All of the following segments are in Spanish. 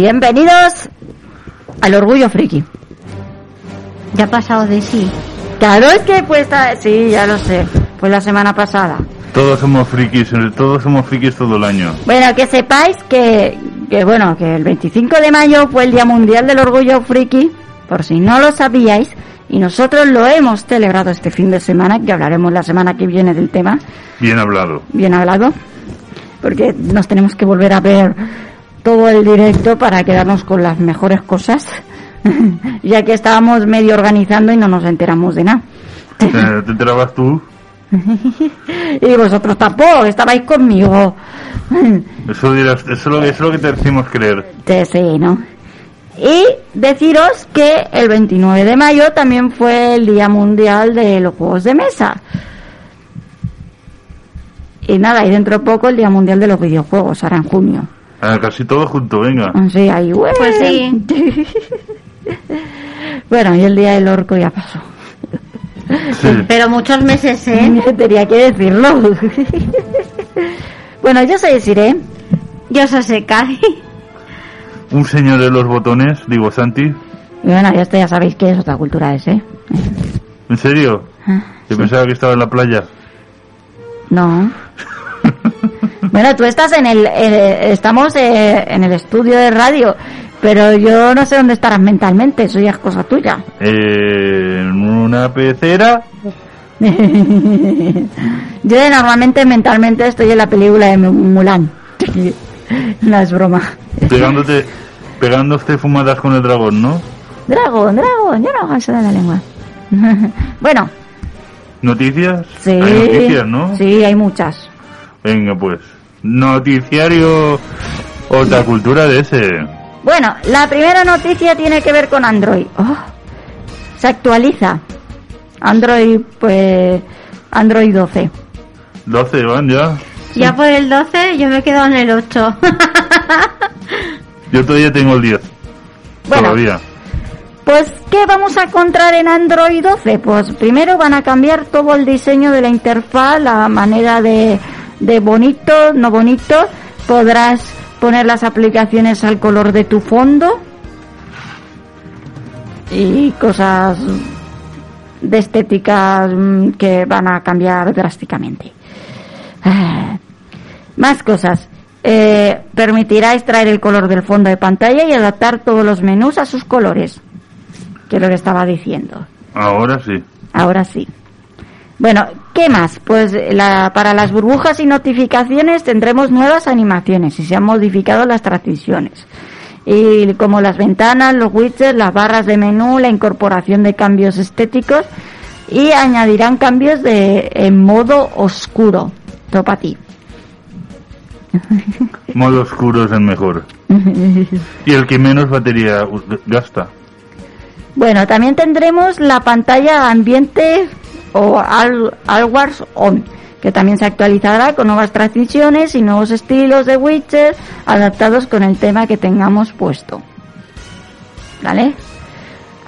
bienvenidos al Orgullo Friki. Ya ha pasado de sí. Claro, es que pues esta- sí, ya lo sé, fue la semana pasada. Todos somos frikis, todos somos frikis todo el año. Bueno, que sepáis que, que bueno, que el 25 de mayo fue el Día Mundial del Orgullo Friki, por si no lo sabíais, y nosotros lo hemos celebrado este fin de semana, que hablaremos la semana que viene del tema, Bien hablado. bien hablado, porque nos tenemos que volver a ver todo el directo para quedarnos con las mejores cosas, ya que estábamos medio organizando y no nos enteramos de nada. ¿Te, te enterabas tú? Y vosotros tampoco, estabais conmigo. Eso, dirás, eso, es lo, que- eso es lo que te decimos creer. Sí, sí, ¿no? Y deciros que el 29 de mayo también fue el Día Mundial de los Juegos de Mesa. Y nada, y dentro de poco el Día Mundial de los Videojuegos, ahora en junio. Ah, casi todo junto, venga. Sí, ahí, ¡ué! Pues sí. bueno, y el Día del Orco ya pasó. Sí. Pero muchos meses, ¿eh? Tenía que decirlo. bueno, yo soy Siré. Yo soy Sekai. Un señor de los botones, digo Santi. Y bueno, ya, esto ya sabéis que es otra cultura es, ¿eh? ¿En serio? Ah, Yo sí. pensaba que estaba en la playa. No. Bueno, tú estás en el, eh, estamos eh, en el estudio de radio, pero yo no sé dónde estarás mentalmente, eso ya es cosa tuya. En una pecera. yo normalmente mentalmente estoy en la película de Mu- Mulan. no es broma. Pegándote, pegándote fumadas con el dragón, ¿no? Dragón, dragón, yo no hago eso de la lengua. bueno, ¿Noticias? sí. Hay noticias, ¿no? Sí, hay muchas. Venga, pues. Noticiario. Otra cultura de ese. Bueno, la primera noticia tiene que ver con Android. Oh, se actualiza. Android, pues. Android 12. 12 van ya. Ya por el 12 yo me he quedado en el 8. Yo todavía tengo el 10. Bueno. Todavía. Pues, ¿qué vamos a encontrar en Android 12? Pues primero van a cambiar todo el diseño de la interfaz, la manera de, de bonito, no bonito. Podrás poner las aplicaciones al color de tu fondo. Y cosas de estéticas mm, que van a cambiar drásticamente. Ah, Más cosas. Eh, permitirá extraer el color del fondo de pantalla y adaptar todos los menús a sus colores. Que es lo que estaba diciendo. Ahora sí. Ahora sí. Bueno, ¿qué más? Pues la, para las burbujas y notificaciones tendremos nuevas animaciones y se han modificado las transiciones. Y como las ventanas, los widgets, las barras de menú, la incorporación de cambios estéticos y añadirán cambios de en modo oscuro. Todo para ti. Modo oscuro es el mejor. Y el que menos batería gasta. Bueno, también tendremos la pantalla ambiente o Al- Always On, que también se actualizará con nuevas transiciones y nuevos estilos de widgets adaptados con el tema que tengamos puesto. ¿Vale?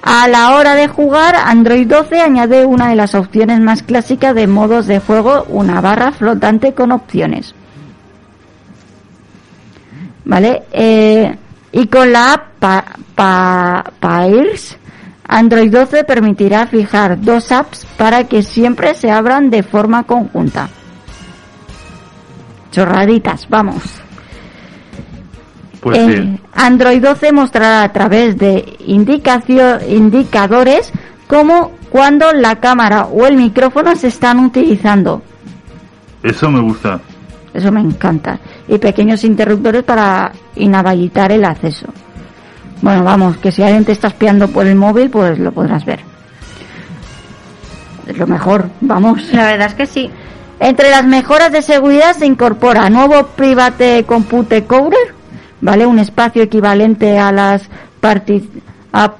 A la hora de jugar, Android 12 añade una de las opciones más clásicas de modos de juego, una barra flotante con opciones. ¿Vale? Eh, y con la app pa, pa- Android 12 permitirá fijar dos apps para que siempre se abran de forma conjunta. Chorraditas, vamos. Pues Eh, sí. Android 12 mostrará a través de indicadores como cuando la cámara o el micrófono se están utilizando. Eso me gusta. Eso me encanta. Y pequeños interruptores para inhabilitar el acceso. Bueno, vamos, que si alguien te está espiando por el móvil, pues lo podrás ver. Es lo mejor, vamos. La verdad es que sí. Entre las mejoras de seguridad se incorpora nuevo Private Compute Coder, ¿vale? Un espacio equivalente a las parti- a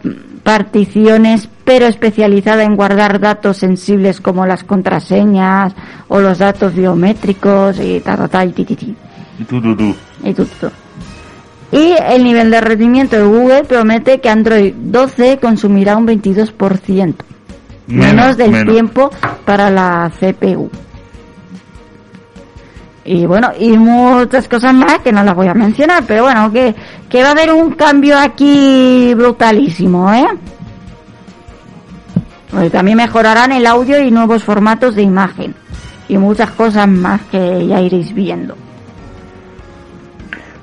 particiones, pero especializada en guardar datos sensibles como las contraseñas o los datos biométricos y tal, tal, tal, ti, ti, ti. Y tú, tú, tú. Y tú, tú. Y el nivel de rendimiento de Google promete que Android 12 consumirá un 22%, menos, del menos. tiempo para la CPU. Y bueno, y muchas cosas más que no las voy a mencionar, pero bueno, que, que va a haber un cambio aquí brutalísimo, ¿eh? Porque también mejorarán el audio y nuevos formatos de imagen. Y muchas cosas más que ya iréis viendo.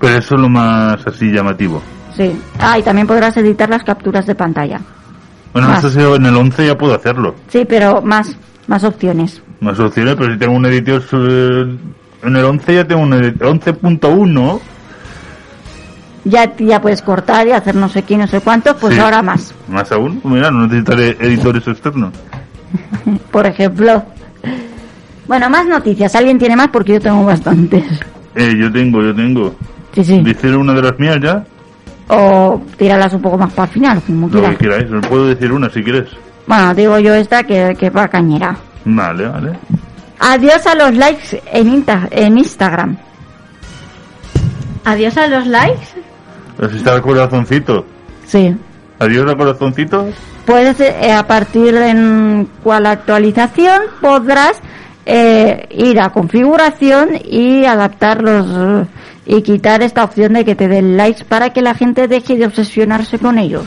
Pero eso es lo más así llamativo. Sí. Ah, y también podrás editar las capturas de pantalla. Bueno, Más. eso en el 11 ya puedo hacerlo. Sí, pero más, más opciones. Más opciones, pero si tengo un editor... eh, En el 11 ya tengo un editor... 11.1... Ya, ya puedes cortar y hacer no sé qué, no sé cuánto, pues Sí. ahora más. Más aún, mira, no necesitaré editores externos. Por ejemplo. Bueno, más noticias. ¿Alguien tiene más? Porque yo tengo bastantes. Eh, yo tengo, yo tengo. Sí, sí. ¿Decir una de las mías ya? O tírala un poco más para el final, como Lo que queráis, os puedo decir una si quieres. Bueno, digo yo esta que, que va cañera. Vale, vale. Adiós a los likes en, Inta- en Instagram. Adiós a los likes. Así está el corazoncito. Sí. Adiós al corazoncito. Puedes, eh, a partir de en cual actualización, podrás eh, ir a configuración y adaptar los eh, y quitar esta opción de que te den likes para que la gente deje de obsesionarse con ellos.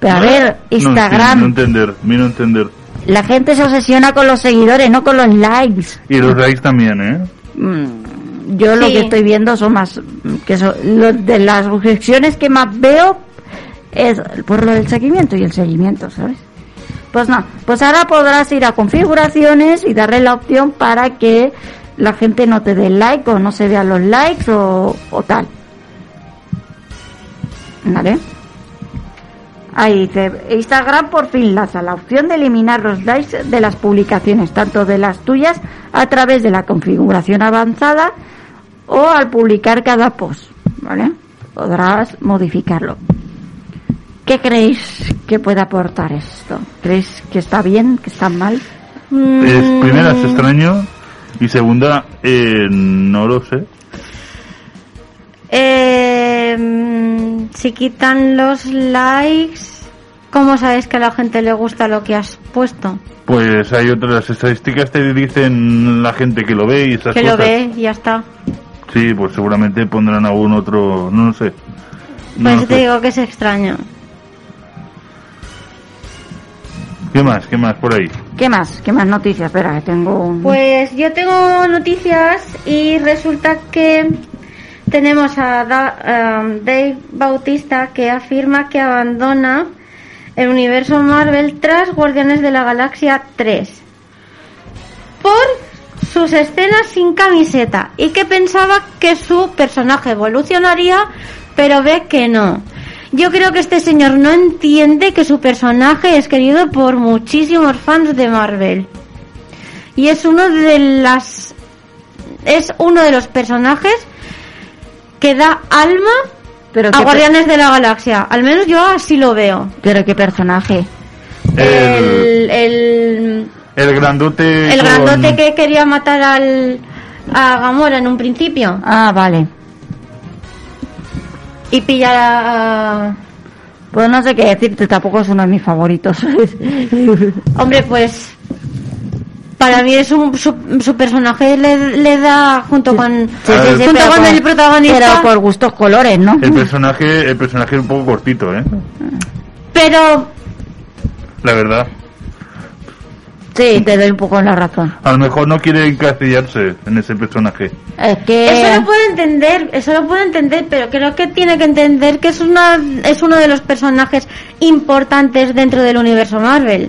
Pero a ver, No, sí, Instagram, no entender, miro entender. la gente se obsesiona con los seguidores, no con los likes. Y los likes también, ¿eh? Mm, Yo lo que estoy viendo son más que son lo de las objeciones que más veo es por lo del seguimiento y el seguimiento, ¿sabes? Pues no, pues ahora podrás ir a configuraciones y darle la opción para que la gente no te dé like o no se vean los likes o, o tal. ¿Vale? Ahí dice, Instagram por fin lanza la opción de eliminar los likes de las publicaciones, tanto de las tuyas a través de la configuración avanzada o al publicar cada post, ¿vale? Podrás modificarlo. ¿Qué creéis que puede aportar esto? ¿Creéis que está bien, que está mal? Es, es extraño. Y segunda, eh, no lo sé. eh, si quitan los likes, ¿cómo sabes que a la gente le gusta lo que has puesto? Pues hay otras estadísticas te dicen la gente que lo ve y esas Que lo cosas. ve y ya está. Sí, pues seguramente pondrán algún otro, no lo sé. No Pues lo te sé. digo que es extraño. ¿Qué más? ¿Qué más por ahí? ¿Qué más? ¿Qué más noticias? Espera, que tengo un... Pues yo tengo noticias y resulta que tenemos a Da- um, Dave Bautista que afirma que abandona el universo Marvel tras Guardianes de la Galaxia 3 por sus escenas sin camiseta y que pensaba que su personaje evolucionaría pero ve que no. Yo creo que este señor no entiende que su personaje es querido por muchísimos fans de Marvel y es uno de las es uno de los personajes que da alma Pero a Guardianes de la Galaxia. Al menos yo así lo veo. pero qué personaje. El, El, el, el grandote. el con- grandote que quería matar al a Gamora en un principio Ah, vale. Y pillar a, Pues no sé qué decirte, tampoco es uno de mis favoritos. hombre pues para mí es un su, su personaje le, le da junto con Sí, sí, sí, junto con por- el protagonista Pero por gustos colores, ¿no? El personaje, el personaje es un poco cortito, ¿eh? pero La verdad. Sí, te doy un poco la razón. A lo mejor no quiere encasillarse en ese personaje. Es que... Eso lo puedo entender, eso lo puedo entender, pero creo que tiene que entender que es una es uno de los personajes importantes dentro del universo Marvel.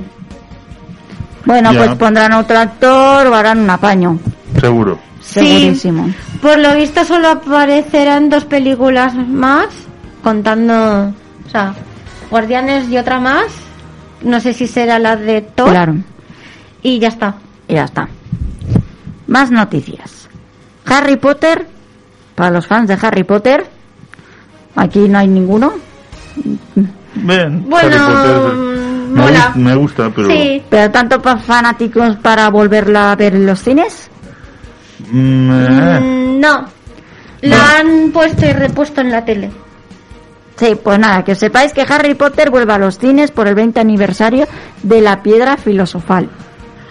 Bueno, Ya. pues pondrán otro actor o harán un apaño. Seguro. Sí. Segurísimo. Por lo visto solo aparecerán dos películas más, contando, o sea, Guardianes y otra más. No sé si será la de Thor Claro. Y ya está. Y ya está. Más noticias. Harry Potter, para los fans de Harry Potter, aquí no hay ninguno, Ven, Bueno, Harry Potter. me, mola. gu- me gusta, pero. Sí, pero tanto para fanáticos para volverla a ver en los cines. Mm, eh. Mm, no. La No. han puesto y repuesto en la tele. Sí, pues nada, que sepáis que Harry Potter vuelve a los cines por el 20 aniversario de la piedra filosofal.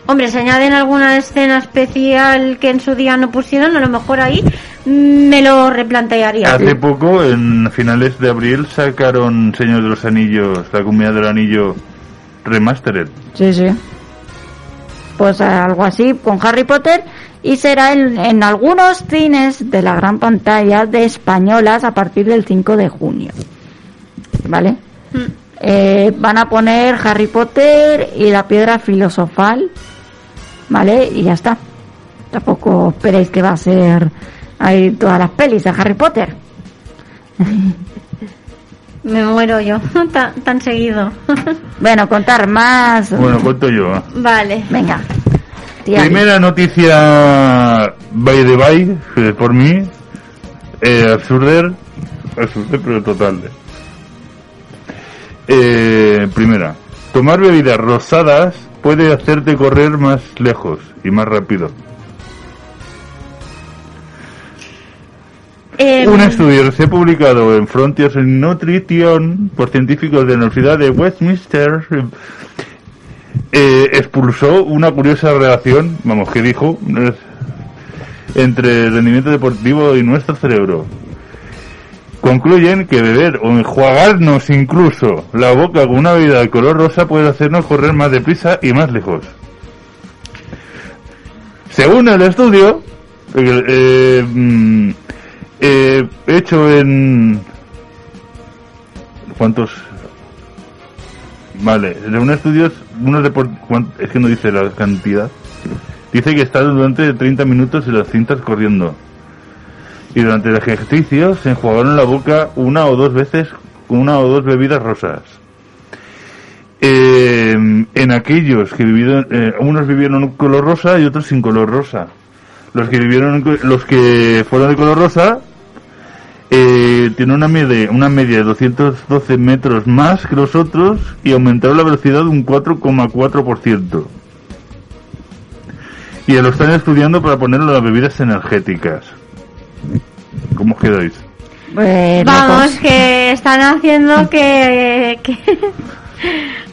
Hombre, se añaden alguna escena especial que en su día no pusieron, a lo mejor ahí me lo replantearía. Hace poco, en finales de abril, sacaron Señor de los Anillos, la comunidad del anillo remastered. Sí, sí. Pues algo así con Harry Potter y será en, en algunos cines de la gran pantalla de españolas a partir del 5 de junio. ¿Vale? Mm. Eh, van a poner Harry Potter y la piedra filosofal, ¿vale? Y ya está. Tampoco esperéis que va a ser ahí todas las pelis de Harry Potter. Me muero yo, tan, tan seguido. Bueno, contar más. Bueno, cuento yo. ¿eh? vale. Venga. Tía, Primera noticia by the by, eh, por mí, eh, absurder, absurder pero total. Eh, primera, tomar bebidas rosadas puede hacerte correr más lejos y más rápido. Eh, Un estudio se ha publicado en Frontiers in Nutrition por científicos de la Universidad de Westminster eh, expulsó una curiosa relación, vamos, que dijo, entre el rendimiento deportivo y nuestro cerebro. Concluyen que beber o enjuagarnos incluso la boca con una bebida de color rosa puede hacernos correr más deprisa y más lejos. Según el estudio, eh, mm, eh, hecho en... ¿Cuántos? Vale, de un estudio, unos es que no dice la cantidad. Dice que está durante 30 minutos en las cintas corriendo. Y durante el ejercicio se enjuagaron la boca una o dos veces con una o dos bebidas rosas. Eh, en aquellos que vivieron, eh, unos vivieron color rosa y otros sin color rosa. Los que vivieron, los que fueron de color rosa, eh, tienen una media, una media de 212 metros más que los otros y aumentaron la velocidad un 4,4%. Y lo están estudiando para ponerlo en las bebidas energéticas. ¿Cómo os quedáis? pues, Vamos, locos. que están haciendo que, que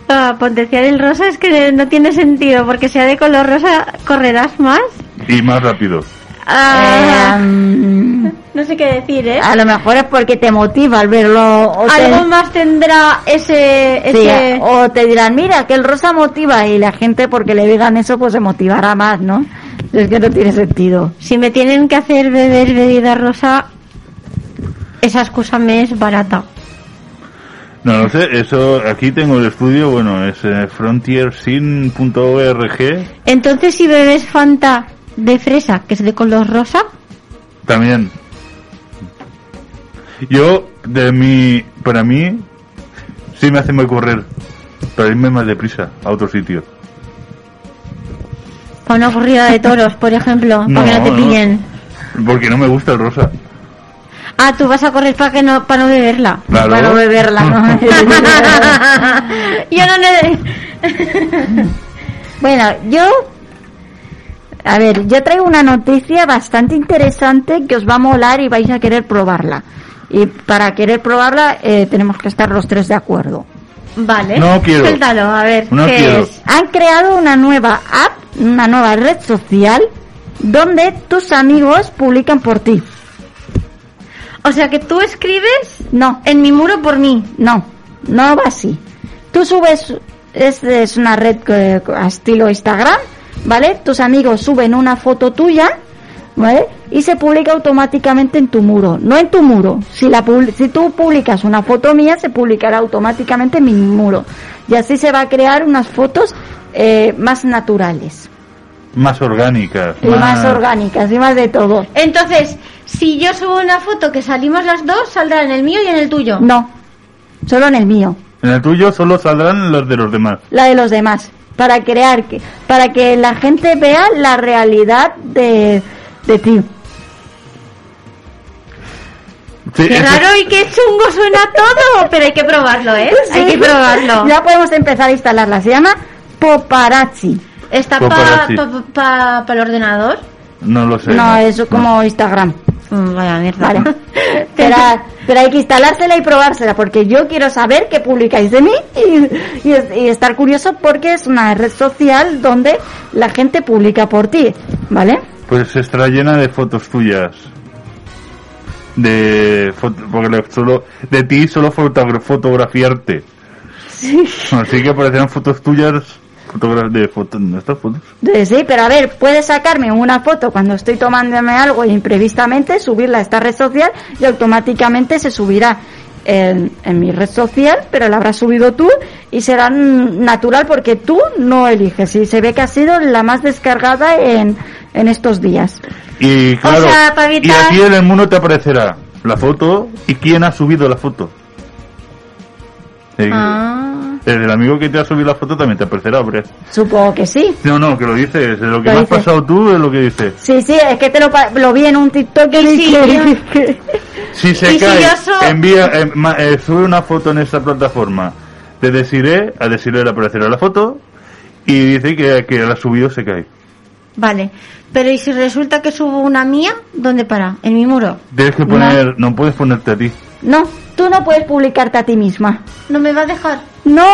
para potenciar el rosa es que no tiene sentido, porque sea de color rosa correrás más. Y más rápido. Ah, Eh, mm, no sé qué decir, ¿eh? a lo mejor es porque te motiva al verlo. O te, Algo más tendrá ese... sí, ese... o te dirán, mira, que el rosa motiva y la gente porque le digan eso pues se motivará más, ¿no? Es que no tiene sentido. Si me tienen que hacer beber bebida rosa, esa excusa me es barata. No, no sé, eso, aquí tengo el estudio, bueno, es eh, frontiersin.org, Entonces, si bebes Fanta de fresa, que es de color rosa, también. Yo, de mi, para mí, sí me hace mal correr, para irme más deprisa a otro sitio. Para una corrida de toros, por ejemplo, para que no te no. pillen. Porque no me gusta el rosa. Ah, tú vas a correr para que no para no beberla. Claro. Para no beberla, ¿no? Yo no le bueno, yo... A ver, yo traigo una noticia bastante interesante que os va a molar y vais a querer probarla. Y para querer probarla eh, tenemos que estar los tres de acuerdo. Vale. No quiero. Suéltalo, a ver, No ¿qué quiero. es? Han creado una nueva app, una nueva red social, donde tus amigos publican por ti. O sea que tú escribes No, en mi muro por mí. no, no va así. Tú subes, es, es una red que- a estilo Instagram, ¿vale? Tus amigos suben una foto tuya, ¿vale? Y se publica automáticamente en tu muro. No en tu muro. Si, la, publi- si tú publicas una foto mía, se publicará automáticamente en mi muro. Y así se va a crear unas fotos eh, más naturales. Más orgánicas. Y más orgánicas y más de todo. Entonces, si yo subo una foto que salimos las dos, saldrá en el mío y en el tuyo. No, solo en el mío. En el tuyo solo saldrán los de los demás. la de los demás para crear que para que la gente vea la realidad de, de ti Sí, Qué raro y qué chungo suena todo, pero hay que probarlo, ¿eh? Hay Sí. que probarlo. ya podemos empezar a instalarla se llama Poparazzi ¿Está Pues para pa, pa- pa el ordenador? No lo sé. no es como Instagram Vaya mierda. Vale. Pero, pero hay que instalársela y probársela, porque yo quiero saber qué publicáis de mí y, y es- y estar curioso porque es una red social donde la gente publica por ti, ¿vale? Pues estará llena de fotos tuyas. De porque solo de ti solo fotogra- fotografiarte. Así que aparecerán fotos tuyas de fotos estas fotos. Sí, pero a ver, puedes sacarme una foto cuando estoy tomándome algo e imprevistamente, subirla a esta red social y automáticamente se subirá en, en mi red social, pero la habrás subido tú y será natural porque tú no eliges y se ve que ha sido la más descargada en, en estos días. Y claro, sea, y aquí en el mundo te aparecerá la foto y quién ha subido la foto. Ah. El amigo que te ha subido la foto también te aparecerá, hombre. Supongo que sí. No, no, que lo dices, lo que Lo me has pasado tú es lo que dices. Sí, sí, es que te lo, pa- lo vi en un TikTok y sí, que- Si se Y cae, envía, eh, ma- eh, sube una foto en esta plataforma de Desiree, a Desiree le aparecerá la foto y dice que, que la ha subido se cae. Vale. Pero ¿y si resulta que subo una mía? ¿Dónde para? En mi muro. Tienes que poner, no puedes ponerte a ti. No, tú no puedes publicarte a ti misma. ¿No me va a dejar? No,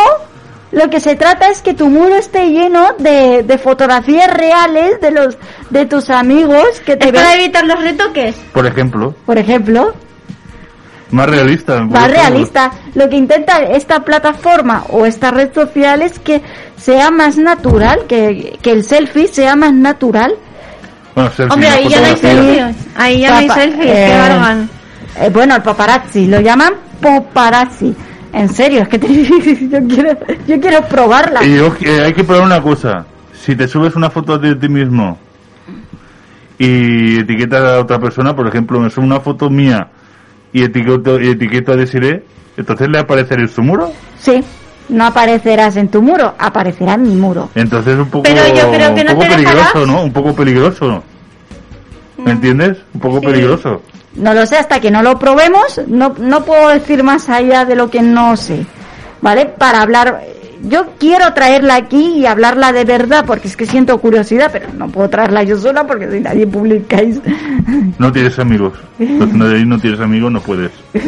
lo que se trata es que tu muro esté lleno de, de fotografías reales de los de tus amigos que te ¿Es para evitar los retoques? Por ejemplo, por ejemplo, más realista. más realista. Lo que intenta esta plataforma o esta red social es que sea más natural, que, que el selfie sea más natural. Bueno, selfie, Hombre, ahí ya no hay selfies. Ahí ya no hay selfies. eh, que. Eh, bueno, el paparazzi, lo llaman paparazzi. En serio, es que te- yo quiero yo quiero probarla. Y yo- eh, hay que probar una cosa. Si te subes una foto de ti mismo y etiquetas a otra persona, por ejemplo, me subo una foto mía y etiqueto, y etiqueto a Desiree, entonces le aparecerá en su muro. Sí, no aparecerás en tu muro, aparecerá en mi muro. Entonces es un poco, Pero yo creo que un no poco te peligroso, dejarás. ¿no? Un poco peligroso. ¿Me entiendes? Un poco Sí. peligroso. No lo sé, hasta que no lo probemos, no, no puedo decir más allá de lo que no sé. ¿Vale? Para hablar, yo quiero traerla aquí y hablarla de verdad, porque es que siento curiosidad, pero no puedo traerla yo sola porque si nadie publicáis. No tienes amigos. Entonces no, ahí no tienes amigos, no puedes.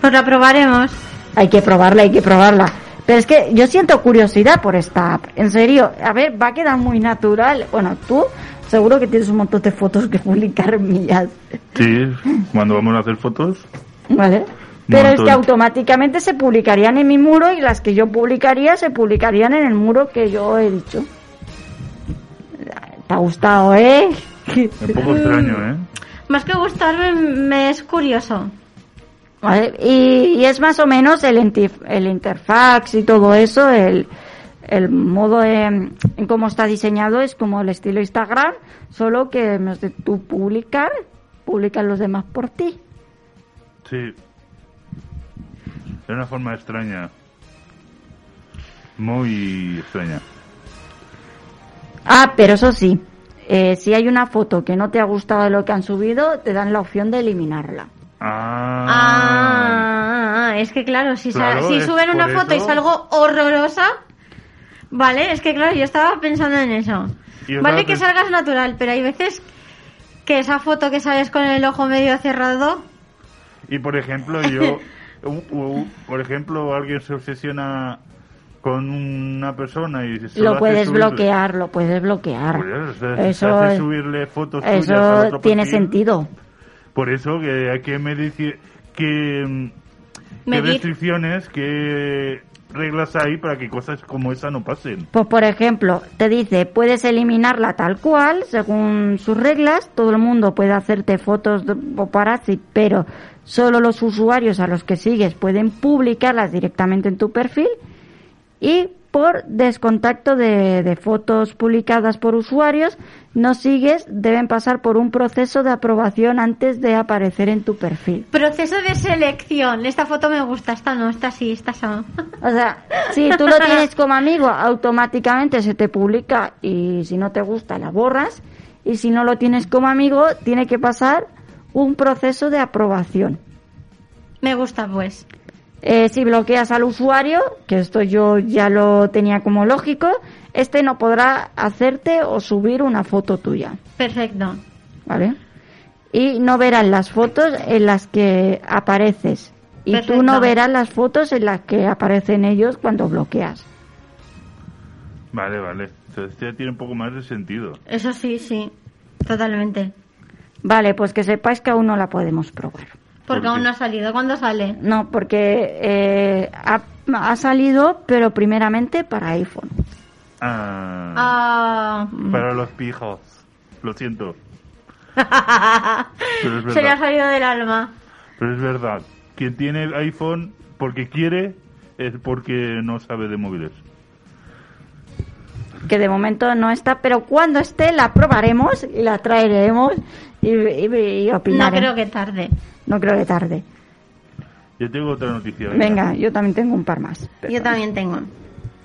Pues la probaremos. hay que probarla, hay que probarla. Pero es que yo siento curiosidad por esta app. En serio, a ver, va a quedar muy natural. Bueno, tú seguro que tienes un montón de fotos que publicar mías. Sí, cuando vamos a hacer fotos. ¿Vale? Pero es que automáticamente se publicarían en mi muro y las que yo publicaría se publicarían en el muro que yo he dicho. ¿Te ha gustado, eh? Un poco extraño, ¿eh? Más que gustarme, me es curioso. ¿Vale? Y, y es más o menos el, el interfax y todo eso, el, el modo de, en cómo está diseñado es como el estilo Instagram, solo que en vez de tú publicar, publican los demás por ti. Sí. Es una forma extraña. Muy extraña. Ah, pero eso sí, eh, si hay una foto que no te ha gustado de lo que han subido, te dan la opción de eliminarla. Ah. Ah, es que claro, si, Claro, si suben una foto y eso. salgo horrorosa, vale, es que claro, yo estaba pensando en eso. Vale que salgas natural, pero hay veces que esa foto que sales con el ojo medio cerrado, Y por ejemplo, yo. u- u- por ejemplo, alguien se obsesiona con una persona y solo Lo hace puedes subirle- bloquear, lo puedes bloquear. Pues se- se Eso, hace es- subirle fotos tuyas eso otro tiene perfil. sentido. Por eso que hay que medir que mm, qué Medir. restricciones, qué reglas hay para que cosas como esa no pasen. Pues por ejemplo, te dice, puedes eliminarla tal cual, según sus reglas, todo el mundo puede hacerte fotos de paparazzi, pero solo los usuarios a los que sigues pueden publicarlas directamente en tu perfil y por descontacto de, de fotos publicadas por usuarios no sigues, deben pasar por un proceso de aprobación antes de aparecer en tu perfil. proceso de selección. Esta foto me gusta, esta no, esta sí, esta no. O sea, si tú lo tienes como amigo, automáticamente se te publica y si no te gusta la borras. Y si no lo tienes como amigo, tiene que pasar un proceso de aprobación. Me gusta pues. Eh, si bloqueas al usuario, que esto yo ya lo tenía como lógico, este no podrá hacerte o subir una foto tuya. Perfecto. ¿Vale? y no verán las fotos en las que apareces. Y tú Perfecto. no verás las fotos en las que aparecen ellos cuando bloqueas. Vale, vale. Entonces ya tiene un poco más de sentido. Eso sí, sí, totalmente. Vale, pues que sepáis que aún no la podemos probar. Porque ¿Por aún no ha salido. ¿Cuándo sale? No, porque eh, ha, ha salido, pero primeramente para iPhone. Ah, Ah, Para los pijos. Lo siento. Se le ha salido del alma. Pero es verdad. Quien tiene iPhone porque quiere es porque no sabe de móviles. Que de momento no está, pero cuando esté la probaremos y la traeremos y, y, y No opinaremos. creo que tarde. No creo que tarde. Yo tengo otra noticia. Venga, yo también tengo un par más. Yo también tengo.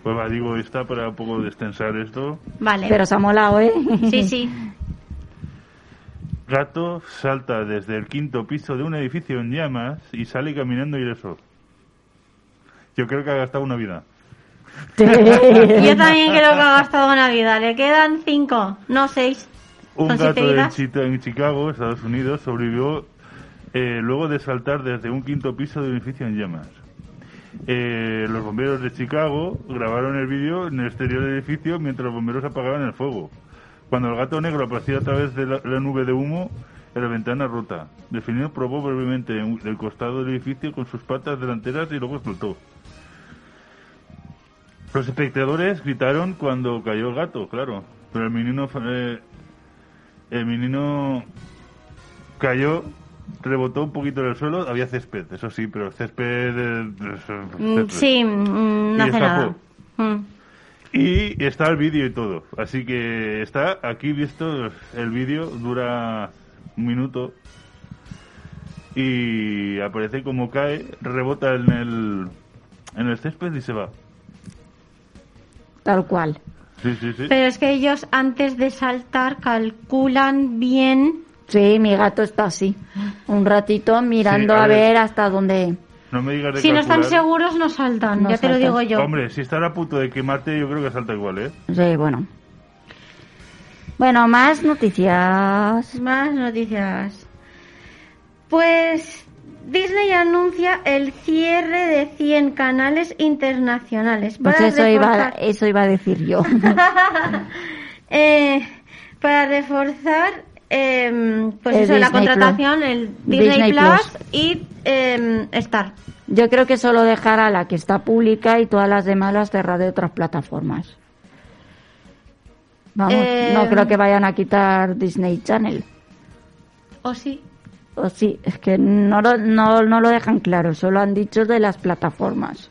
Pues va, digo esta para un poco destensar esto. Vale. pero se ha molado, ¿eh? Sí, sí. Gato salta desde el quinto piso de un edificio en llamas y sale caminando ileso. Yo creo que ha gastado una vida. Yo también creo que ha gastado una vida. Le quedan cinco, no seis. Un Son gato vidas. Chita- en Chicago, Estados Unidos, sobrevivió eh, luego de saltar desde un quinto piso de un edificio en llamas. Eh, los bomberos de Chicago grabaron el vídeo en el exterior del edificio mientras los bomberos apagaban el fuego. Cuando el gato negro apareció a través de la, nube de humo en la ventana rota, definió probó brevemente en- el costado del edificio con sus patas delanteras y luego explotó. Los espectadores gritaron cuando cayó el gato, claro, pero el menino eh, el menino cayó, rebotó un poquito en el suelo, había césped, eso sí, pero el césped... eh, Mm, césped. Sí, mm, no Y hace nada. Mm. Y está el vídeo y todo, así que está aquí visto el vídeo, dura un minuto y aparece como cae, rebota en el, en el césped y se va. Tal cual. Sí, sí, sí. Pero es que ellos antes de saltar calculan bien. Sí, mi gato está así. Un ratito mirando Sí, a a ver. ver hasta dónde... No me digas de Si no están seguros, no saltan. No ya te lo digo yo. Hombre, si están a punto de quemarte, yo creo que salta igual, ¿eh? Sí, bueno. Bueno, más noticias. Más noticias. Pues Disney anuncia el cierre de 100 canales internacionales. Pues para eso iba, eso iba a decir yo. Eh, para reforzar em, pues El eso, la contratación, el Disney, Disney Plus, Plus. y em, Star. Yo creo que solo dejará la que está pública y todas las demás las cerrará de otras plataformas. Vamos, Eh, no creo que vayan a quitar Disney Channel. ¿O sí? O sí, es que no lo, no, no lo dejan claro, solo han dicho de las plataformas.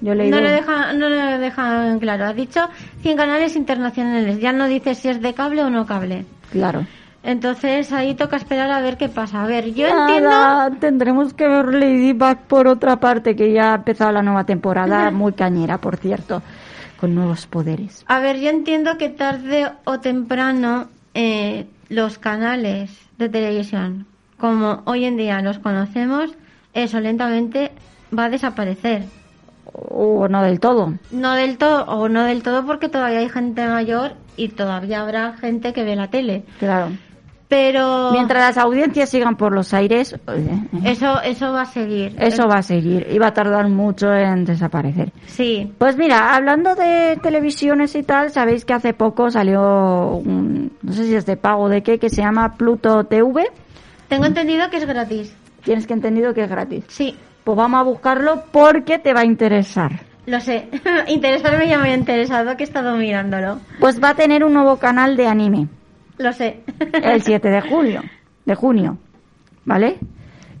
Yo le No lo, dejan, no lo dejan claro. Ha dicho 100 canales internacionales. Ya no dice si es de cable o no cable. claro. Entonces ahí toca esperar a ver qué pasa. A ver, yo Nada, entiendo. tendremos que ver Ladybug por otra parte, que ya ha empezado la nueva temporada, muy cañera, por cierto, con nuevos poderes. A ver, yo entiendo que tarde o temprano eh, los canales de televisión, como hoy en día los conocemos, eso lentamente va a desaparecer. O no del todo. No del todo, o no del todo porque todavía hay gente mayor y todavía habrá gente que ve la tele. Claro. Pero Mientras las audiencias sigan por los aires, eh, eso, eso va a seguir. eso va a seguir y va a tardar mucho en desaparecer. Sí. Pues mira, hablando de televisiones y tal, sabéis que hace poco salió, un, no sé si es de pago o de qué, que se llama Pluto TV. Tengo entendido que es gratis. Tienes que entendido que es gratis. Sí, Pues vamos a buscarlo porque te va a interesar. lo sé. Interesarme ya me ha interesado que he estado mirándolo. Pues va a tener un nuevo canal de anime Lo sé. el 7 de julio, de junio, ¿vale?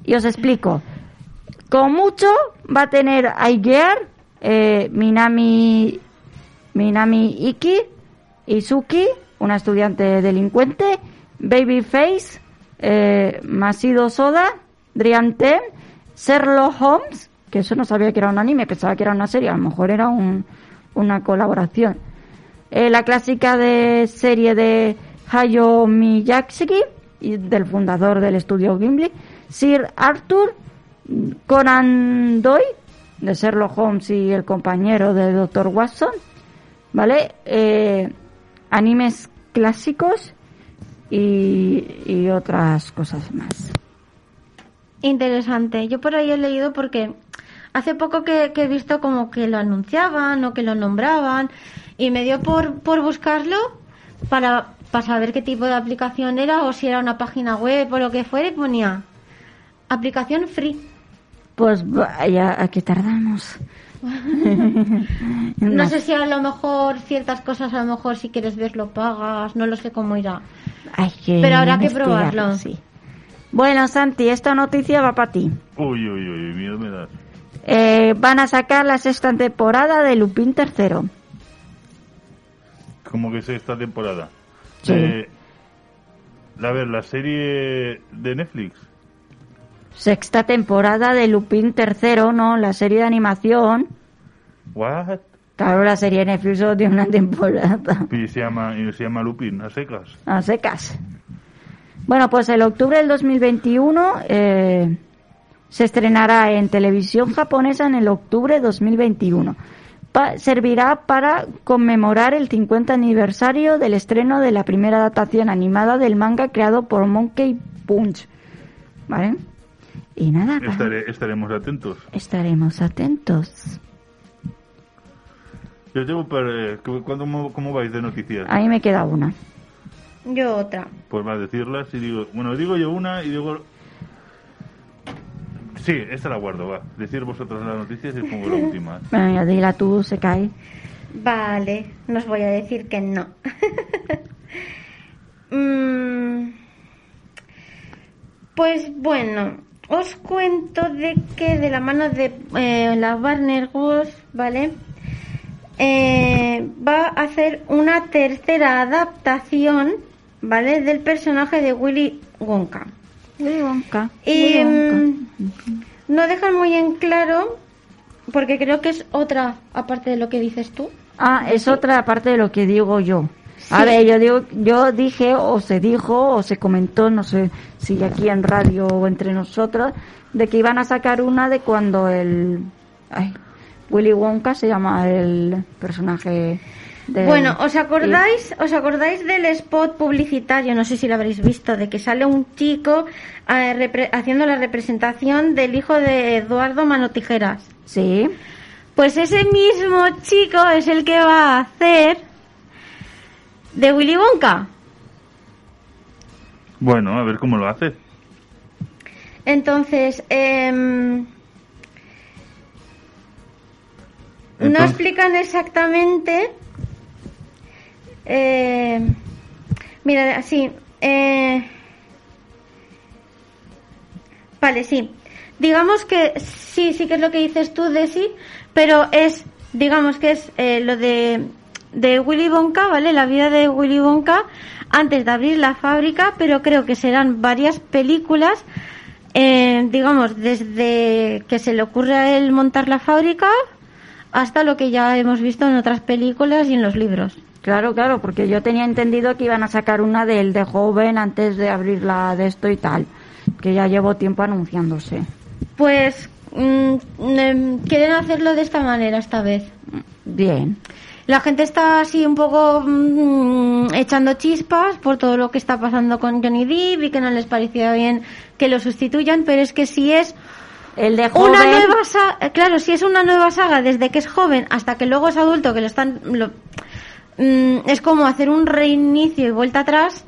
Y os explico. Con mucho va a tener Aigear, eh, Minami, Minami Iki, Izuki, una estudiante delincuente, Babyface, eh, Masido Soda, Driantem, Sherlock Holmes, que eso no sabía que era un anime, pensaba que era una serie, a lo mejor era un- una colaboración. Eh, la clásica de serie de Hayao Miyazaki, del fundador del estudio Gimli, Sir Arthur, Conan Doyle, de Sherlock Holmes y el compañero de Dr. Watson, ¿vale? Eh, animes clásicos y, otras cosas más. Interesante. Yo por ahí he leído porque hace poco que, que he visto como que lo anunciaban o que lo nombraban y me dio por, por buscarlo para, para saber qué tipo de aplicación era o si era una página web o lo que fuera y ponía aplicación free. Pues vaya, ¿a qué tardamos? No sé si a lo mejor ciertas cosas, a lo mejor si quieres verlo pagas, no lo sé cómo irá. Hay que Pero habrá que probarlo. sí. Bueno, Santi, esta noticia va para ti. Uy, uy, uy, miedo me das. Eh, van a sacar la sexta temporada de Lupin tercero. Como que es esta temporada. Sí. Eh, a ver, la serie de Netflix. Sexta temporada de Lupin tercero, ¿no? La serie de animación. What? Claro, la serie de Netflix solo tiene una temporada. Y se llama, y se llama Lupin, a secas. A secas. Bueno, pues el octubre del 2021 eh, se estrenará en televisión japonesa en el octubre de 2021. Pa- servirá para conmemorar el 50 aniversario del estreno de la primera adaptación animada del manga creado por Monkey Punch. ¿Vale? Y nada, Estaré- estaremos atentos. estaremos atentos. Yo tengo para... eh, ¿cu- cuándo- ¿Cómo, cómo vais de noticias? Ahí me queda una. Yo otra. Pues va a decirlas y digo... Bueno, digo yo una y digo... Sí, esta la guardo, va. Decir vosotros las noticias y pongo la última. Venga, dila tú, se cae. Vale, no os voy a decir que no. Mm, pues bueno, os cuento de que de la mano de eh, la Warner Bros., ¿vale? Eh, va a hacer una tercera adaptación, ¿vale? Del personaje de Willy Wonka. Willy Wonka. Y mm, no dejan muy en claro, porque creo que es otra, aparte de lo que dices tú. Ah, es otra parte de lo que digo yo. A ver, yo digo, yo dije o se dijo o se comentó, no sé si aquí en radio o entre nosotros, de que iban a sacar una de cuando el ay, Willy Wonka se llama el personaje de Bueno, ¿os acordáis, ¿os acordáis del spot publicitario? No sé si lo habréis visto, de que sale un chico eh, repre- haciendo la representación del hijo de Eduardo Manotijeras. Sí. Pues ese mismo chico es el que va a hacer de Willy Wonka. Bueno, a ver cómo lo hace. Entonces, no Entonces- explican exactamente. Eh, mira, así. eh, vale, sí. Digamos que sí, sí que es lo que dices tú, Desi, pero es, digamos que es eh, lo de, de Willy Wonka, ¿vale? La vida de Willy Wonka antes de abrir la fábrica, pero creo que serán varias películas eh, digamos, desde que se le ocurre a él montar la fábrica hasta lo que ya hemos visto en otras películas y en los libros. Claro, claro, porque yo tenía entendido que iban a sacar una de él de joven antes de abrirla de esto y tal, que ya llevo tiempo anunciándose. Pues mm, em, quieren hacerlo de esta manera esta vez. Bien. La gente está así un poco mm, echando chispas por todo lo que está pasando con Johnny Depp y que no les parecía bien que lo sustituyan, pero es que si es El de joven. una nueva saga, claro, si es una nueva saga desde que es joven hasta que luego es adulto, que lo están, lo- mm, es como hacer un reinicio y vuelta atrás.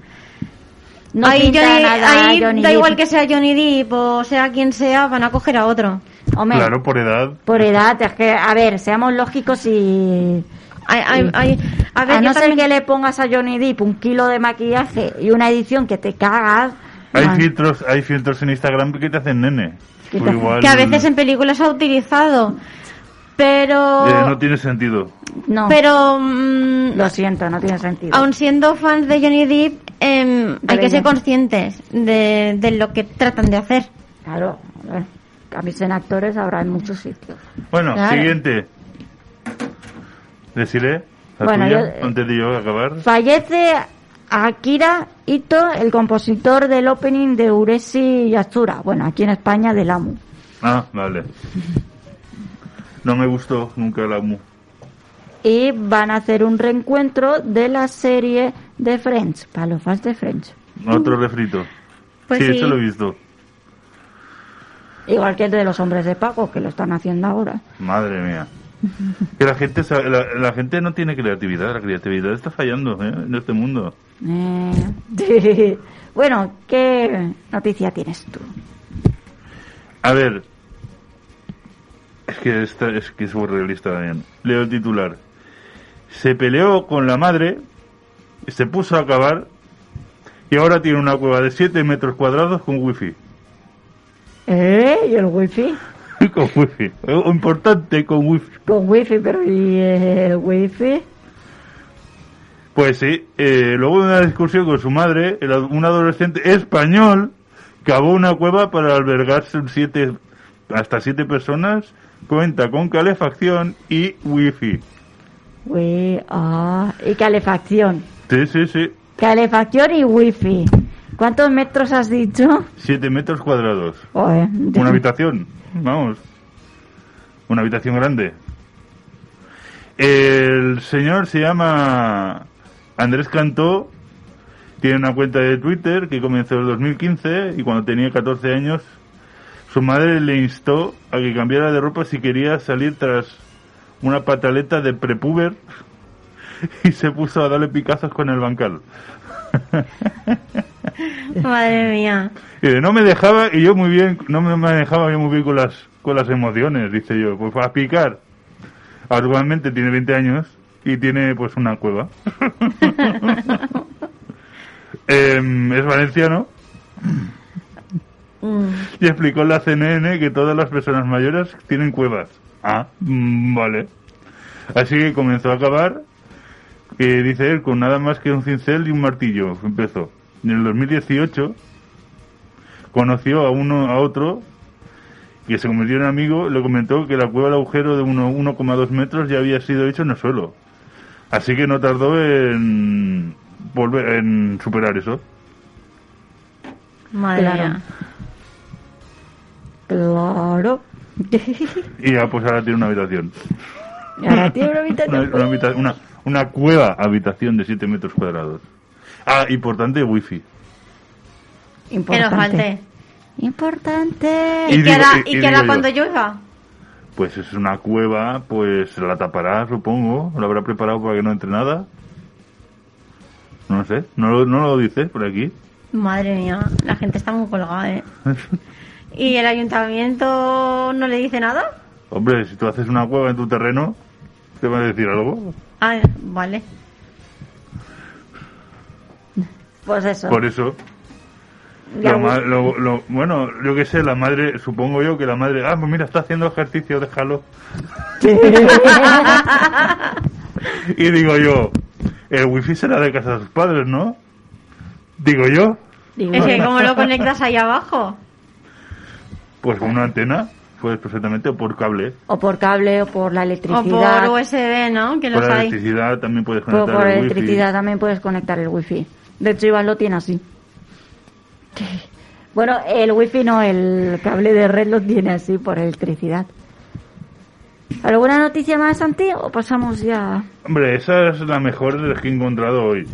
No ahí pinta Johnny- nada ahí Johnny da Depp. igual que sea Johnny Depp o sea quien sea, van a coger a otro. Hombre, Claro, por edad. por edad, es que, a ver, seamos lógicos y... Hay- hay- hay- a ver, a yo no ser también- que le pongas a Johnny Depp un kilo de maquillaje y una edición que te cagas... Hay man, filtros, hay filtros en Instagram que te hacen nene. Pues te hacen- igual, que a veces en películas ha utilizado, pero eh, no tiene sentido. no, pero mm, lo siento, no tiene sentido. aun siendo fans de Johnny Depp, em, hay que ser conscientes de, de lo que tratan de hacer. Claro, a ver, cambios en actores habrá en muchos sitios. Bueno, Claro. siguiente. Deciré la Bueno, tuya, yo- antes de yo acabar. Fallece Akira Ito, el compositor del opening de Uresi Yatsura. Bueno, aquí en España del AMU. Ah, vale. No me gustó nunca la mu. Y van a hacer un reencuentro de la serie de Friends, para los fans de Friends. Otro refrito. Pues sí, sí. eso lo he visto. Igual que el de los hombres de pago, que lo están haciendo ahora. Madre mía. Que la gente, la, la gente no tiene creatividad, la creatividad está fallando ¿eh? en este mundo. Eh, bueno, ¿qué noticia tienes tú? A ver, es que esta, es que es surrealista también. Leo el titular. Se peleó con la madre, se puso a acabar y ahora tiene una cueva de 7 metros cuadrados con wifi. ¿Eh? ¿Y el wifi? con wifi. Importante con wifi. Con wifi, pero ¿y el wifi? Pues sí, eh, luego de una discusión con su madre, el un adolescente español cavó una cueva para albergarse un siete, hasta siete personas, cuenta con calefacción y wifi. Wi- ah, y calefacción. Sí, sí, sí. Calefacción y wifi. ¿Cuántos metros has dicho? Siete metros cuadrados. Una habitación, vamos. Una habitación grande. El señor se llama Andrés Cantó. Tiene una cuenta de Twitter que comenzó en el 2015 y cuando tenía 14 años su madre le instó a que cambiara de ropa si quería salir tras una pataleta de prepuber y se puso a darle picazos con el bancal. Madre mía. Y de, no me dejaba y yo muy bien, no me manejaba yo muy bien con las, con las emociones, dice yo. Pues para picar. Actualmente tiene 20 años y tiene pues una cueva. Em, es valenciano Mm. y explicó en la CNN que todas las personas mayores tienen cuevas. Ah, mm, vale. Así que comenzó a acabar, eh, dice él, con nada más que un cincel y un martillo. Empezó. En el 2018 conoció a uno a otro que se convirtió en amigo, le comentó que la cueva del agujero de uno- 1,2 metros ya había sido hecho en el suelo. Así que no tardó en volver en superar eso. Madre Claro. mía. Claro. Y ya pues ahora tiene una habitación. Y ahora tiene una Una, habitación. una habita- una- una cueva habitación de 7 metros cuadrados. Ah, importante, wifi. Que Importante. nos falte. Importante. Y ¿Y, qué digo- hará, y- y qué hará cuando llueva? Pues es una cueva, pues la tapará, supongo. Lo habrá preparado para que no entre nada. No sé, no lo, no lo dice por aquí. Madre mía, la gente está muy colgada, ¿eh? ¿Y el ayuntamiento no le dice nada? Hombre, si tú haces una cueva en tu terreno, ¿te va a decir algo? Ah, vale. Pues eso. Por eso. Lo lo- lo- bueno, yo qué sé, la madre, supongo yo que la madre, ah, pues mira, está haciendo ejercicio, déjalo. Y digo yo, el wifi será de casa de sus padres, ¿no? Digo yo, Es que como lo conectas ahí abajo. Pues con una antena, puedes perfectamente, o por cable. O por cable o por la O electricidad. por USB, ¿no? Que Por los la hay. electricidad también puedes Por, conectar por el wifi. electricidad también puedes conectar el wifi. De hecho, Iván lo tiene así. Bueno, el wifi no, el cable de red lo tiene así por electricidad. ¿Alguna noticia más, Santi? ¿O pasamos ya? Hombre, esa es la mejor de las que he encontrado hoy.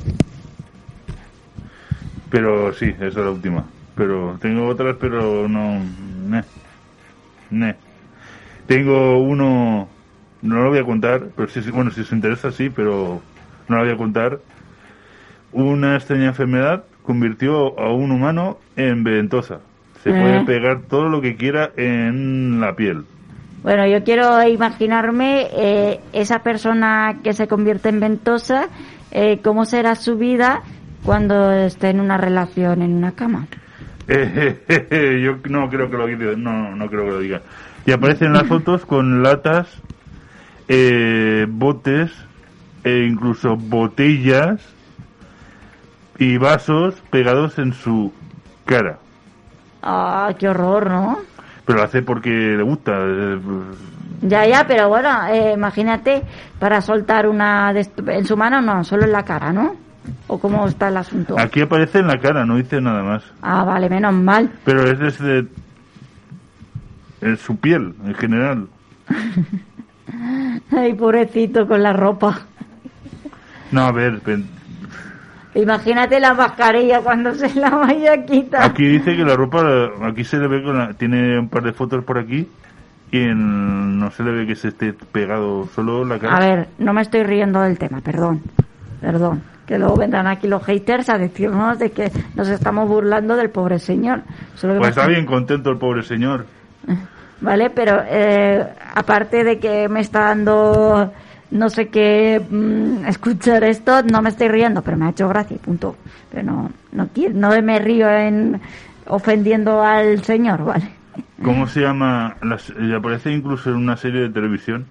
Pero sí, esa es la última. Pero tengo otras, pero no... Ne. Tengo uno... No lo voy a contar, pero sí, bueno, si os interesa sí, pero no lo voy a contar. Una extraña enfermedad convirtió a un humano en ventosa. Se puede pegar todo lo que quiera en la piel. Bueno, yo quiero imaginarme eh, esa persona que se convierte en ventosa, eh, cómo será su vida cuando esté en una relación en una cama. Eh, yo no creo que lo diga, no, no creo que lo diga. Y aparecen las fotos con latas, eh, botes e incluso botellas y vasos pegados en su cara. Ah, qué horror, ¿no? Pero lo hace porque le gusta. eh, Ya, ya, pero bueno, eh, imagínate para soltar una en su mano, no, solo en la cara, ¿no? ¿O cómo está el asunto? Aquí aparece en la cara, no dice nada más. Ah, vale, menos mal. Pero es desde en su piel, en general. Ay, pobrecito con la ropa. No, a ver, pen- Imagínate la mascarilla cuando se la vaya a quitar. Aquí dice que la ropa, aquí se le ve con la- tiene un par de fotos por aquí y en- no se le ve que se esté pegado solo la cara. A ver, no me estoy riendo del tema, perdón. Perdón. Que luego vendrán aquí los haters a decirnos de que nos estamos burlando del pobre señor. Que Pues está bien contento el pobre señor. ¿Vale? Pero eh, aparte de que me está dando no sé qué mm, escuchar esto, no me estoy riendo, pero me ha hecho gracia, y punto. Pero no, no, quiero- no me río en ofendiendo al señor, ¿vale? ¿Cómo se llama? Las, y aparece incluso en una serie de televisión.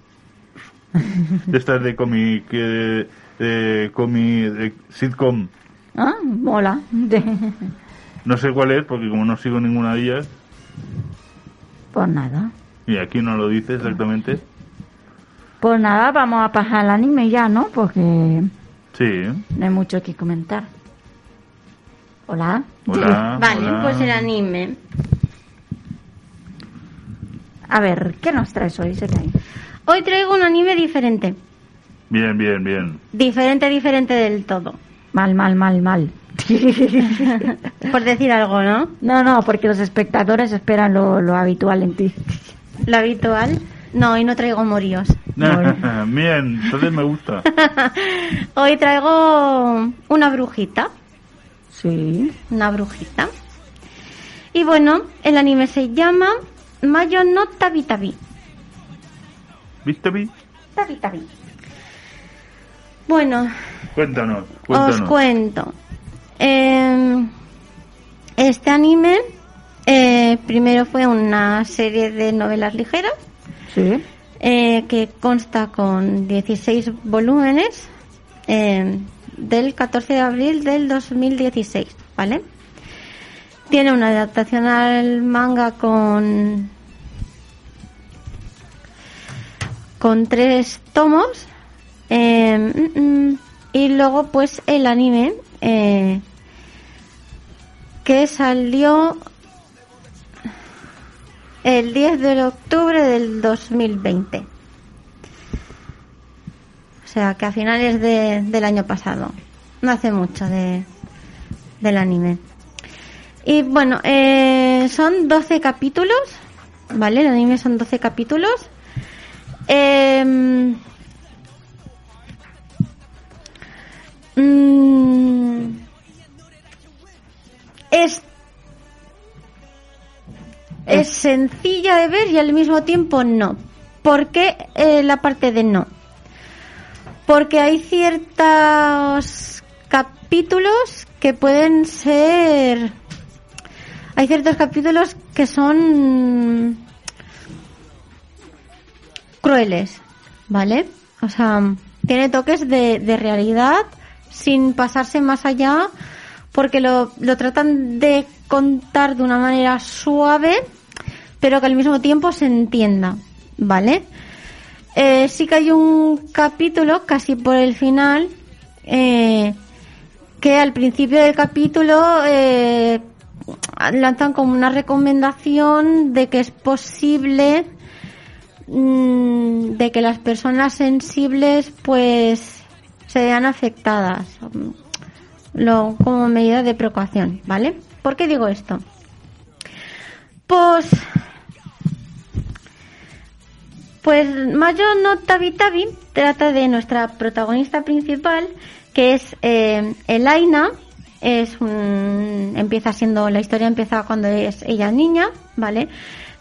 De estas de cómic, eh, de, cómic, de sitcom. Ah, mola. No sé cuál es, porque como no sigo ninguna de ellas, Pues nada. y aquí no lo dice exactamente. Pues nada, vamos a pasar al anime ya, ¿no? Porque Sí. no hay mucho que comentar. Hola. Hola. Vale, hola. pues el anime. A ver, ¿qué nos traes hoy, Sekai? Hoy traigo un anime diferente. Bien, bien, bien. Diferente, diferente del todo. Mal, mal, mal, mal. Por decir algo, ¿no? No, no, porque los espectadores esperan lo, lo habitual en ti. Lo habitual. No, hoy no traigo moríos. bien, entonces me gusta. Hoy traigo una brujita. Sí. Una brujita. Y bueno, el anime se llama Mayo no Tabi Tabi. ¿Viste, Vi? Tabi Tabi. Bueno, Cuéntanos, os cuento. Eh, este anime eh, primero fue una serie de novelas ligeras Sí. eh, que consta con 16 volúmenes eh, del 14 de abril del 2016, ¿vale? Tiene una adaptación al manga con con tres tomos eh, mm, y luego pues el anime eh, que salió el 10 de octubre del 2020. O sea, que a finales de- del año pasado. No hace mucho de, del anime. Y bueno, eh, son 12 capítulos. ¿Vale? El anime son 12 capítulos. Em, mm, es es sencilla de ver y al mismo tiempo no. ¿Por qué eh, la parte de no? Porque hay ciertos capítulos que pueden ser... Hay ciertos capítulos que son crueles, ¿vale? O sea, tiene toques de, de realidad sin pasarse más allá porque lo, lo tratan de contar de una manera suave pero que al mismo tiempo se entienda, ¿vale? Eh, sí que hay un capítulo casi por el final eh, que al principio del capítulo eh, lanzan como una recomendación de que es posible mm, de que las personas sensibles pues se vean afectadas lo, como medida de precaución, ¿vale? ¿Por qué digo esto? Pues pues Mayo no Tabi Tabi trata de nuestra protagonista principal, que es eh, Elaina. Es un, empieza siendo, la historia empieza cuando es ella niña, ¿vale?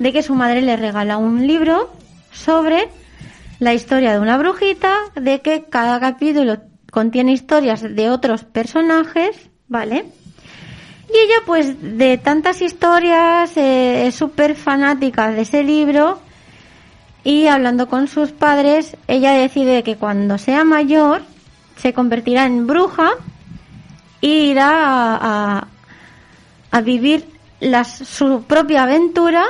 De que su madre le regala un libro sobre la historia de una brujita, de que cada capítulo contiene historias de otros personajes, ¿vale? Y ella, pues, de tantas historias, eh, es súper fanática de ese libro y hablando con sus padres, ella decide que cuando sea mayor se convertirá en bruja e irá a, vivir su propia aventura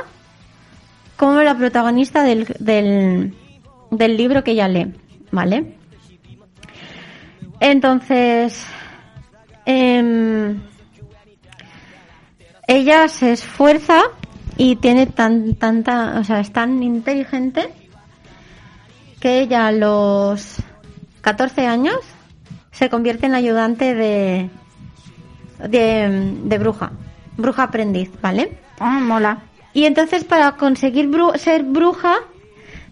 como la protagonista del, del, del libro que ella lee, ¿vale? Entonces, em, ella se esfuerza y tiene tan tanta, o sea, es tan inteligente que ella a los 14 años se convierte en ayudante de, de, de bruja, bruja aprendiz, ¿vale? Ah, mola. Y entonces para conseguir bru- ser bruja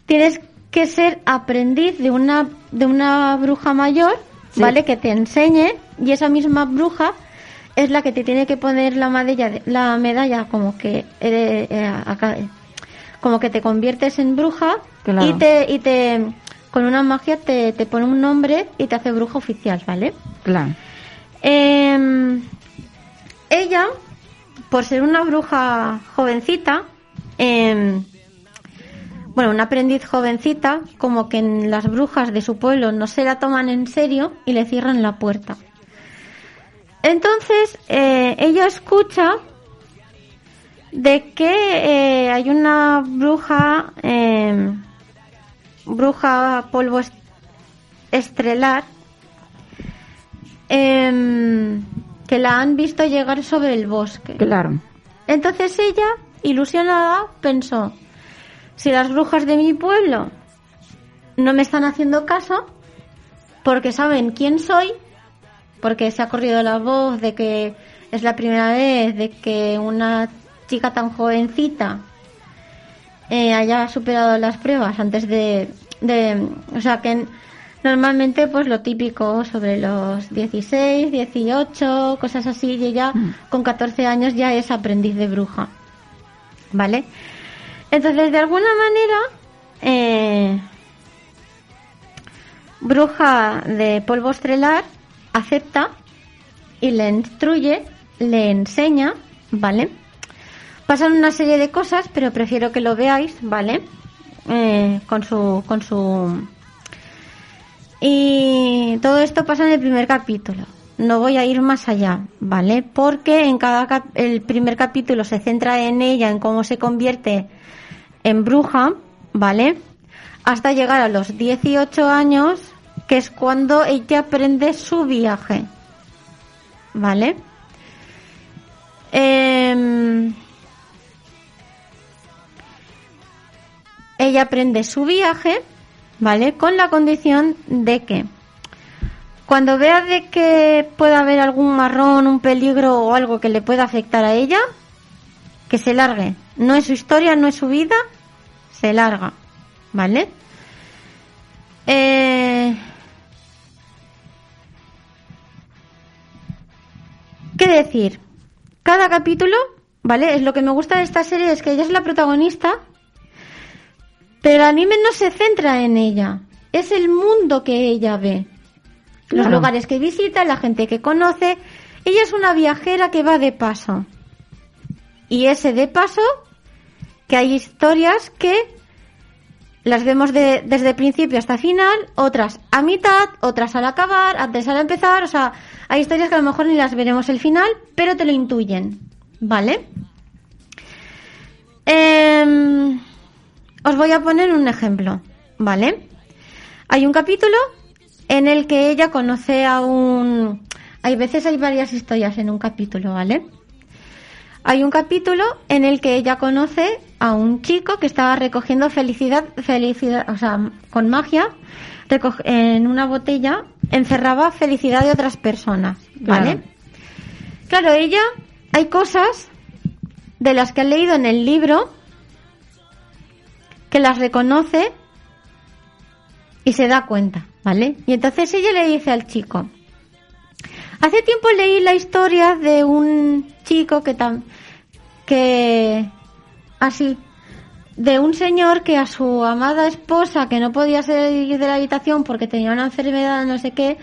tienes que ser aprendiz de una de una bruja mayor, Sí. ¿vale? Que te enseñe y esa misma bruja es la que te tiene que poner la medalla, la medalla como que eh, acá- como que te conviertes en bruja Claro. y te y te con una magia te, te pone un nombre y te hace bruja oficial, ¿vale? Claro. Eh, ella, por ser una bruja jovencita, eh, bueno, una aprendiz jovencita, como que en las brujas de su pueblo no se la toman en serio y le cierran la puerta. Entonces, eh, ella escucha de que eh, hay una bruja, eh, bruja polvo est- estrelar, em, que la han visto llegar sobre el bosque. Claro. Entonces ella, ilusionada, pensó, si las brujas de mi pueblo no me están haciendo caso, porque saben quién soy, porque se ha corrido la voz de que es la primera vez de que una chica tan jovencita eh, haya superado las pruebas antes de, de o sea que en- normalmente pues lo típico sobre los 16, 18, cosas así y ella con 14 años ya es aprendiz de bruja. ¿Vale? Entonces de alguna manera eh, bruja de polvo estrelar acepta y le instruye, le enseña, ¿vale? Pasan una serie de cosas, pero prefiero que lo veáis, ¿vale? Eh, con su, con su y todo esto pasa en el primer capítulo. No voy a ir más allá, ¿vale? Porque en cada el primer capítulo se centra en ella, en cómo se convierte en bruja, ¿vale? Hasta llegar a los 18 años, que es cuando ella aprende su viaje, ¿vale? Em, ella aprende su viaje, ¿vale? Con la condición de que cuando vea de que pueda haber algún marrón, un peligro o algo que le pueda afectar a ella, que se largue. No es su historia, no es su vida, se larga, ¿vale? Eh... ¿Qué decir? Cada capítulo, ¿vale? Es lo que me gusta de esta serie es que ella es la protagonista, pero el anime no se centra en ella. Es el mundo que ella ve. Los Claro. lugares que visita, la gente que conoce. Ella es una viajera que va de paso. Y ese de paso, que hay historias que las vemos de- desde principio hasta final, otras a mitad, otras al acabar, antes al empezar, o sea, hay historias que a lo mejor ni las veremos el final, pero te lo intuyen, ¿vale? Em, os voy a poner un ejemplo, ¿vale? Hay un capítulo en el que ella conoce a un... Hay veces hay varias historias en un capítulo, ¿vale? Hay un capítulo en el que ella conoce a un chico que estaba recogiendo felicidad, felicidad, o sea, con magia, en una botella encerraba felicidad de otras personas, ¿vale? Claro, ella, hay cosas de las que ha leído en el libro que las reconoce y se da cuenta, ¿vale? Y entonces ella le dice al chico, hace tiempo leí la historia de un chico que tan que así de un señor que a su amada esposa que no podía salir de la habitación porque tenía una enfermedad no sé qué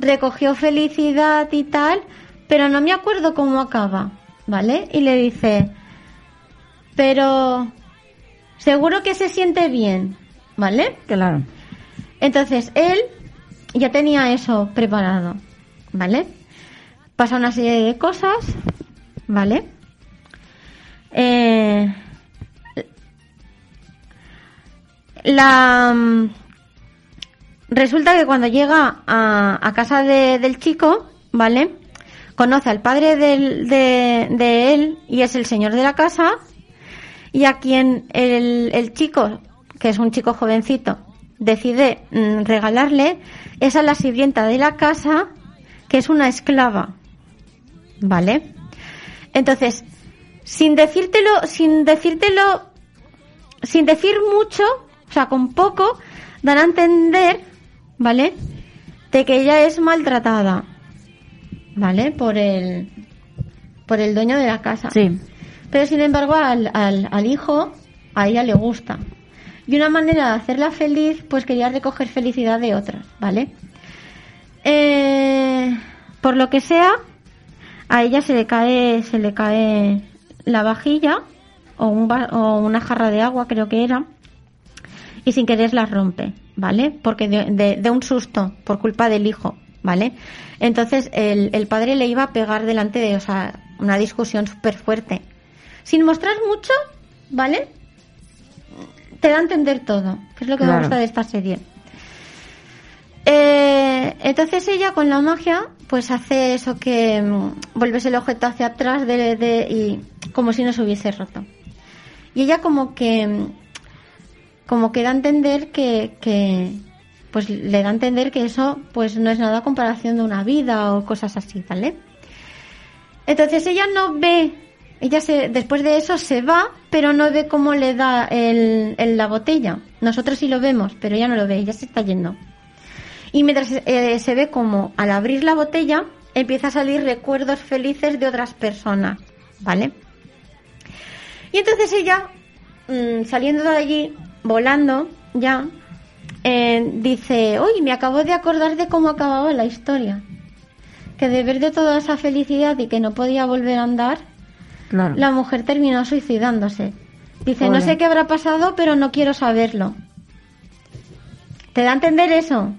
recogió felicidad y tal pero no me acuerdo cómo acaba vale y le dice pero seguro que se siente bien vale Claro. entonces él ya tenía eso preparado, ¿vale? Pasa una serie de cosas, ¿vale? Eh, la mm, resulta que cuando llega a, casa de- del chico, ¿vale? Conoce al padre de, él y es el señor de la casa y a quien el, el chico, que es un chico jovencito, decide mm, regalarle es a la sirvienta de la casa, que es una esclava. ¿Vale? Entonces, sin decírtelo, sin decírtelo, sin decir mucho, o sea, con poco, dan a entender, ¿vale? De que ella es maltratada, ¿vale? Por el, por el dueño de la casa. Sí. Pero sin embargo al, al, al hijo a ella le gusta. Y una manera de hacerla feliz, pues quería recoger felicidad de otras, ¿vale? Eh, por lo que sea, a ella se le cae, se le cae la vajilla o, un va- o una jarra de agua, creo que era, y sin querer la rompe, ¿vale? Porque de, de- de un susto por culpa del hijo, ¿vale? Entonces el, el padre le iba a pegar delante de, o sea, una discusión súper fuerte. Sin mostrar mucho, ¿vale? Te da a entender todo, que es lo que me gusta de esta serie. Eh, entonces ella con la magia pues hace eso que mm, vuelves el objeto hacia atrás de, de- y como si no se hubiese roto. Y ella como que mm, como que da a entender que, que pues le da a entender que eso pues no es nada a comparación de una vida o cosas así, ¿vale? Entonces ella no ve, ella se, después de eso se va, pero no ve cómo le da el, la botella. Nosotros sí lo vemos, pero ella no lo ve, ella se está yendo. Y mientras eh, se ve como al abrir la botella empieza a salir recuerdos felices de otras personas, ¿vale? Y entonces ella, mm, saliendo de allí, volando ya, eh, dice, uy, me acabo de acordar de cómo acababa la historia. Que de ver de toda esa felicidad y que no podía volver a andar, Claro. la mujer terminó suicidándose. Dice, no sé qué habrá pasado, pero no quiero saberlo. ¿Te da a entender eso?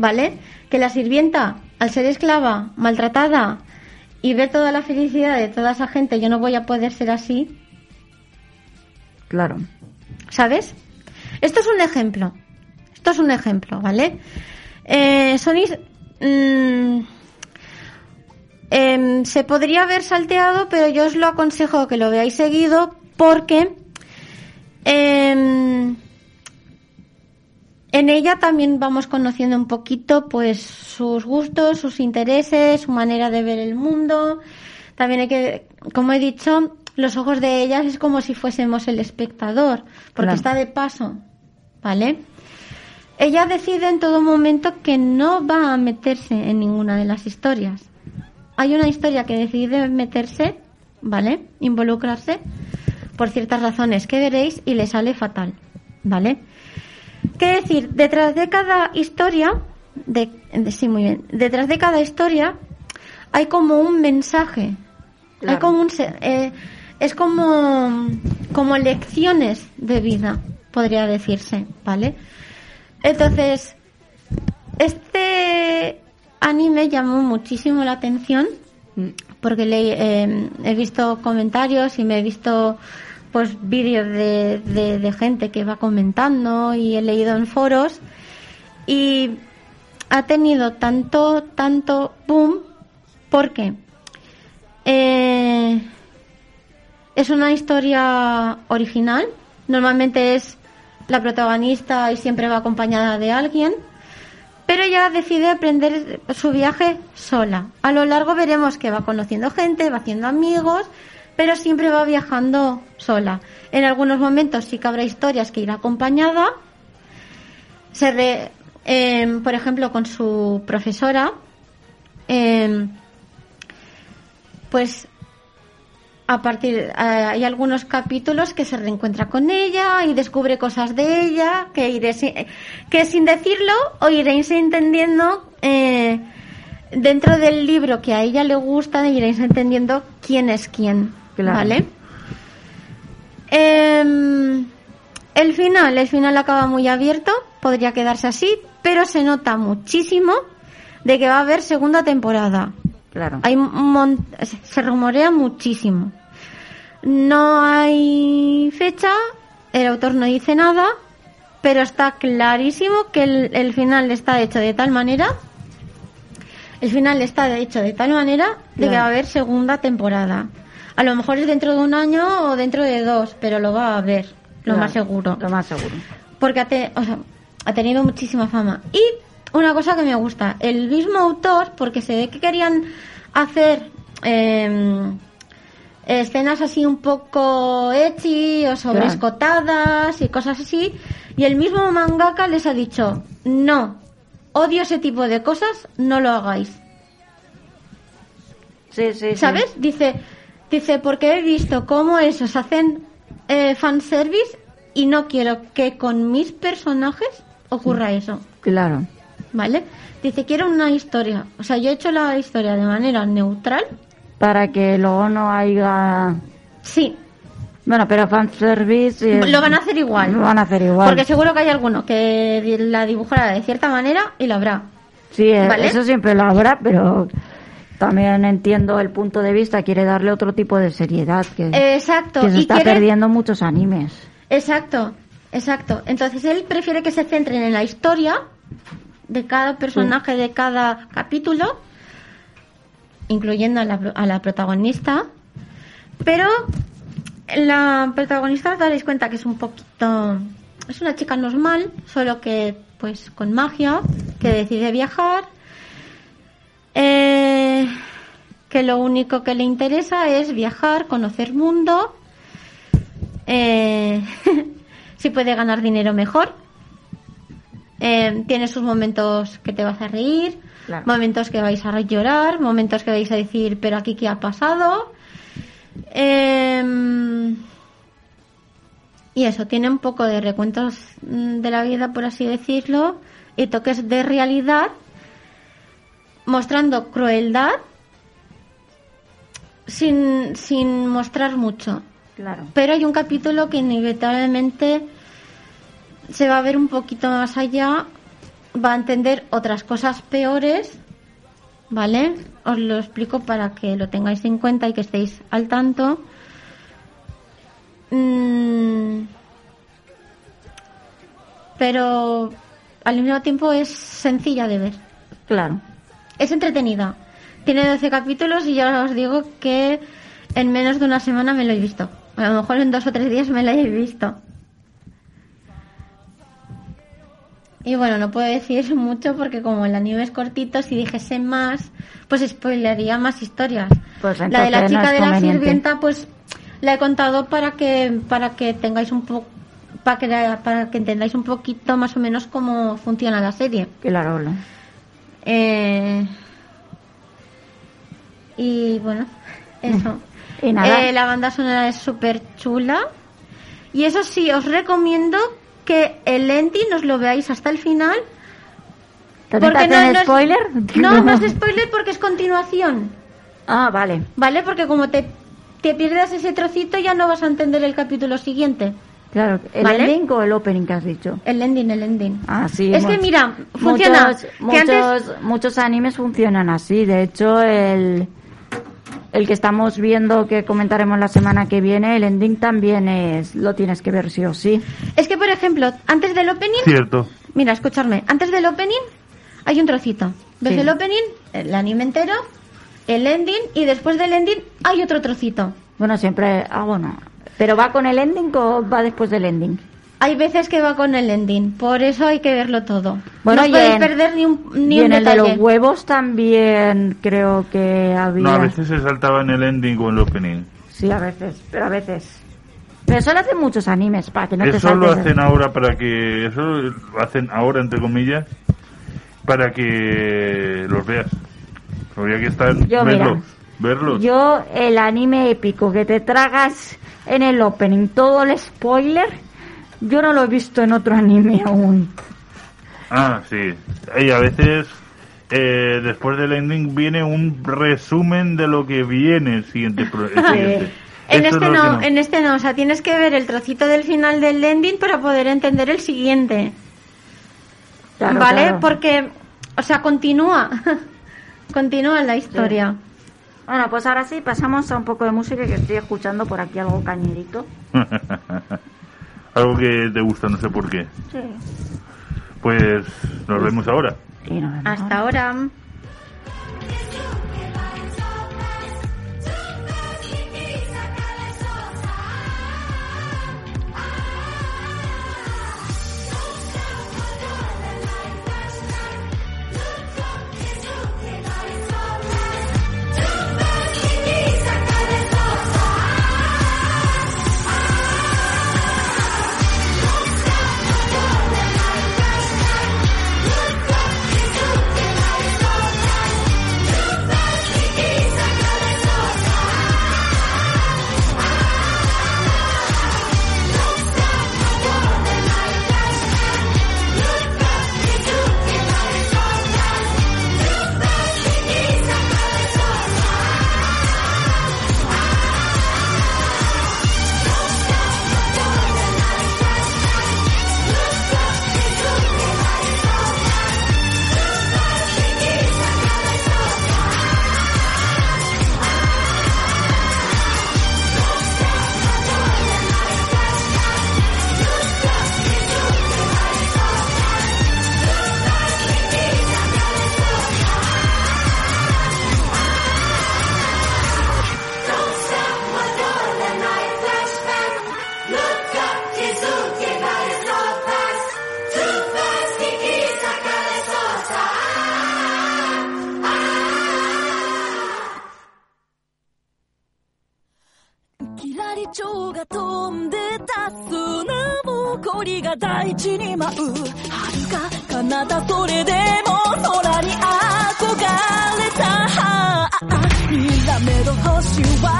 ¿Vale? Que la sirvienta, al ser esclava, maltratada y ver toda la felicidad de toda esa gente, yo no voy a poder ser así, Claro. ¿sabes? Esto es un ejemplo. Esto es un ejemplo, ¿vale? Eh, son is- mm, em, se podría haber salteado, pero yo os lo aconsejo que lo veáis seguido porque em, en ella también vamos conociendo un poquito pues sus gustos, sus intereses, su manera de ver el mundo. También hay que, como he dicho, los ojos de ellas es como si fuésemos el espectador, porque Claro. está de paso, ¿vale? Ella decide en todo momento que no va a meterse en ninguna de las historias. Hay una historia que decide meterse, ¿vale? Involucrarse por ciertas razones que veréis y le sale fatal, ¿vale? ¿Qué decir? Detrás de cada historia, de, de- sí, muy bien, detrás de cada historia hay como un mensaje, hay como un, eh, es como, como lecciones de vida, podría decirse, ¿vale? Entonces, este anime llamó muchísimo la atención Mm. porque le, eh, he visto comentarios y me he visto pues vídeos de, de, gente que va comentando y he leído en foros y ha tenido tanto tanto boom porque eh, es una historia original normalmente es la protagonista y siempre va acompañada de alguien pero ella decide aprender su viaje sola. A lo largo veremos que va conociendo gente, va haciendo amigos, pero siempre va viajando sola. En algunos momentos sí que habrá historias que irá acompañada. Se re- em, por ejemplo, con su profesora, em, pues a partir eh, hay algunos capítulos que se reencuentra con ella y descubre cosas de ella que iré que sin decirlo o iréis entendiendo eh, dentro del libro que a ella le gusta iréis entendiendo quién es quién Claro. vale Em, el final el final acaba muy abierto podría quedarse así pero se nota muchísimo de que va a haber segunda temporada Claro. hay mon- se rumorea muchísimo. No hay fecha, el autor no dice nada, pero está clarísimo que el, el final está hecho de tal manera, el final está hecho de tal manera de que va a haber segunda temporada. A lo mejor es dentro de un año o dentro de dos, pero lo va a haber, lo Claro, más seguro Lo más seguro. porque ha, te- o sea, ha tenido muchísima fama. Y una cosa que me gusta, el mismo autor, porque se ve que querían hacer em, escenas así un poco ecchi o sobrescotadas y cosas así. Y el mismo mangaka les ha dicho, no, odio ese tipo de cosas, no lo hagáis. Sí, sí, sí. ¿Sabes? Dice, dice, porque he visto cómo esos hacen eh, fanservice y no quiero que con mis personajes ocurra eso. Claro. ¿Vale? Dice, quiero una historia. O sea, yo he hecho la historia de manera neutral. Para que luego no haya... Sí, Bueno, pero fanservice... lo van a hacer igual. Lo van a hacer igual. Porque seguro que hay alguno que la dibujará de cierta manera y lo habrá. Sí, eh, ¿Vale? eso siempre lo habrá, pero también entiendo el punto de vista. Quiere darle otro tipo de seriedad que, Exacto. que se y está quiere- perdiendo muchos animes. Exacto, exacto. Entonces él prefiere que se centren en la historia de cada personaje de cada capítulo, incluyendo a la, pro- a la protagonista. Pero la protagonista os daréis cuenta que es un poquito... Es una chica normal, solo que pues con magia, que decide viajar. Eh, que lo único que le interesa es viajar, conocer mundo eh, si puede ganar dinero mejor. Eh, tiene sus momentos que te vas a reír, Claro. momentos que vais a llorar, momentos que vais a decir, pero aquí qué ha pasado. Eh, y eso, tiene un poco de recuentos mm, de la vida, por así decirlo, y toques de realidad, mostrando crueldad sin, sin mostrar mucho. Claro. Pero hay un capítulo que inevitablemente se va a ver un poquito más allá, va a entender otras cosas peores, ¿vale? Os lo explico para que lo tengáis en cuenta y que estéis al tanto. Mm, pero al mismo tiempo es sencilla de ver. Claro. Es entretenida. Tiene 12 capítulos y ya os digo que en menos de una semana me lo he visto. A lo mejor en dos o tres días me lo he visto. Y bueno, no puedo decir mucho porque como el anime es cortito, si dijese más, pues spoilería más historias. Pues la de la no chica de la sirvienta, pues la he contado para que para que tengáis un poco para que para que entendáis un poquito más o menos cómo funciona la serie. Claro. lo- Eh, y bueno, eso. Y nada. Eh, la banda sonora es súper chula. Y eso sí, os recomiendo que el ending os lo veáis hasta el final. ¿También te porque hacen es- spoiler? No, no es spoiler porque es continuación. Ah, vale. ¿Vale? Porque como te, te pierdas ese trocito ya no vas a entender el capítulo siguiente. Claro. ¿El ¿Vale? ending o el opening que has dicho? El ending, el ending. Ah, sí. Es que mira, funciona. Muchos, que muchos, antes- muchos animes funcionan así. De hecho, el, el que estamos viendo, que comentaremos la semana que viene, el ending también es lo tienes que ver sí o sí. Es que, por ejemplo, antes del opening, Cierto. Mira, escuchadme. Antes del opening hay un trocito. ¿Ves Sí. el opening? El anime entero, el ending y después del ending hay otro trocito. Bueno, siempre... Ah, bueno. ¿Pero va con el ending o va después del ending? Hay veces que va con el ending, por eso hay que verlo todo. Bueno, no podéis en- perder ni un, ni y un en el de detalle. los huevos también creo que había... No, a veces se saltaba en el ending o en el opening. Sí, a veces, pero a veces. Pero eso lo hacen muchos animes, para que no te eso lo hacen ahora para que. Eso lo hacen ahora, entre comillas, para que los veas. Habría que estar. Yo, mira, verlos. Yo, el anime épico que te tragas en el opening, todo el spoiler, yo no lo he visto en otro anime aún. Ah, sí. Y a veces. eh, después del ending viene un resumen de lo que viene el siguiente. pro- el siguiente. En este es no, en este no, o sea, tienes que ver el trocito del final del ending para poder entender el siguiente. Claro, ¿Vale? claro. Porque, o sea, continúa. continúa la historia. Bueno, pues ahora sí, pasamos a un poco de música que estoy escuchando por aquí algo cañerito. Algo que te gusta, no sé por qué. Sí. Pues nos vemos ahora. Y nos vemos Hasta ahora. ahora. I'll hold you. Why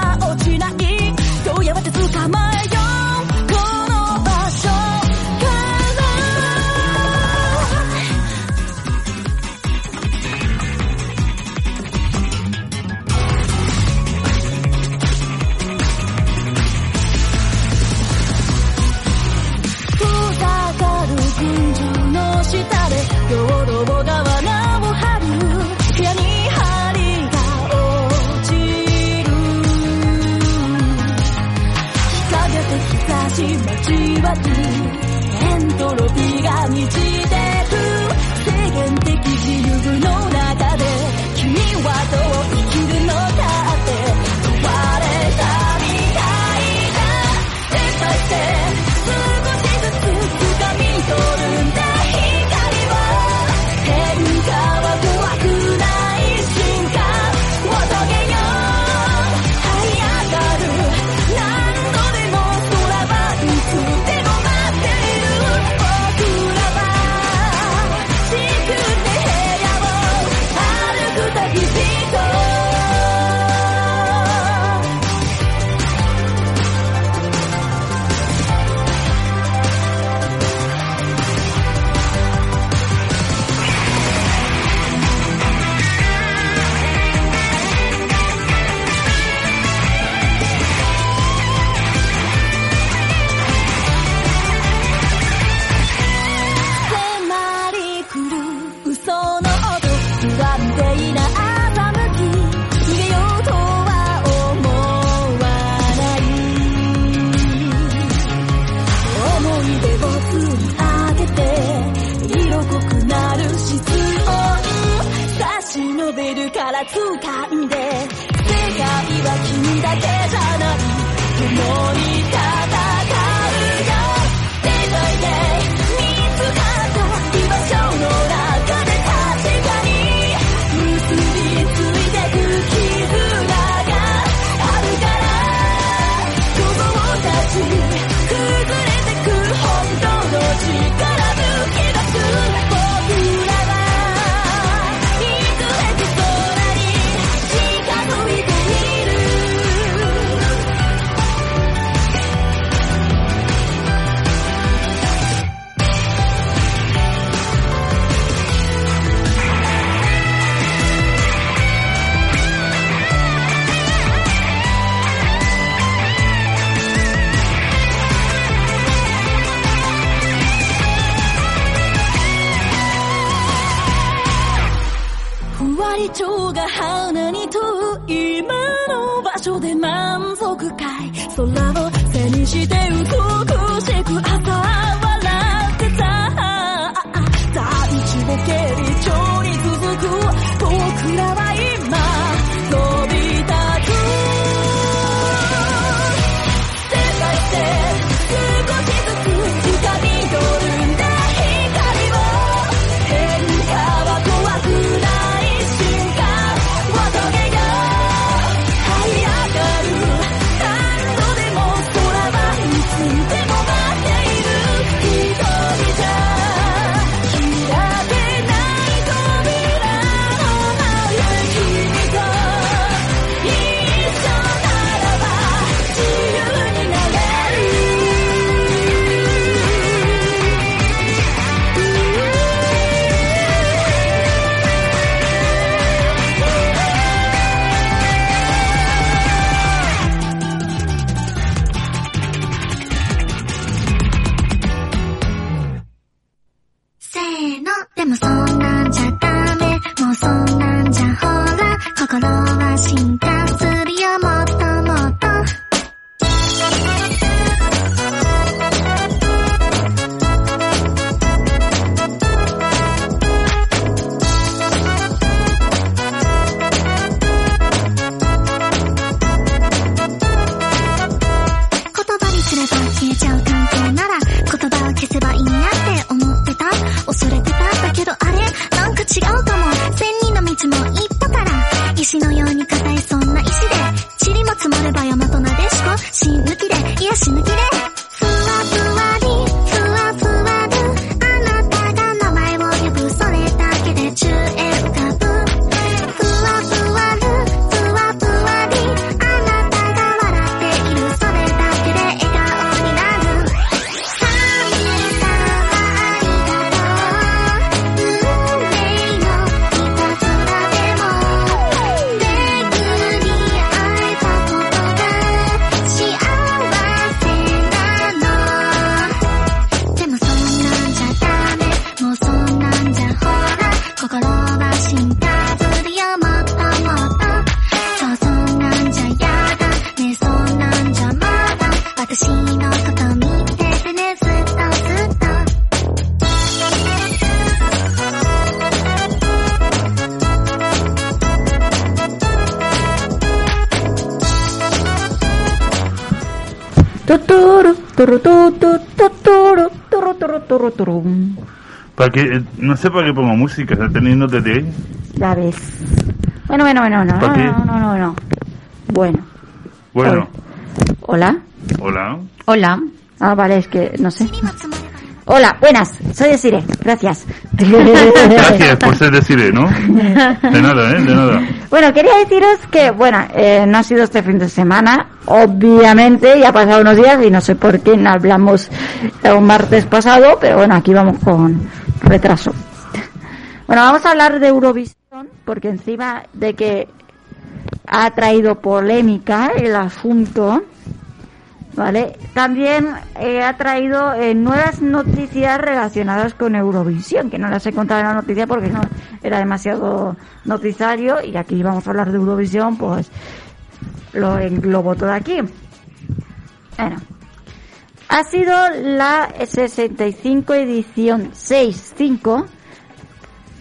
Para no sé para qué pongo música, está teniendo TT. Ya ves. Bueno, bueno, bueno, no, ¿Para qué? no, no, no, no. Bueno. Bueno, Hola. hola. Hola. Ah, vale, es que no sé. Hola, buenas. Soy Desire. Gracias. Gracias por ser deciré, ¿no? De nada, ¿eh? De nada. Bueno, quería deciros que, bueno, eh, no ha sido este fin de semana, obviamente, ya ha pasado unos días y no sé por qué no hablamos un martes pasado, pero bueno, aquí vamos con retraso. Bueno, vamos a hablar de Eurovisión, porque encima de que ha traído polémica el asunto, ¿vale? También eh, ha traído eh, nuevas noticias relacionadas con Eurovisión, que no las he contado en la noticia porque no era demasiado noticiario y aquí vamos a hablar de Eurovisión, pues lo englobo todo aquí. Bueno, ha sido la 65 edición 65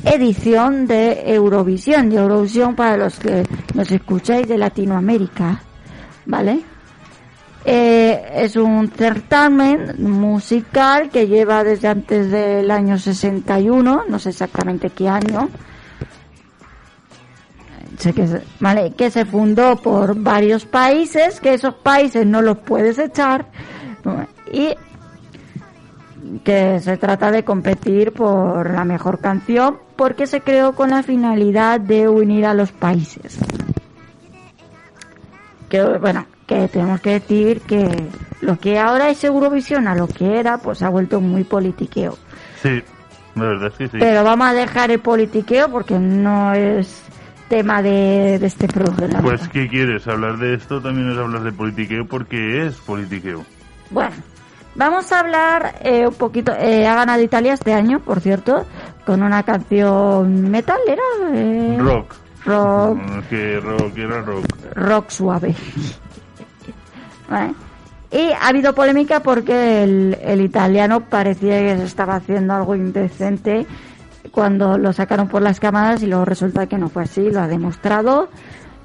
edición de Eurovisión, de Eurovisión para los que nos escucháis de Latinoamérica, ¿vale? Eh, es un certamen musical que lleva desde antes del año 61, no sé exactamente qué año, ¿vale? que se fundó por varios países, que esos países no los puedes echar, y que se trata de competir por la mejor canción porque se creó con la finalidad de unir a los países. Que bueno, que tenemos que decir que lo que ahora es Eurovisión a lo que era, pues ha vuelto muy politiqueo. Sí, la verdad es que sí. Pero vamos a dejar el politiqueo porque no es tema de, de este programa. Pues, ¿qué quieres? ¿Hablar de esto también es hablar de politiqueo? Porque es politiqueo. Bueno, vamos a hablar eh, un poquito. Eh, ha ganado Italia este año, por cierto, con una canción metal, ¿era? Eh, Rock. Rock, Que rock era rock. rock suave. Vale. Y ha habido polémica porque el, el italiano parecía que se estaba haciendo algo indecente cuando lo sacaron por las cámaras y luego resulta que no fue así, lo ha demostrado,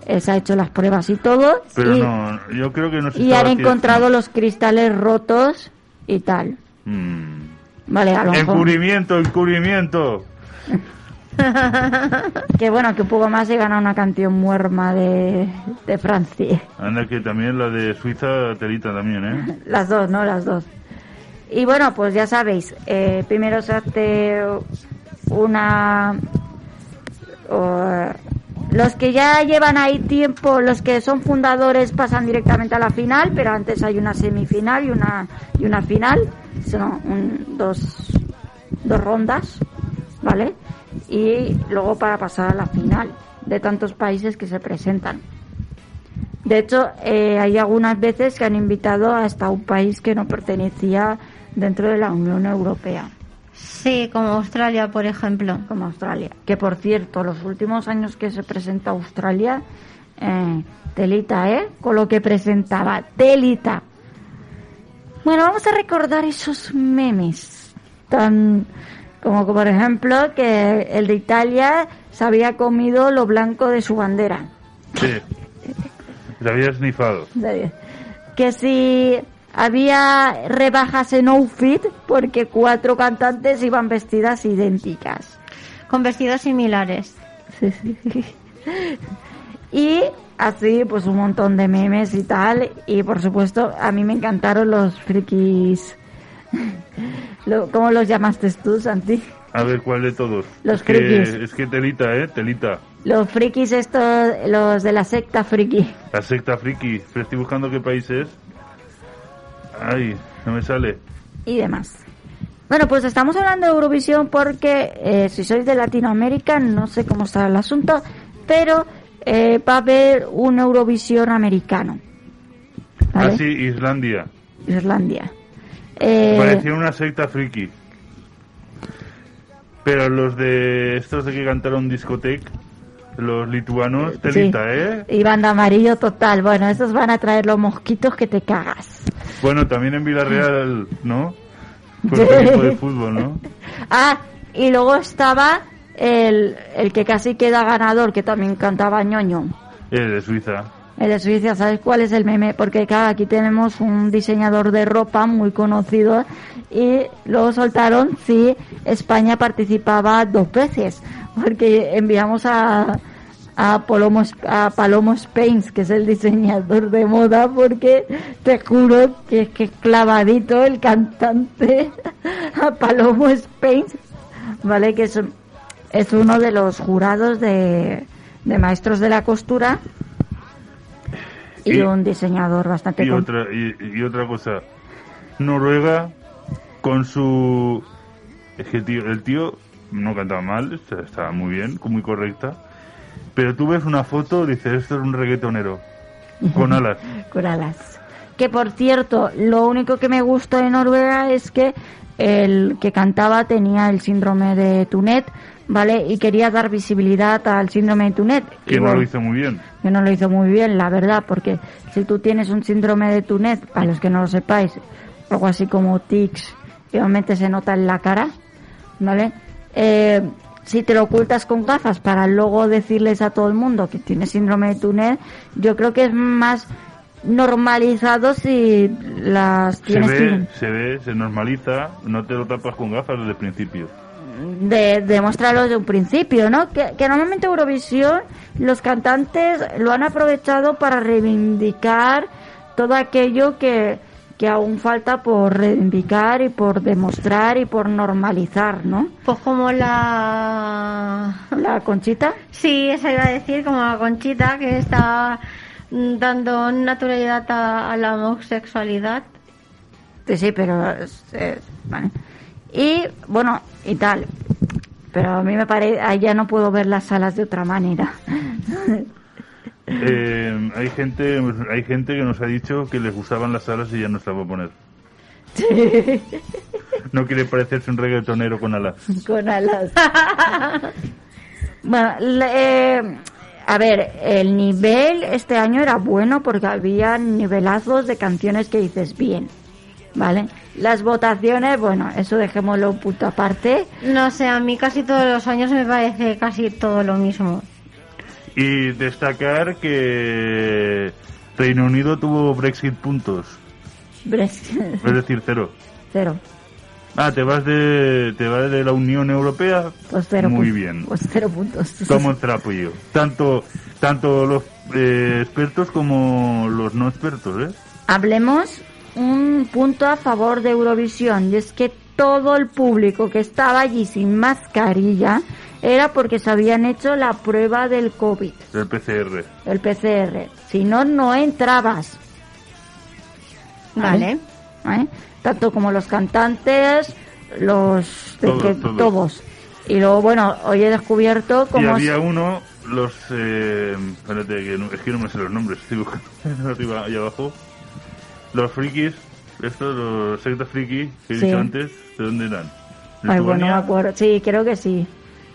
eh, se ha hecho las pruebas y todo. Pero y, no, yo creo que no se y han encontrado los cristales rotos y tal. Mm. Vale, a lo mejor. Encubrimiento, encubrimiento. Que bueno, que un poco más se gana una canción muerma de, de Francia. Anda que también la de Suiza telita también, ¿eh? Las dos, ¿no? Las dos. Y bueno, pues ya sabéis, eh, primero se hace una... o, los que ya llevan ahí tiempo, los que son fundadores pasan directamente a la final, pero antes hay una semifinal y una y una final, son un- dos, dos rondas, ¿vale? Y luego para pasar a la final de tantos países que se presentan. De hecho, eh, hay algunas veces que han invitado hasta un país que no pertenecía dentro de la Unión Europea, Sí, como Australia, por ejemplo. como Australia. Que por cierto, los últimos años que se presenta Australia, eh, telita, ¿eh? Con lo que presentaba, telita. Bueno, vamos a recordar esos memes tan como que, por ejemplo que el de Italia se había comido lo blanco de su bandera. Sí. Se había snifado. que si había rebajas en outfit porque cuatro cantantes iban vestidas idénticas. Con vestidos similares. Y así, pues un montón de memes y tal. Y por supuesto, a mí me encantaron los frikis. Lo- ¿Cómo los llamaste tú, Santi? A ver, ¿cuál de todos? Los es que, frikis. es que telita, ¿eh? Telita. Los frikis estos, los de la secta friki. La secta friki. Pero estoy buscando qué país es. Ay, no me sale. y demás. Bueno, pues estamos hablando de Eurovisión porque eh, si sois de Latinoamérica, no sé cómo está el asunto, pero eh, va a haber un Eurovisión americano. ¿Vale? Ah, sí, Islandia. Islandia. Eh, Parecía una secta friki. Pero los de estos de que cantaron discoteca, los lituanos, telita, sí. ¿eh? Y banda amarillo total. Bueno, estos van a traer los mosquitos que te cagas. Bueno, también en Villarreal, ¿no? Fue el equipo de fútbol, ¿no? Ah, y luego estaba el, el que casi queda ganador, que también cantaba ñoño. El de Suiza. El de Suiza, ¿sabes cuál es el meme? Porque claro, aquí tenemos un diseñador de ropa muy conocido y luego soltaron si España participaba dos veces, porque enviamos a, a Palomo, a Palomo Spains, que es el diseñador de moda, porque te juro que es que es clavadito el cantante a Palomo Spains, ¿vale? Que es, es uno de los jurados de, de maestros de la costura y, Y- un diseñador bastante Y otra, y, y otra cosa, Noruega con su... Es que tío, el tío no cantaba mal, estaba muy bien, muy correcta, pero tú ves una foto, dices, esto es un reggaetonero, con alas. con alas. Que por cierto, lo único que me gustó de Noruega es que el que cantaba tenía el síndrome de Tunet, ¿vale? Y quería dar visibilidad al síndrome de Tunet. Que no bueno, lo hizo muy bien. que no lo hizo muy bien, la verdad, porque si tú tienes un síndrome de Tunet, para los que no lo sepáis, algo así como tics, que obviamente se nota en la cara, ¿vale? Eh, si te lo ocultas con gafas para luego decirles a todo el mundo que tienes síndrome de Tunet, yo creo que es más normalizado si las Se tienes ve, sin- se ve, se normaliza, no te lo tapas con gafas desde el principio. De demostrarlo desde un principio, ¿no? Que, que normalmente Eurovisión los cantantes lo han aprovechado para reivindicar todo aquello que, que aún falta por reivindicar y por demostrar y por normalizar, ¿no? Pues como la... La Conchita, Sí, eso iba a decir, como la Conchita, que está mm, dando naturalidad a, a la homosexualidad. sí, sí, pero es- es- vale. Y bueno, y tal. Pero a mí me parece, ya no puedo ver las salas de otra manera. Eh, hay gente hay gente que nos ha dicho que les gustaban las alas y ya no se las va a poner. No quiere parecerse un reggaetonero con alas. con alas. bueno, le- eh, a ver, el nivel este año era bueno porque había nivelazos de canciones que dices bien, ¿vale? Las votaciones, bueno, eso dejémoslo un punto aparte. No sé, a mí casi todos los años me parece casi todo lo mismo. Y destacar que Reino Unido tuvo Brexit puntos, Bre- es decir, cero. Cero. Ah, te vas de te vas de la Unión Europea. Pues cero Muy bien. Pues cero puntos. Tomo el apoyo. Tanto tanto los eh, expertos como los no expertos, ¿eh? Hablemos un punto a favor de Eurovisión y es que todo el público que estaba allí sin mascarilla era porque se habían hecho la prueba del COVID, Del PCR. el PCR. Si no, no entrabas. Vale. ¿Vale? Tanto como los cantantes, los Todos, que- todos. todos. Y luego, bueno, hoy he descubierto Y cómo había uno, los... Eh, espérate, que no- es que no me sé los nombres, estoy buscando arriba y abajo. Los frikis, estos, los sectas friki que he Sí. dicho antes, ¿de dónde eran? Ay, bueno, no me acuerdo. Sí, creo que sí.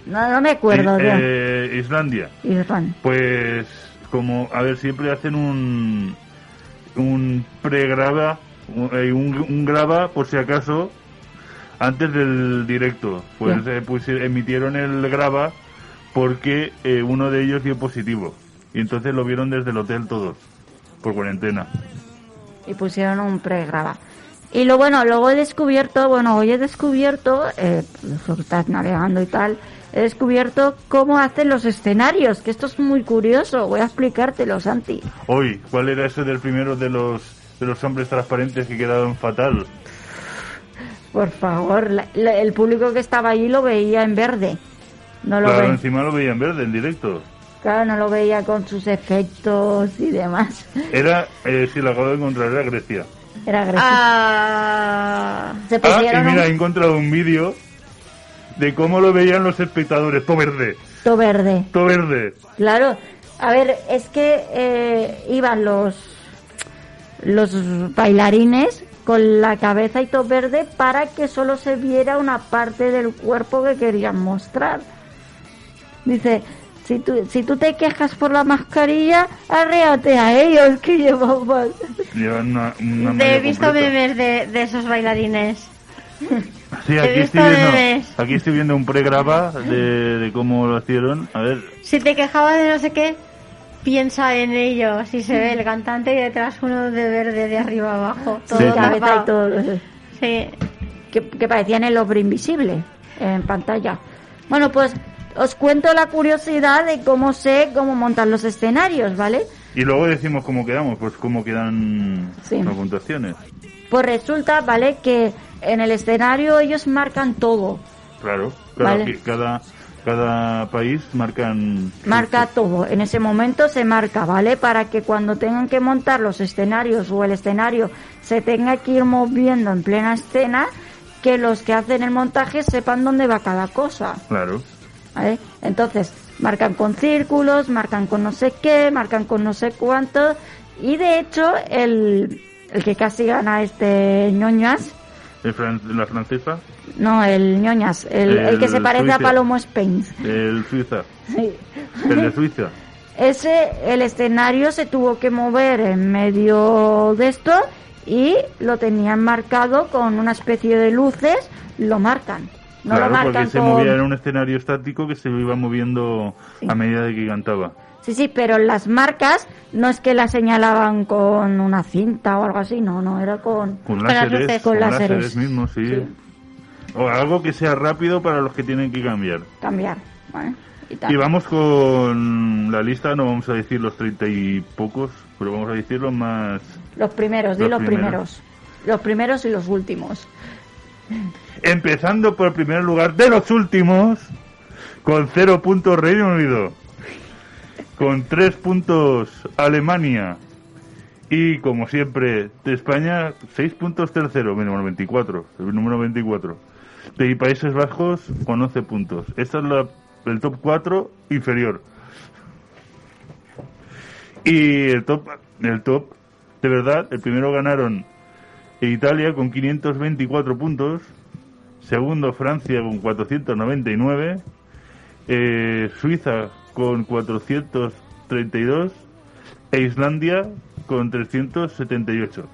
No, no me acuerdo de Eh, eh, Islandia. Irán. Pues, como, a ver, siempre hacen un, un pregraba, un, eh, un, un graba por si acaso, antes del directo. Pues, eh, pues emitieron el graba porque eh, uno de ellos dio positivo. Y entonces lo vieron desde el hotel todos, por cuarentena. Y pusieron un pregraba. Y lo bueno, luego he descubierto, bueno, hoy he descubierto, eh, estás navegando y tal, he descubierto cómo hacen los escenarios, que esto es muy curioso, voy a explicártelo, Santi. Hoy, ¿cuál era ese del primero de los de los hombres transparentes que quedaron fatal? Por favor, la- la- el público que estaba allí lo veía en verde. No lo Claro, encima lo veía en verde, en directo. Claro, no lo veía con sus efectos y demás. Era, eh, si lo acabo de encontrar, era Grecia. Era agresivo. Ah, Se Ah, pusieron y mira, he encontrado un vídeo de cómo lo veían los espectadores. Todo verde, to verde. todo verde. Claro, a ver, es que eh, iban los los bailarines con la cabeza y todo verde para que solo se viera una parte del cuerpo que querían mostrar. Dice, si tú, si tú te quejas por la mascarilla, arréate a ellos que llevan más. Llevan una, una he visto completa. memes de, de esos bailarines. Sí, aquí estoy, viendo, aquí estoy viendo un pregraba de, de cómo lo hicieron. A ver, Si te quejabas de no sé qué, piensa en ello. Si se ve el cantante y detrás uno de verde de arriba abajo. Todo Sí. y todo. Sí. que, que parecían el hombre invisible en pantalla. Bueno, pues os cuento la curiosidad de cómo sé cómo montar los escenarios, ¿vale? Y luego decimos cómo quedamos, pues cómo quedan Sí. las puntuaciones. Pues resulta, ¿vale? Que en el escenario ellos marcan todo, Claro, cada, Vale. que- cada, cada país marcan... marca todo. En ese momento se marca, ¿vale? Para que cuando tengan que montar los escenarios o el escenario se tenga que ir moviendo en plena escena, que los que hacen el montaje sepan dónde va cada cosa. Claro. ¿Vale? Entonces, marcan con círculos, marcan con no sé qué, marcan con no sé cuánto. Y de hecho, el, el que casi gana este ñoñas, El fran- la francesa, no, el ñoñas, el, el que se parece a. Palomo Spence. el Suiza, Sí. el de Suiza. Ese, el escenario se tuvo que mover en medio de esto y lo tenían marcado con una especie de luces, lo marcan. No claro, lo marcan porque se movía en un escenario estático que se iba moviendo Sí. a medida de que cantaba. Sí, sí, pero las marcas no es que las señalaban con una cinta o algo así, no, no, era con... Con las láseres, luces. Con con láseres. láseres mismos, sí. Sí. O algo que sea rápido para los que tienen que cambiar. cambiar, ¿vale? Y vamos con la lista, no vamos a decir los treinta y pocos, pero vamos a decir los más... Los primeros, di Los los primeros. primeros. Los primeros y los últimos. Empezando por el primer lugar de los últimos, con cero puntos Reino Unido, con tres puntos Alemania y como siempre de España, seis puntos tercero, número 24, el número 24. De Países Bajos con 11 puntos. Esta es la, el top 4 inferior. Y el top, el top, de verdad, el primero ganaron Italia con 524 puntos, segundo Francia con 499, eh, Suiza con 432 e Islandia con 378.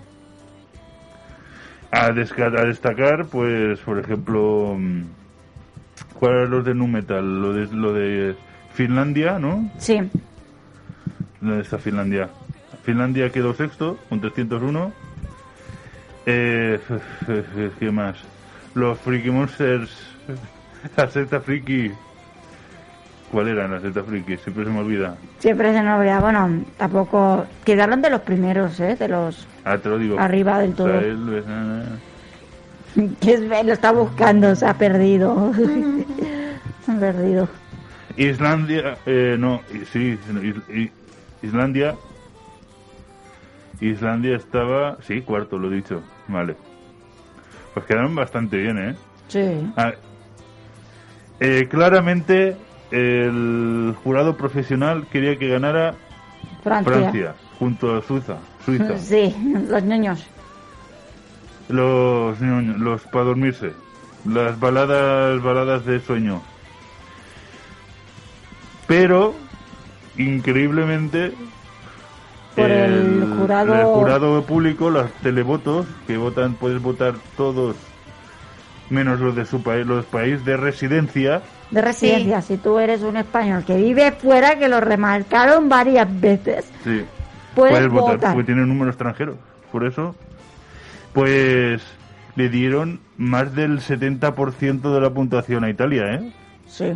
A, a destacar, pues, por ejemplo, mm, ¿cuál eran los de Nu Metal? Lo de, lo de Finlandia, ¿no? Sí, ¿Dónde está Finlandia? Finlandia quedó sexto con 301. Eh, ¿Qué más? Los Freaky Monsters. La secta Freaky. ¿Cuál era la secta Freaky? Siempre se me olvida. siempre se nos olvida. Bueno, tampoco... Quedaron de los primeros, ¿eh? De los... Ah, te lo digo. Arriba del todo. Israel, eh, que es, lo está buscando, se ha perdido. se ha perdido. Islandia. Eh, no, sí. Islandia. Islandia estaba. Sí, cuarto, lo he dicho. Vale. Pues quedaron bastante bien, ¿eh? Sí. Ah, eh, claramente el jurado profesional quería que ganara Francia. Francia junto a Suiza, Suiza. Sí, los niños. Los ñoños, los para dormirse, las baladas baladas de sueño. Pero increíblemente Por el jurado- el jurado público, los televotos que votan, puedes votar todos menos los de su país, los países de residencia. De residencia, si tú eres un español que vive fuera, que lo remarcaron varias veces, Sí. puedes, votar, votar. porque tiene un número extranjero. Por eso, pues le dieron más del 70% de la puntuación a Italia, ¿eh? Sí,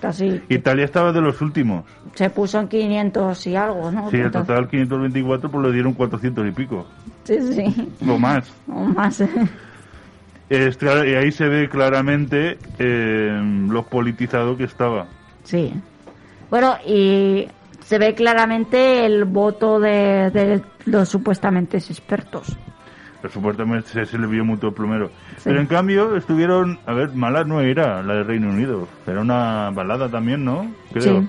casi. Italia estaba de los últimos. Se puso en 500 y algo, ¿no? Sí, el total 524, pues le dieron 400 y pico. Sí, sí. O más. O más. Es clar- y ahí se ve claramente eh, lo politizado que estaba. Sí. Bueno, y se ve claramente el voto de, de los supuestamente expertos. Supuestamente se, se le vio mucho plumero. Sí. Pero en cambio estuvieron, a ver, mala no era la de Reino Unido. Era una balada también, ¿no? Creo. Sí.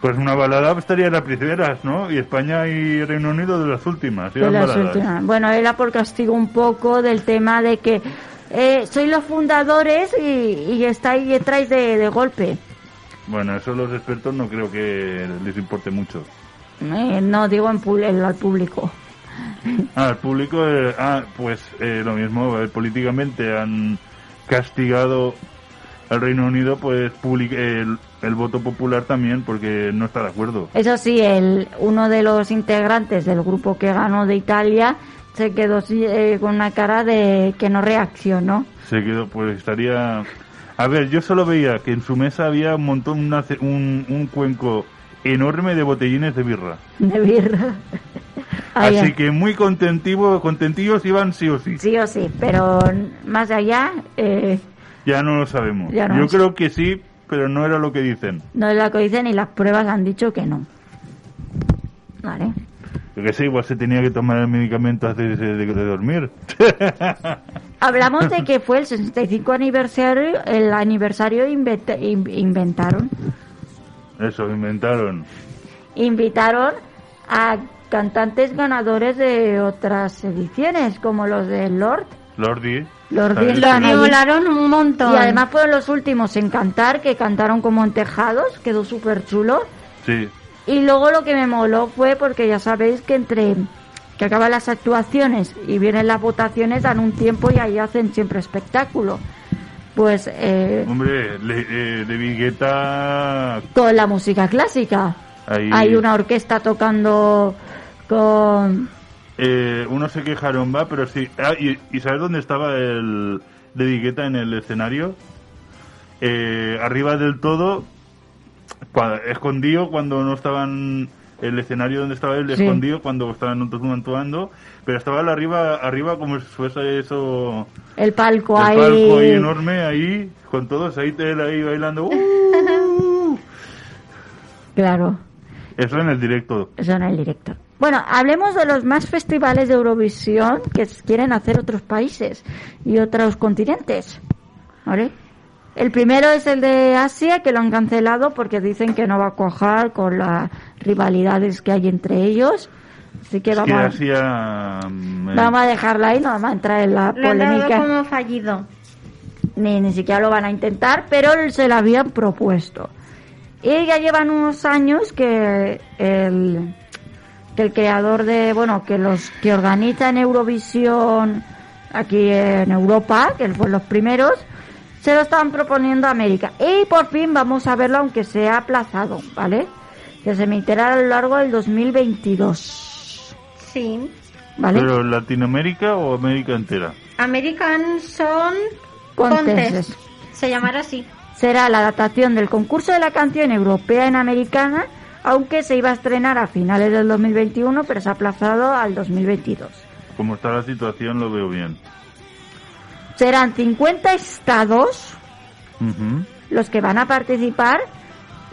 Pues una balada estaría en las primeras, ¿no? Y España y Reino Unido de las últimas. De las últimas. Bueno, era por castigo un poco del tema de que eh, sois los fundadores y, y estáis detrás de, de golpe. Bueno, eso los expertos no creo que les importe mucho. Eh, no digo en en- al público. Ah, el público, eh, ah, pues eh, lo mismo, eh, políticamente han castigado al Reino Unido, pues public- el, el voto popular también, porque no está de acuerdo. Eso sí, el, uno de los integrantes del grupo que ganó de Italia se quedó eh, con una cara de que no reaccionó. Se quedó, pues estaría... A ver, yo solo veía que en su mesa había un montón, una un, un cuenco enorme de botellines de birra. De birra. Así que muy contentivo, contentillos iban sí o sí. Sí o sí, pero más allá eh, Ya no lo sabemos. No Yo creo que sí, pero no era lo que dicen. no es lo que dicen y las pruebas han dicho que no. Vale. Yo que sé, igual se tenía que tomar el medicamento antes de, de- de dormir. Hablamos de que fue el 65 aniversario, el aniversario inventa- in- inventaron, Eso, inventaron. invitaron a cantantes ganadores de otras ediciones, como los de Lord. Lordi. Lordi volaron un montón. Y además fueron los últimos en cantar, que cantaron como en tejados, quedó súper chulo. Sí. Y luego lo que me moló fue porque ya sabéis que entre que acaban las actuaciones y vienen las votaciones dan un tiempo y ahí hacen siempre espectáculo. Pues eh, Hombre, le- eh, de Vigueta... con la música clásica. Ahí, Hay una orquesta tocando con... eh, unos se quejaron, va, pero sí. Ah, y, y ¿sabes dónde estaba el de Vigueta en el escenario? Eh, arriba del todo, cua- escondido cuando no estaban el escenario donde estaba él Sí. escondido cuando estaban actuando, pero estaba él arriba arriba como si fuese eso El palco el ahí. palco ahí enorme ahí con todos ahí él ahí bailando ¡Uh! Claro, eso en el directo eso en el directo. Bueno, hablemos de los más festivales de Eurovisión que quieren hacer otros países y otros continentes. ¿Vale? El primero es el de Asia, que lo han cancelado porque dicen que no va a cuajar con las rivalidades que hay entre ellos. Así que Es mm, vamos a dejarla ahí, no vamos a entrar en la Lo han dado polémica. como fallido. Ni, ni siquiera lo van a intentar, pero se lo habían propuesto. Y ya llevan unos años que el, que el creador de, bueno, que los que organizan Eurovisión aquí en Europa, que fueron los primeros, se lo estaban proponiendo a América. Y por fin vamos a verlo, aunque sea aplazado, ¿vale? Que se emitirá a lo largo del 2022, Sí. ¿vale? pero Latinoamérica o América entera American Son. Contest. Se llamará así. será la adaptación del concurso de la canción europea en americana, aunque se iba a estrenar a finales del 2021, pero se ha aplazado al 2022. como está la situación lo veo bien Serán 50 estados los que van a participar,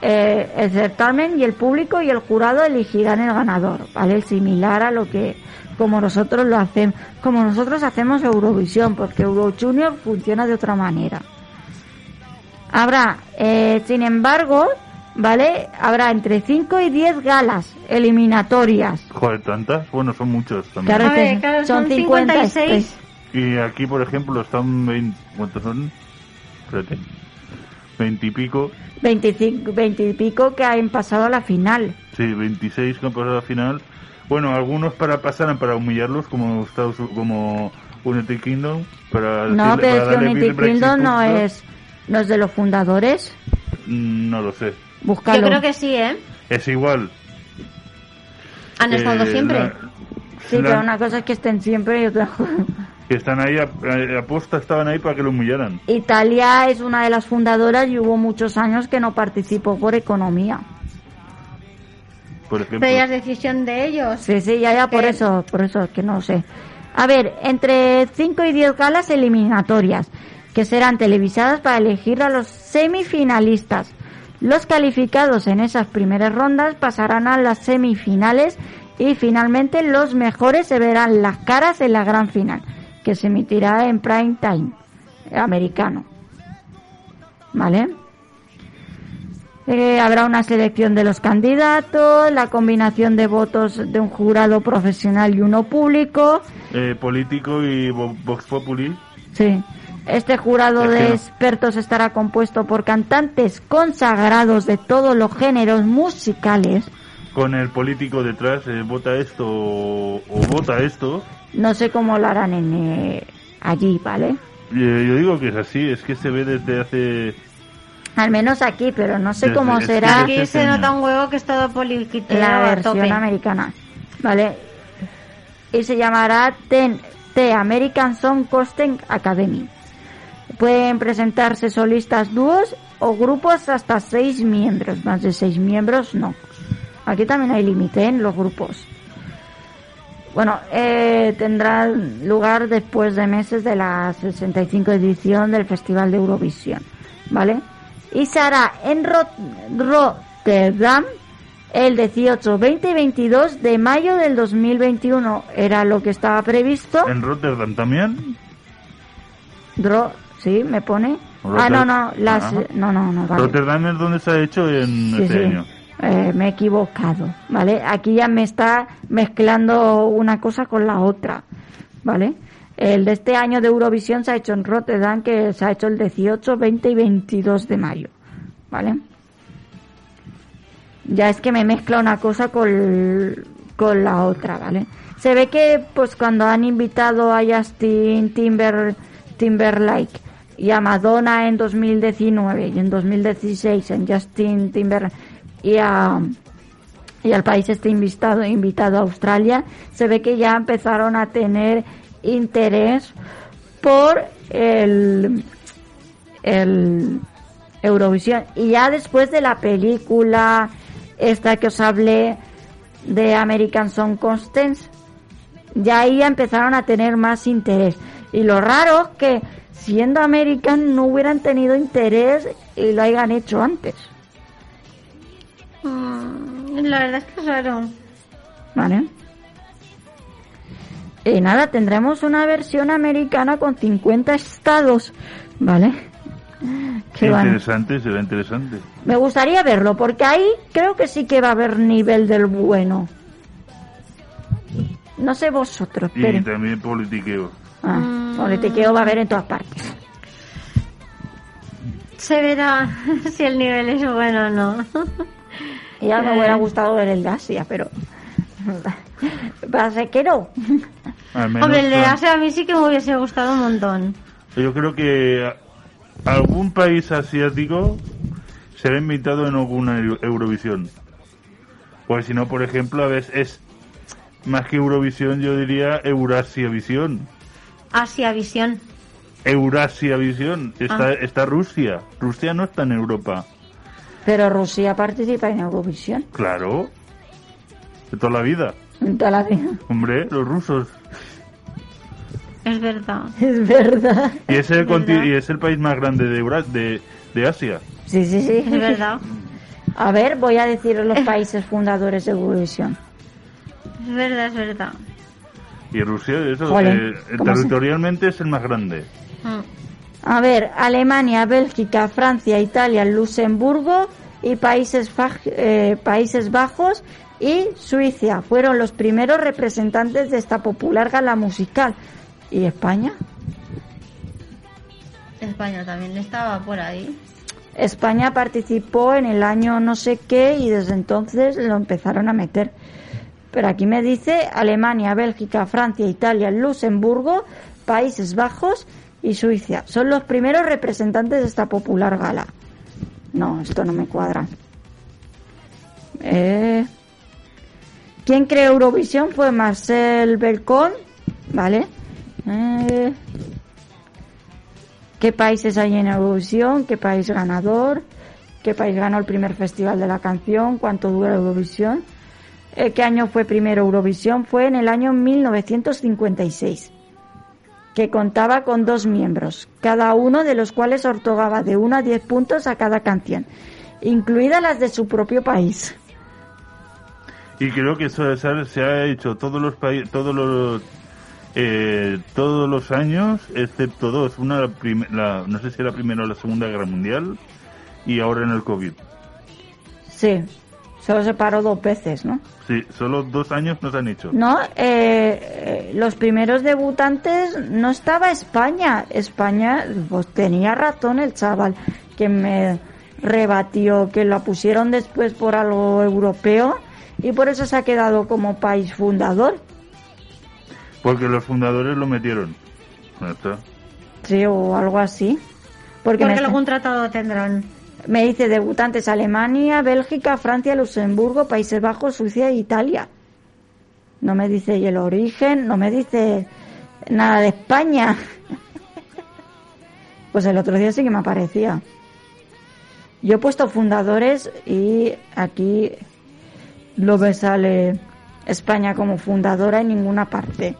eh, el certamen y el público y el jurado elegirán el ganador, ¿vale? Similar a lo que como nosotros lo hacemos, como nosotros hacemos Eurovisión, porque Euro Junior funciona de otra manera. Habrá, eh, sin embargo, ¿vale? Habrá entre 5 y 10 galas eliminatorias. joder tantas bueno son muchos también Claro que ver, claro, son 56. y aquí por ejemplo están 20 cuántos son Espérate. 20 y pico 25, 20 y pico que han pasado a la final. sí 26 que han pasado a la final bueno algunos para pasar para humillarlos como Estados como United Kingdom para No, decirle- pero para es que darle United Kingdom no es, no es de los fundadores. Mm, no lo sé Búscalo. Yo creo que sí, ¿eh? es igual Han estado Eh, siempre. la- Sí, la- pero una cosa es que estén siempre y otra que están ahí aposta estaban ahí para que lo humillaran Italia es una de las fundadoras y hubo muchos años que no participó por economía. por ejemplo Pero ya es decisión de ellos. Sí, sí, ya, ya, por ¿Qué? eso, por eso, que no sé. A ver, entre 5 y 10 galas eliminatorias, que serán televisadas para elegir a los semifinalistas. Los calificados en esas primeras rondas pasarán a las semifinales y finalmente los mejores se verán las caras en la gran final, que se emitirá en prime time americano. ¿Vale? Eh, habrá una selección de los candidatos, la combinación de votos de un jurado profesional y uno público. eh, político y vo- Vox Populi Sí. Este jurado de expertos estará compuesto por cantantes consagrados de todos los géneros musicales. con el político detrás, eh, vota esto o, o vota esto. No sé cómo lo harán en, eh, allí, ¿vale? Eh, yo digo que es así, es que se ve desde hace Al menos aquí, pero no sé Desde- cómo será Aquí se nota un huevo que es todo poliquitero la a versión tope. americana. ¿Vale? Y se llamará TEN, The American Song Costume Academy. Pueden presentarse solistas dúos o grupos hasta seis miembros. Más de seis miembros, no. Aquí también hay límite en los grupos. Bueno, eh, tendrá lugar después de meses de la 65 edición del Festival de Eurovisión, ¿vale? Y se hará en Rot- Rotterdam el 18, 20 y 22 de mayo del 2021. Era lo que estaba previsto. En Rotterdam también. Dro, sí, me pone. Ah, no, no, las, Ajá. no, no, no, vale. Rotterdam es donde se ha hecho en Sí, este sí. año. Eh, me he equivocado, ¿vale? Aquí ya me está mezclando una cosa con la otra, ¿vale? El de este año de Eurovisión se ha hecho en Rotterdam, que se ha hecho el 18, 20 y 22 de mayo, ¿vale? Ya es que me mezcla una cosa con, con la otra, ¿vale? Se ve que, pues, cuando han invitado a Justin Timber, Timberlake y a Madonna en 2019 y en 2016 en Justin Timber y a y al país este invitado invitado a Australia se ve que ya empezaron a tener interés por el el Eurovisión. Y ya después de la película esta que os hablé de American Song Contest ya ahí empezaron a tener más interés. Y lo raro que siendo American no hubieran tenido interés y lo hayan hecho antes Mm, la verdad es que es raro. ¿Vale? Y nada, tendremos una versión americana con 50 estados, ¿vale? Van- Interesante, será interesante. Me gustaría verlo, porque ahí creo que sí que va a haber nivel del bueno. No sé vosotros, Y pero... también politiqueo. Ah, politiqueo va a haber en todas partes. Se verá si el nivel es bueno o no. Ya me Eh. hubiera gustado ver el de Asia, pero... Ser que no. Menos Hombre, el de Asia a mí sí que me hubiese gustado un montón. Yo creo que algún país asiático será invitado en alguna Eu- Eurovisión. Pues si no, por ejemplo, a veces es más que Eurovisión, yo diría Eurasia Visión. Asia Visión. Eurasia Visión. Está, Ah. está Rusia. Rusia no está en Europa. Pero Rusia participa en Eurovisión. Claro. De toda la vida. En toda la vida. Hombre, los rusos. Es verdad. Es verdad. Y es el, ¿Verdad? y es el país más grande de, Eura- de, de Asia. Sí, sí, sí. Es verdad. A ver, voy a decir los países fundadores de Eurovisión. Es verdad, es verdad. Y Rusia, eso, eh, ¿cómo se- territorialmente es el más grande. Mm. A ver, Alemania, Bélgica, Francia, Italia, Luxemburgo y Países, Faj- eh, Países Bajos y Suiza fueron los primeros representantes de esta popular gala musical. ¿Y España? España también estaba por ahí. España participó en el año no sé qué y desde entonces lo empezaron a meter. Pero aquí me dice Alemania, Bélgica, Francia, Italia, Luxemburgo, Países Bajos y Suiza. Son los primeros representantes de esta popular gala. No, esto no me cuadra. Eh, ¿Quién creó Eurovisión? Fue Marcel Belcon, ¿vale? Eh, ¿Qué países hay en Eurovisión? ¿Qué país ganador? ¿Qué país ganó el primer festival de la canción? ¿Cuánto dura Eurovisión? Eh, ¿Qué año fue primero Eurovisión? Fue en el año 1956, que contaba con dos miembros, cada uno de los cuales otorgaba de 1 a 10 puntos a cada canción, incluidas las de su propio país. Y creo que eso se ha- hecho todos los países, todos los eh, todos los años, excepto dos. Una, la la- no sé si era la primera o la segunda guerra mundial, y ahora en el COVID. Sí, solo se paró dos veces, ¿no? Sí, solo dos años nos han hecho. No, eh, los primeros debutantes no estaba España. España, pues tenía razón el chaval que me rebatió que la pusieron después por algo europeo y por eso se ha quedado como país fundador. Porque los fundadores lo metieron. Ya está. Sí, o algo así. Porque, Porque me- algún tratado tendrán. Me dice debutantes Alemania, Bélgica, Francia, Luxemburgo, Países Bajos, Suiza e Italia. No me dice y el origen, no me dice nada de España. Pues el otro día sí que me aparecía. Yo he puesto fundadores y aquí no me sale España como fundadora en ninguna parte.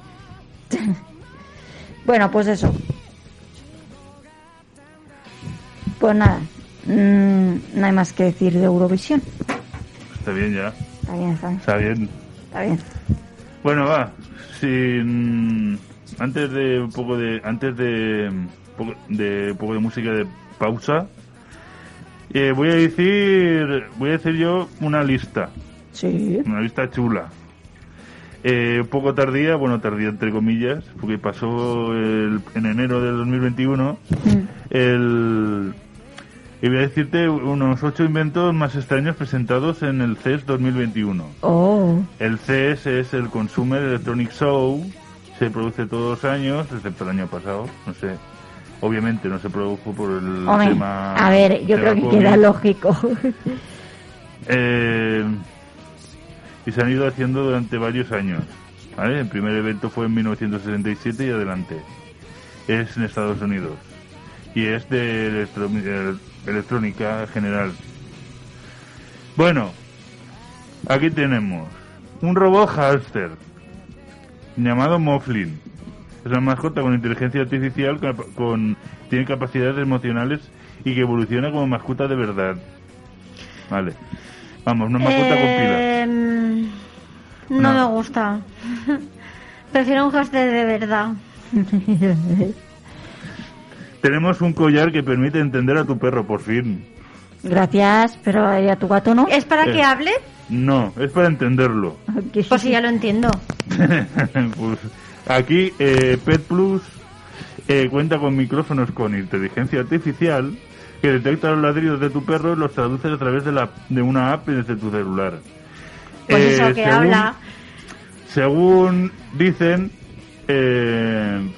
bueno, pues eso. Pues nada, mm, no hay más que decir de Eurovisión. Está bien ya. Está bien, está bien. Está bien. Está bien. Bueno, va. Sin antes de un poco de antes de poco de un poco de música de pausa, eh, voy a decir voy a decir yo una lista, Sí. una lista chula. Eh, un poco tardía, bueno, tardía entre comillas, porque pasó el- en enero del 2021 el y voy a decirte unos ocho inventos más extraños presentados en el CES 2021. Oh, El CES es el Consumer Electronic Show, se produce todos los años, excepto el año pasado, no sé. Obviamente no se produjo por el hombre, tema. a ver, yo creo que COVID. queda lógico. Eh, y se han ido haciendo durante varios años. ¿vale? El primer evento fue en 1967 y adelante. Es en Estados Unidos. Y es de electrónica general. Bueno, aquí tenemos un robot hámster llamado Moflin. Es una mascota con inteligencia artificial capa- con tiene capacidades emocionales y que evoluciona como mascota de verdad. Vale. Vamos, una mascota con pilas. Eh, no No. me gusta. Prefiero un hámster de verdad. Tenemos un collar que permite entender a tu perro, por fin. Gracias, pero ¿y a tu gato no? ¿Es para Eh. que hable? No, es para entenderlo. Pues sí, ya lo entiendo. pues aquí eh, Pet Plus eh, cuenta con micrófonos con inteligencia artificial que detecta los ladridos de tu perro y los traduce a través de, la, de una app desde tu celular. Pues Eh, eso, que según- habla. Según dicen, eh,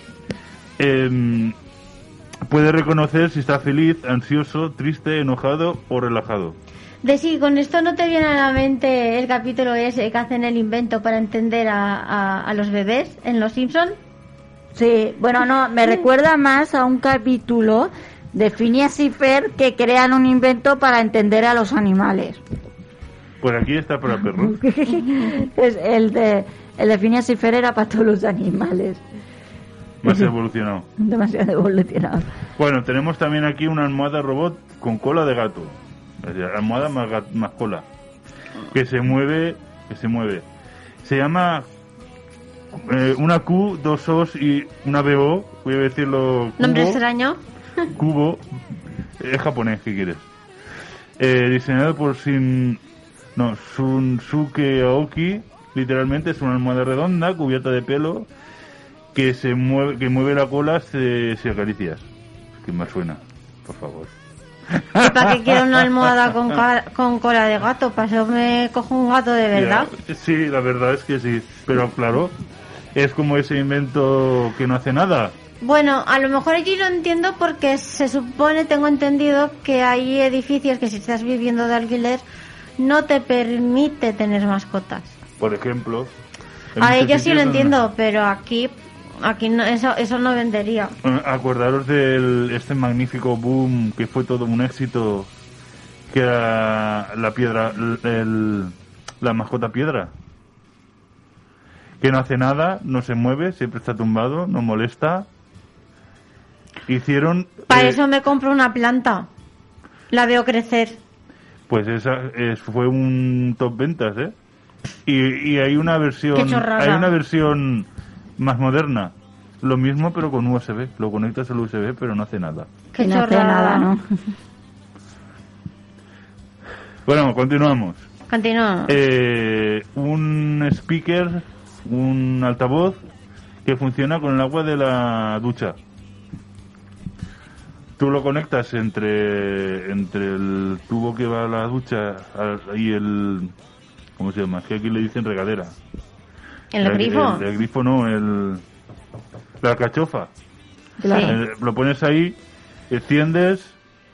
puede reconocer si está feliz, ansioso, triste, enojado o relajado. De sí, con esto no te viene a la mente el capítulo ese que hacen el invento para entender a, a- a los bebés en Los Simpson. Sí, bueno, no, me recuerda más a un capítulo de Phineas y Fer que crean un invento para entender a los animales. Pues aquí está para perros. es el de el de Phineas y Fer era para todos los animales. Más evolucionado. Demasiado evolucionado. Bueno, tenemos también aquí una almohada robot con cola de gato. Almohada más, más cola. Que se mueve, que se mueve. Se llama eh, una Q, dos O's y una BO. Voy a decirlo. Nombre extraño. Cubo. Es japonés, ¿qué quieres? Eh, diseñado por Shin... No, Shunsuke Aoki. Literalmente es una almohada redonda cubierta de pelo que se mueve, que mueve la cola si acaricias. Que me suena, por favor. ¿Y para qué quiero una almohada con, con cola de gato? Para eso me cojo un gato de verdad. Ya, Sí, la verdad es que sí. Pero claro, es como ese invento que no hace nada. Bueno, a lo mejor allí lo entiendo porque se supone, tengo entendido, que hay edificios que si estás viviendo de alquiler no te permite tener mascotas. Por ejemplo. A ellos sí lo no- entiendo, pero aquí aquí no, eso eso no vendería. Acordaros del este magnífico boom que fue todo un éxito, que era la piedra, el- la mascota piedra, que no hace nada, no se mueve, siempre está tumbado, no molesta. Hicieron, Para eh, eso me compro una planta. La veo crecer. pues esa es- fue un top ventas, ¿eh? Y, y hay una versión, hay una versión más moderna, lo mismo pero con USB, lo conectas al USB pero no hace nada. Que no hace nada, ¿no? Bueno, continuamos. Continúa. Eh, un speaker, un altavoz que funciona con el agua de la ducha. Tú lo conectas entre entre el tubo que va a la ducha al- y el ¿cómo se llama? Es que aquí le dicen regadera. ¿El grifo? El, el grifo no, el la. Claro. Sí. Eh, lo pones ahí, enciendes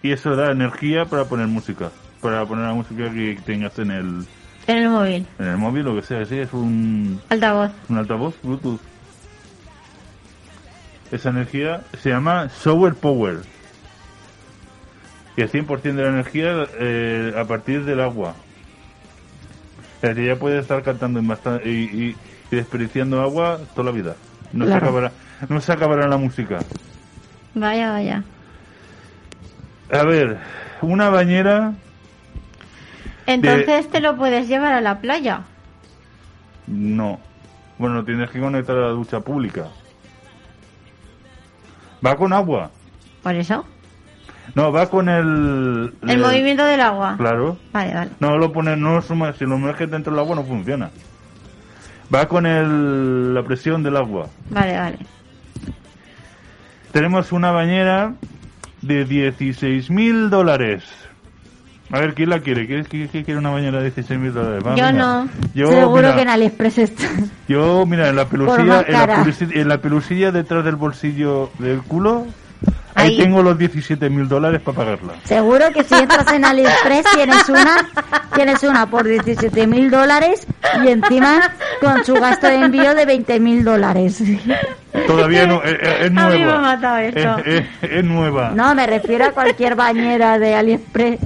y eso da energía para poner música. Para poner la música que tengas en el, En el móvil. en el móvil, lo que sea. Sí, es un, Altavoz. un altavoz Bluetooth. Esa energía se llama Solar Power. Y el 100% de la energía eh, a partir del agua. O sea, que ya puede estar cantando y, y- y desperdiciando agua toda la vida. No, se, acabará, no se acabará la música. Vaya, vaya. A ver, una bañera. Entonces te lo puedes llevar a la playa. No. Bueno, tienes que conectar a la ducha pública. Va con agua. Por eso. No, va con el. El movimiento del agua. Claro. Vale, vale. No lo pones, no lo sumas, si lo sumerges dentro del agua no funciona. Va con el, la presión del agua. Vale, vale. Tenemos una bañera de 16 mil dólares. A ver, ¿quién la quiere? ¿Quién, quién- quién quiere una bañera de 16 mil dólares? Va, Yo no. Yo, Seguro mira, que en AliExpress está. yo, mira, en la pelusilla, en la, pelusilla, en la pelusilla detrás del bolsillo del culo, ahí, Ahí. tengo los 17 mil dólares para pagarla. Seguro que si entras en AliExpress tienes una, tienes una por 17 mil dólares y encima con su gasto de envío de 20 mil dólares. Todavía no, es, es- es A nueva. mí me ha matado esto. Es, es- es nueva. No, me refiero a cualquier bañera de AliExpress.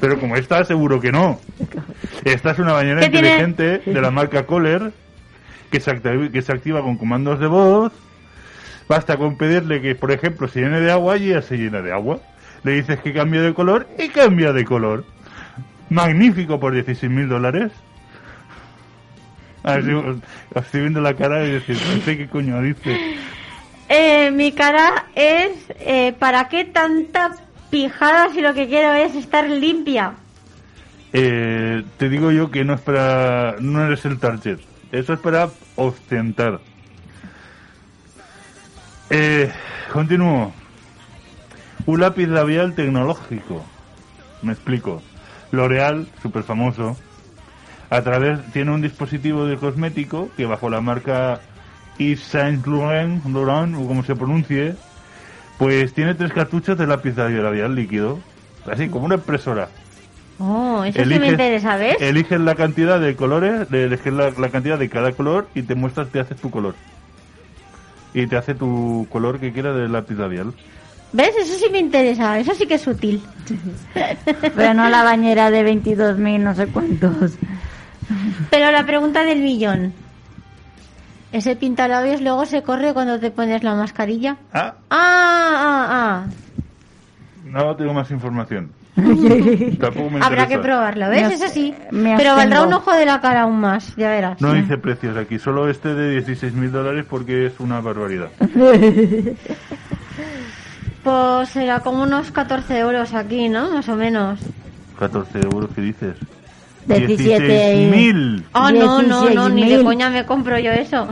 Pero como esta, seguro que no. Esta es una bañera inteligente de la marca Kohler que se, activa, que se activa con comandos de voz. Basta con pedirle que, por ejemplo, se llene de agua y ya se llena de agua. Le dices que cambie de color y cambia de color. Magnífico por 16 mil dólares. A ver si os os estoy viendo la cara y decir, no sé qué coño dice. Eh, mi cara es, eh, ¿para qué tanta pijada si lo que quiero es estar limpia? Eh, te digo yo que no es para. No eres el target. Eso es para ostentar. Eh, continúo. Un lápiz labial tecnológico. Me explico. L'Oreal, súper famoso. A través. Tiene un dispositivo de cosmético que bajo la marca Yves Saint Laurent, Laurent, o como se pronuncie, pues tiene tres cartuchos de lápiz labial líquido. Así, como una impresora. Oh, eso sí me Eliges- interesa, ¿ves? Eliges la cantidad de colores, eliges la, la cantidad de cada color y te muestras, te haces tu color. Y te hace tu color que quieras del lápiz labial. ¿Ves? Eso sí me interesa, eso sí que es útil. Pero no la bañera de 22 mil, no sé cuántos. Pero la pregunta del millón. ¿Ese pintalabios luego se corre cuando te pones la mascarilla? Ah, Ah, ah, no tengo más información. Tampoco me. Habrá interesa. que probarlo, ¿ves? Me Eso sí. Pero valdrá un ojo de la cara aún más, ya verás. No dice precios aquí, solo este de 16 mil dólares porque es una barbaridad. Pues será como unos 14 euros aquí, ¿no? Más o menos. 14 euros, ¿qué dices? 17 mil. Ah, no, no, no, ni de 16.000. coña me compro yo eso.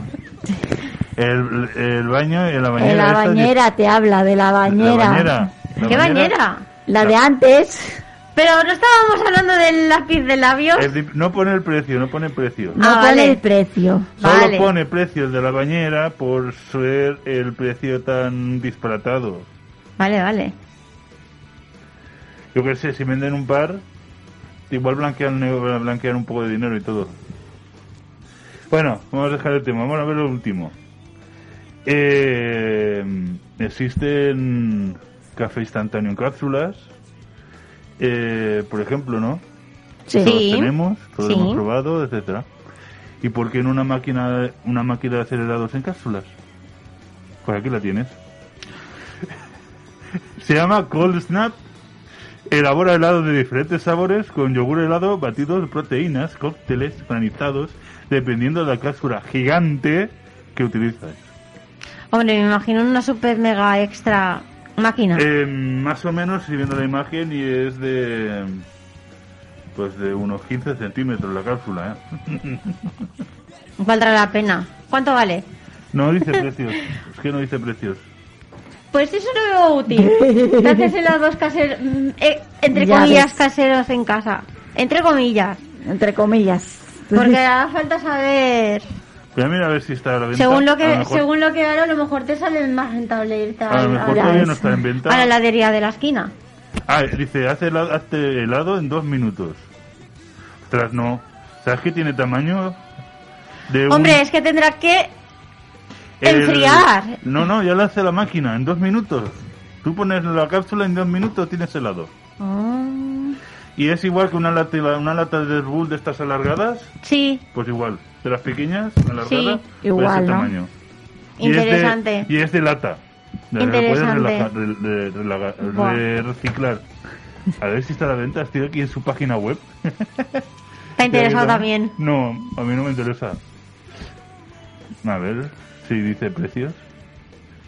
El, el baño, en la bañera. En la esta bañera te habla, de la bañera. La bañera. La ¿Qué bañera? La de antes. Pero no estábamos hablando del lápiz de labios. El no pone el precio, no pone precio. No Ah, pone vale. el precio. Solo Vale. pone precios de la bañera por ser el precio tan disparatado. Vale, vale. Yo qué sé, si venden un par, igual blanquean, blanquean un poco de dinero y todo. Bueno, vamos a dejar el tema, vamos a ver lo último. Eh, existen café instantáneo en cápsulas, eh, por ejemplo, ¿no? Sí. Todos tenemos, todos Sí. hemos probado, etcétera. ¿Y por qué en una máquina, una máquina de hacer helados en cápsulas? Pues aquí la tienes. Se llama Cold Snap. Elabora helados de diferentes sabores con yogur helado, batidos, proteínas, cócteles granizados, dependiendo de la cápsula gigante que utilizas. Hombre, me imagino una super mega extra máquina. Eh, más o menos, si viendo la imagen, y es de. Pues de unos 15 centímetros la cápsula, ¿eh? Valdrá la pena. ¿Cuánto vale? No dice precios. Es que no dice precios. Pues eso no veo útil. Te haces helados caseros, mm, eh, entre Ya comillas, ves. caseros en casa. Entre comillas. Entre comillas. Porque hará falta saber. Voy a mirar a ver si está a la venta. Según lo que, mejor, según lo que hago, a lo mejor te sale más rentable irte a lo mejor la- todavía ves. no está en venta. a la heladería de la esquina. Ah, dice, hace helado, hazte helado en dos minutos. Ostras, no. ¿Sabes que tiene tamaño? De un- Hombre, es que tendrá que el- enfriar. No, no, ya lo hace la máquina, en dos minutos. Tú pones la cápsula en dos minutos tienes helado. Oh, Y es igual que una lata, una lata de Red Bull de estas alargadas, Sí, pues igual. De las pequeñas, alargadas, Sí, pues igual, ese ¿no? tamaño. Y es de- interesante. Y es de, lata. De- la puedes de, de- reciclar. A ver si está a la venta, estoy aquí en su página web. Te ha interesado también. No, a mí no me interesa. A ver si dice precios.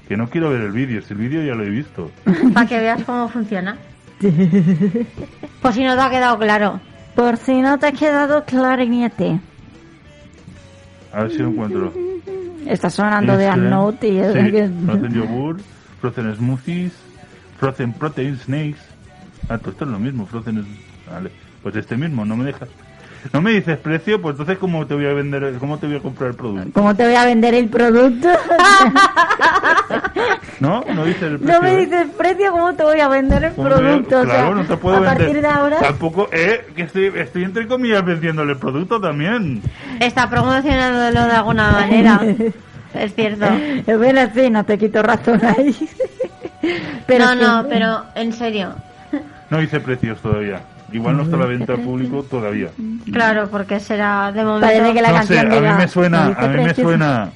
Que no quiero ver el vídeo, si el vídeo ya lo he visto. Para que veas cómo funciona. Pues si no te ha quedado claro. Por si no te ha quedado clarinete. A ver si lo encuentro. Está sonando de Unknown y es sí, que- Frozen yogur, frozen smoothies, frozen protein snakes. Ah, pues esto es lo mismo, frozen Vale, pues este mismo, no me dejas. No me dices precio, pues entonces cómo te voy a vender, cómo te voy a comprar el producto. ¿Cómo te voy a vender el producto? ¿No? No dice el precio. no me ¿eh? dices precio, ¿cómo te voy a vender el ¿Cómo te voy a- producto? O sea, claro, no te puedo a vender. partir de ahora, Tampoco, eh, que estoy, estoy entre comillas vendiéndole el producto también. Está promocionándolo de alguna manera. es cierto. es bueno, sí, no te quito razón ahí. pero no, no, pero en serio. No dice precios todavía. Igual no está a la venta al público todavía. Claro, porque será de momento. Parece que la no sé, a mí me suena, ¿no dice a mí me suena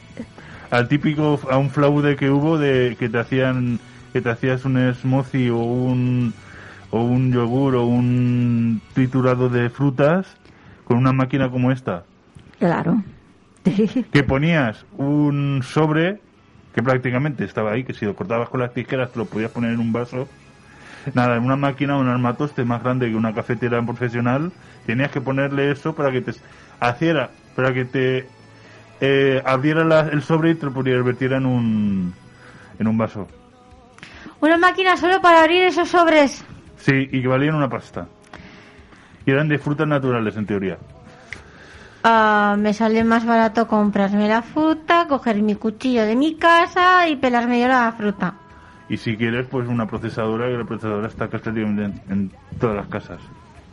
al típico, a un fraude que hubo de que te hacían, que te hacías un smoothie o un, o un yogur o un triturado de frutas con una máquina como esta. Claro. Que ponías un sobre que prácticamente estaba ahí, que si lo cortabas con las tijeras te lo podías poner en un vaso. Nada, en una máquina, un armatoste más grande que una cafetera profesional, tenías que ponerle eso para que te hiciera, para que te eh, abriera la- el sobre y te lo pudiera vertiera en un, en un vaso. Una máquina solo para abrir esos sobres. Sí, y que valían una pasta. Y eran de frutas naturales, en teoría. Ah, me sale más barato comprarme la fruta, coger mi cuchillo de mi casa y pelarme yo la fruta. Y si quieres, pues una procesadora, que la procesadora está prácticamente en, en todas las casas.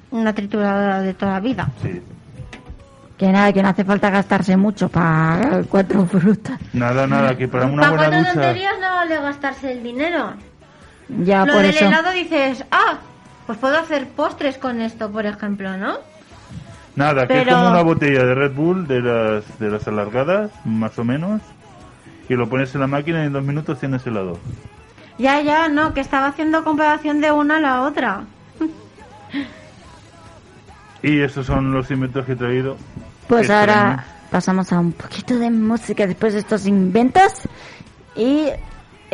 Una trituradora de toda la vida. Sí. Que nada, que no hace falta gastarse mucho para cuatro frutas. Nada, nada, que para una Para buena ducha... tonterías no vale gastarse el dinero. Ya Lo por del eso. helado dices, ah, pues puedo hacer postres con esto, por ejemplo, ¿no? Nada, que es como una botella de Red Bull de las, de las alargadas, más o menos, y lo pones en la máquina y en dos minutos tienes helado. Ya, ya, no, que estaba haciendo comparación de una a la otra. Y esos son los inventos que he traído. Pues Este ahora año. pasamos a un poquito de música después de estos inventos y eh,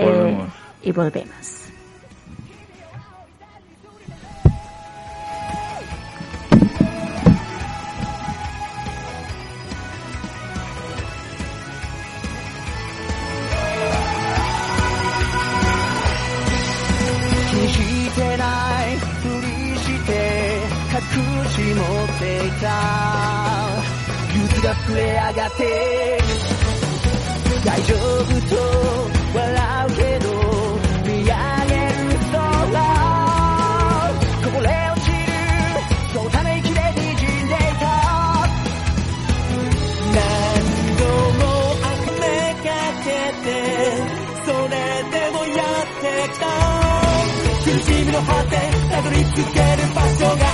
Volvemos. y volvemos. っていた。憂鬱が膨れ上がって大丈夫と笑うけど見上げる空こぼれ落ちるそのため息で滲んでいた。何度も溢れかけてそれでもやってきた。苦しみの果てたどり着ける場所が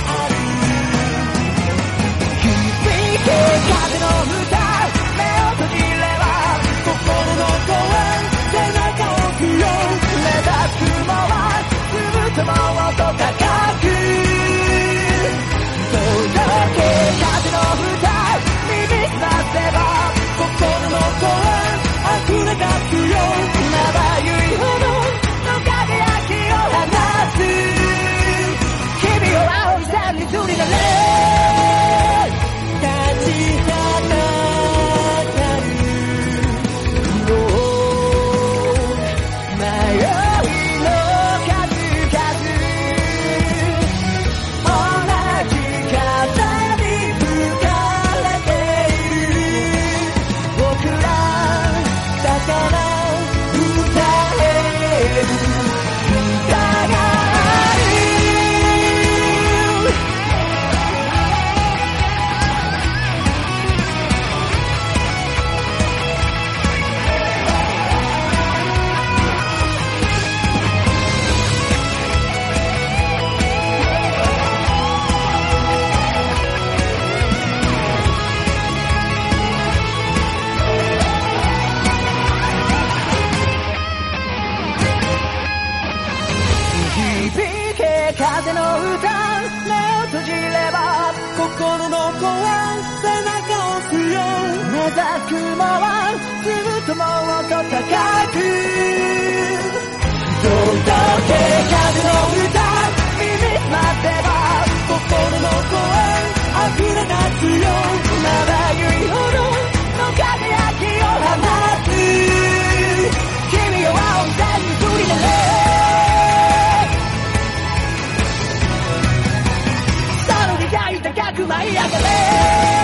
高くどんだけ風の歌耳待てば心の声溢れ出すよまばゆいほどの輝きを放つ。君を青い天に振りなれさらにがい高く舞い上がれ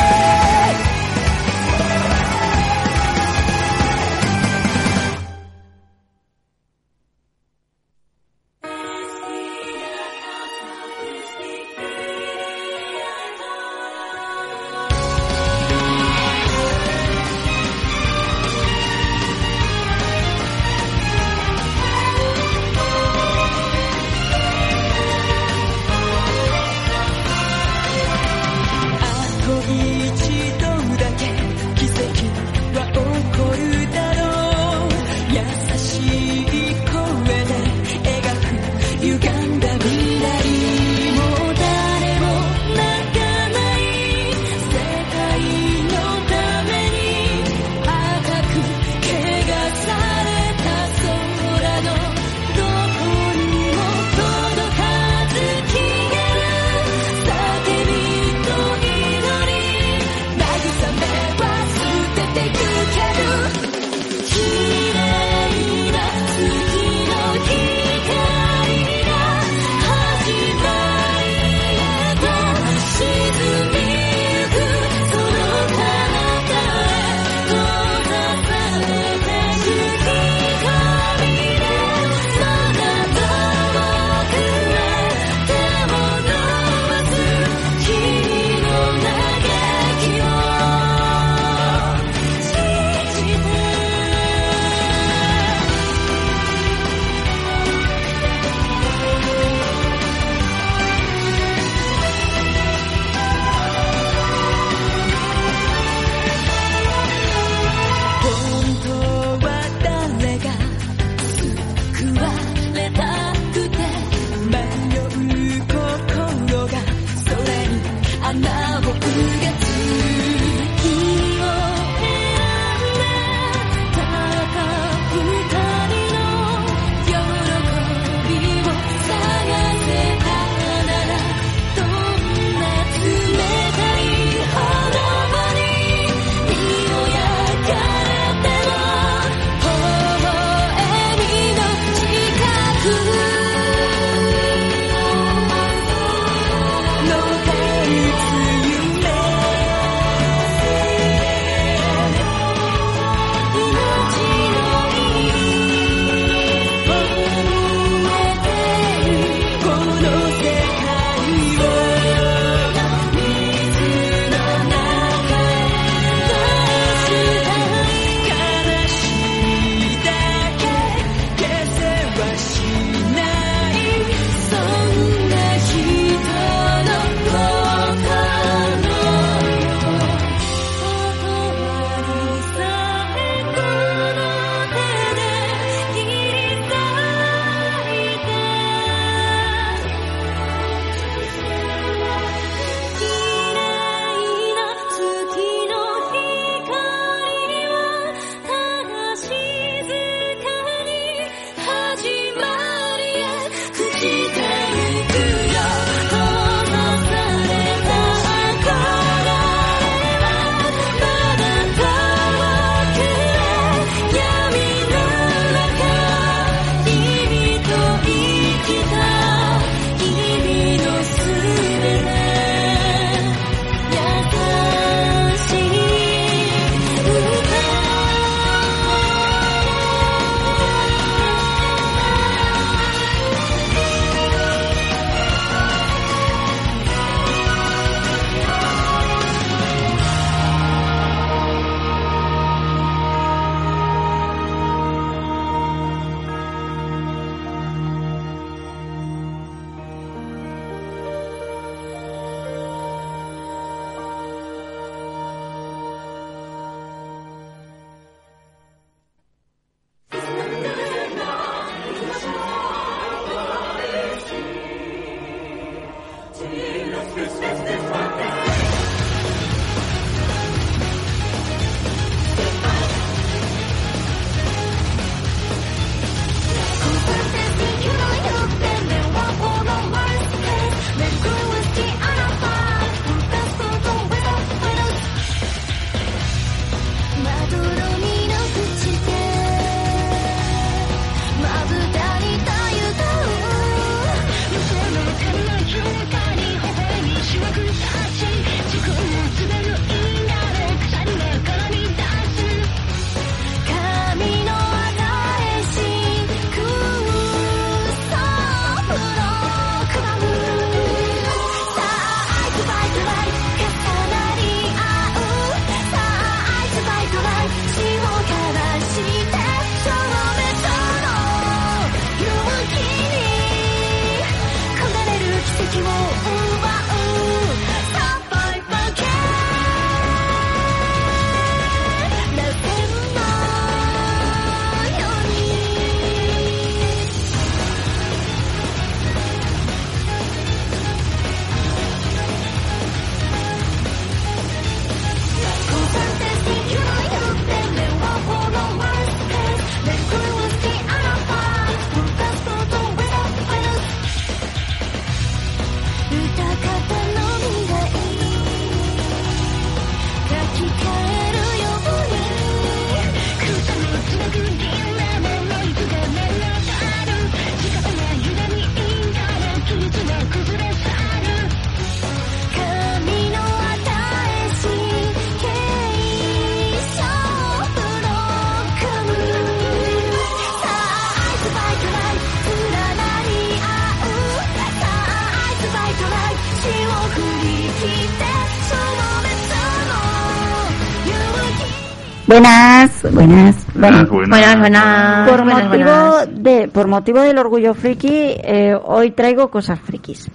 気 Buenas, buenas. Bueno, Buenas, buenas. por buenas, motivo buenas. de por motivo del orgullo friki, eh, hoy traigo cosas frikis.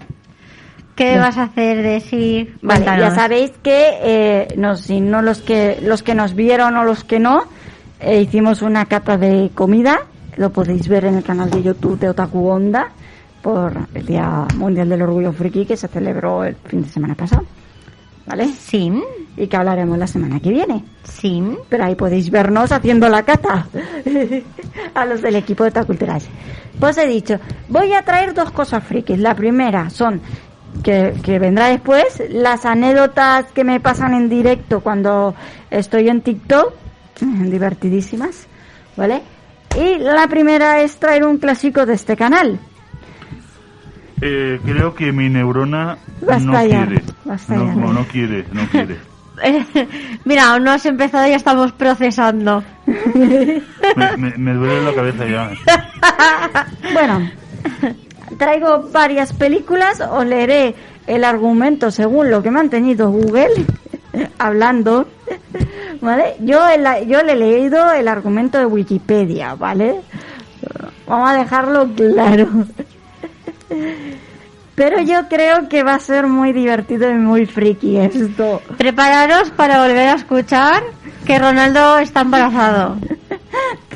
¿Qué vas a hacer de sí? Vale, ya sabéis que eh, no, si no los que los que nos vieron o los que no, eh, hicimos una cata de comida. Lo podéis ver en el canal de YouTube de Otaku Onda por el Día Mundial del Orgullo Friki que se celebró el fin de semana pasado. ¿Vale? Sí, Y que hablaremos la semana que viene. sí. Pero ahí podéis vernos haciendo la cata a los del equipo de Taculturas. Pues he dicho, voy a traer dos cosas frikis. La primera son, que, que vendrá después, las anécdotas que me pasan en directo cuando estoy en TikTok, divertidísimas, ¿vale? Y la primera es traer un clásico de este canal. Eh, creo que mi neurona no quiere. no, no quiere, no quiere. Mira, no has empezado y ya estamos procesando. Me, me- me duele la cabeza ya. Bueno, traigo varias películas, os leeré el argumento según lo que me han tenido Google hablando, ¿vale? Yo, he la- yo le he leído el argumento de Wikipedia, ¿vale? Vamos a dejarlo claro. Pero yo creo que va a ser muy divertido y muy friki esto. Prepararos para volver a escuchar que Ronaldo está embarazado.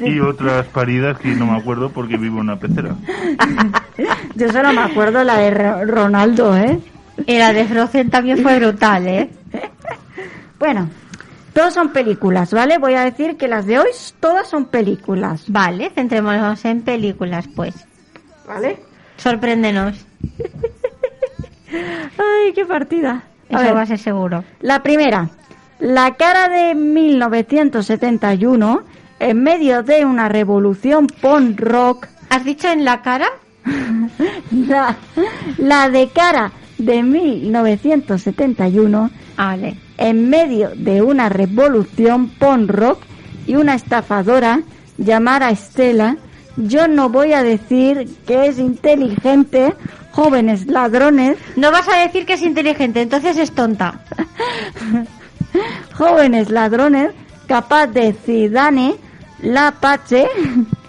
Y otras paridas que no me acuerdo porque vivo en una pecera. Yo solo me acuerdo la de Ro- Ronaldo, ¿eh? Y la de Frozen también fue brutal, ¿eh? Bueno, todos son películas, ¿vale? Voy a decir que las de hoy todas son películas, Vale, centrémonos en películas, pues. ¿vale? Sorpréndenos. Ay, qué partida. A Eso ver, va a ser seguro. la primera, la cara de 1971, en medio de una revolución punk rock, ¿Has dicho en la cara? la, la de cara de 1971, Ah, vale. en medio de una revolución punk rock y una estafadora llamada a Estela, yo no voy a decir que es inteligente, jóvenes ladrones, No vas a decir que es inteligente, entonces es tonta. jóvenes ladrones, capaz de Zidane, la Pache,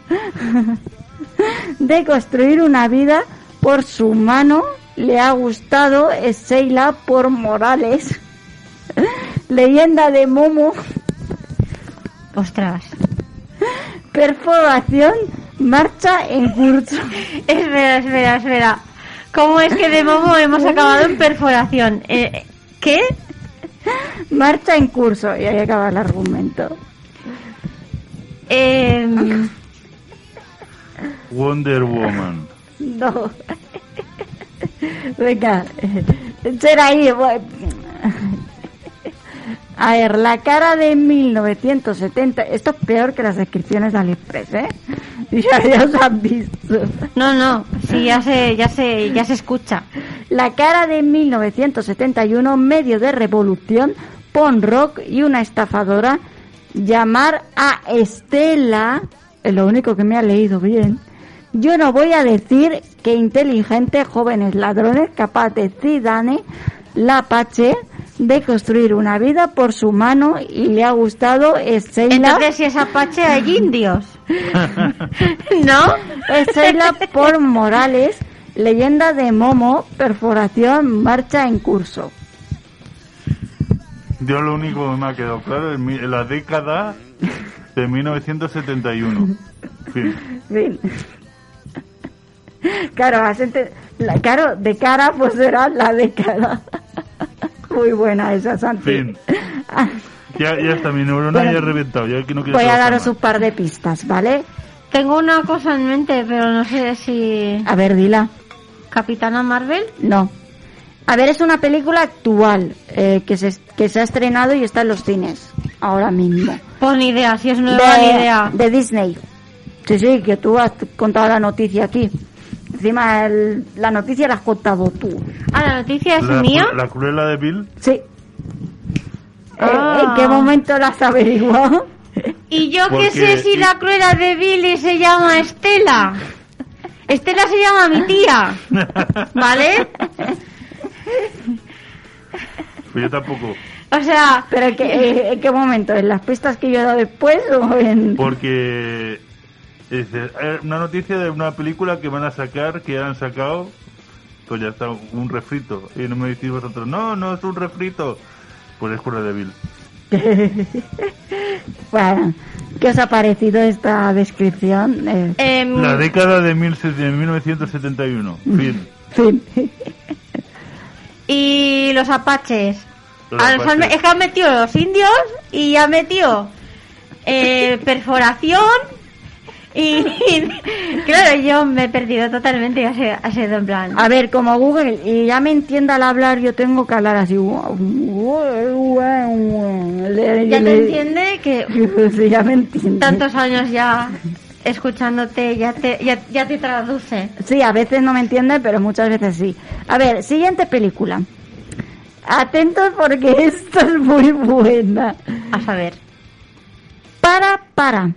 de construir una vida por su mano, le ha gustado Sheila por Morales, leyenda de Momo, Ostras. perforación, marcha en curso. Espera, espera, espera. ¿Cómo es que de Momo hemos acabado en perforación? Eh, ¿Qué? Marcha en curso. Y ahí acaba el argumento. Eh, Wonder Woman. No. Venga. Será ahí. A ver, la cara de 1970. Esto es peor que las descripciones de AliExpress, ¿eh? Ya, ya os han visto. no, no. Sí, ya se, ya se, ya se escucha. La cara de 1971, medio de revolución, pon rock y una estafadora, llamar a Estela, es lo único que me ha leído bien. Yo no voy a decir que inteligentes jóvenes ladrones capaz de Zidane, la Pache, de construir una vida por su mano y le ha gustado Estela. Entonces, si es Apache, hay indios. ¿No? Estela por Morales, leyenda de Momo, perforación, marcha en curso. Yo lo único que me ha quedado claro es mi- la década de 1971. Fin. Fin. Claro, la, claro, de cara pues será la década. Muy buena esa, Santi. Fin. Ya, ya está, mi neurona Bueno, ya ha reventado. Ya que no quiero Voy a daros un par de pistas, ¿vale? Tengo una cosa en mente, pero no sé si... A ver, dila. ¿Capitana Marvel? No. A ver, es una película actual eh, que, se, que se ha estrenado y está en los cines ahora mismo. Pues ni idea, si es nueva ni idea. de Disney. Sí, sí, que tú has contado la noticia aquí. Encima el- la noticia la has contado tú. Ah, la noticia es La, mía. la cruela de Bill. Sí. Eh, Ah. ¿En qué momento la has averiguado? Y yo Porque- qué sé si la cruela de Billy se llama Estela. Estela se llama mi tía. ¿Vale? Pues yo tampoco. O sea, ¿Pero en qué, en qué momento? ¿En las pistas que yo he dado después o en...? Porque es de- eh, una noticia de una película que van a sacar, que han sacado, pues ya está un refrito. Y no me decís vosotros, no, no es un refrito. Pues es cruela de Bill. Bueno, ¿qué os ha parecido esta descripción? Eh, em, La década de, mil, de 1971. Fin. fin. y los apaches. Los los han- apaches. es que han metido los indios y han metido eh, perforación y, claro yo me he perdido totalmente y ha sido, ha sido en plan A ver, como Google, y ya me entienda al hablar, yo tengo que hablar así. ya te entiende que Sí, ya me entiende. tantos años ya escuchándote ya te ya, ya te traduce Sí, a veces no me entiende, pero muchas veces sí. A ver, siguiente película. Atentos porque esta es muy buena. a saber Para, para.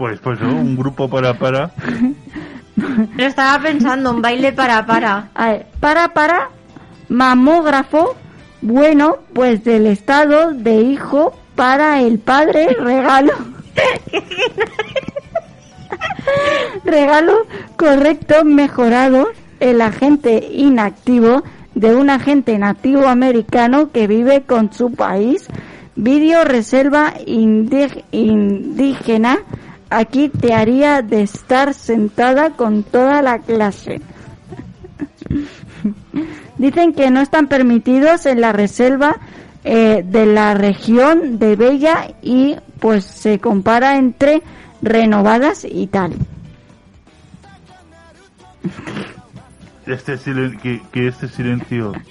Pues, pues ¿no? un grupo para para. lo estaba pensando un baile para para A ver, para, para. Mamógrafo. Bueno, pues del estado de hijo para el padre, regalo. regalo correcto, mejorado. El agente inactivo de un agente nativo americano que vive con su país. Vídeo reserva indí- indígena. Aquí te haría de estar sentada con toda la clase. Dicen que no están permitidos en la reserva eh, de la región de Bella y pues se compara entre renovadas y tal. Este silen que, que este silencio.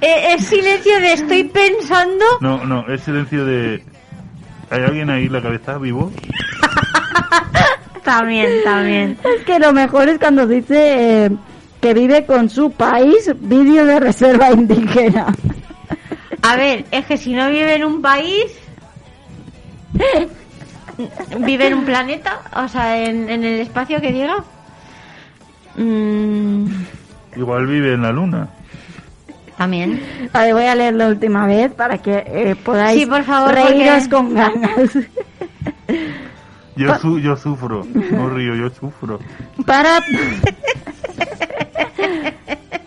Eh, es silencio de estoy pensando No, no, es silencio de. ¿Hay alguien ahí en la cabeza vivo? también también Es que lo mejor es cuando dice eh, que vive con su país, vídeo de reserva indígena. A ver, es que si no vive en un país, vive en un planeta, o sea, en, en el espacio que diga. Mm, Igual vive en la luna. También. A ver, voy a leer la última vez para que eh, podáis Sí, por favor, reíros porque- con ganas. Yo, su, yo sufro. No río, yo sufro. Para.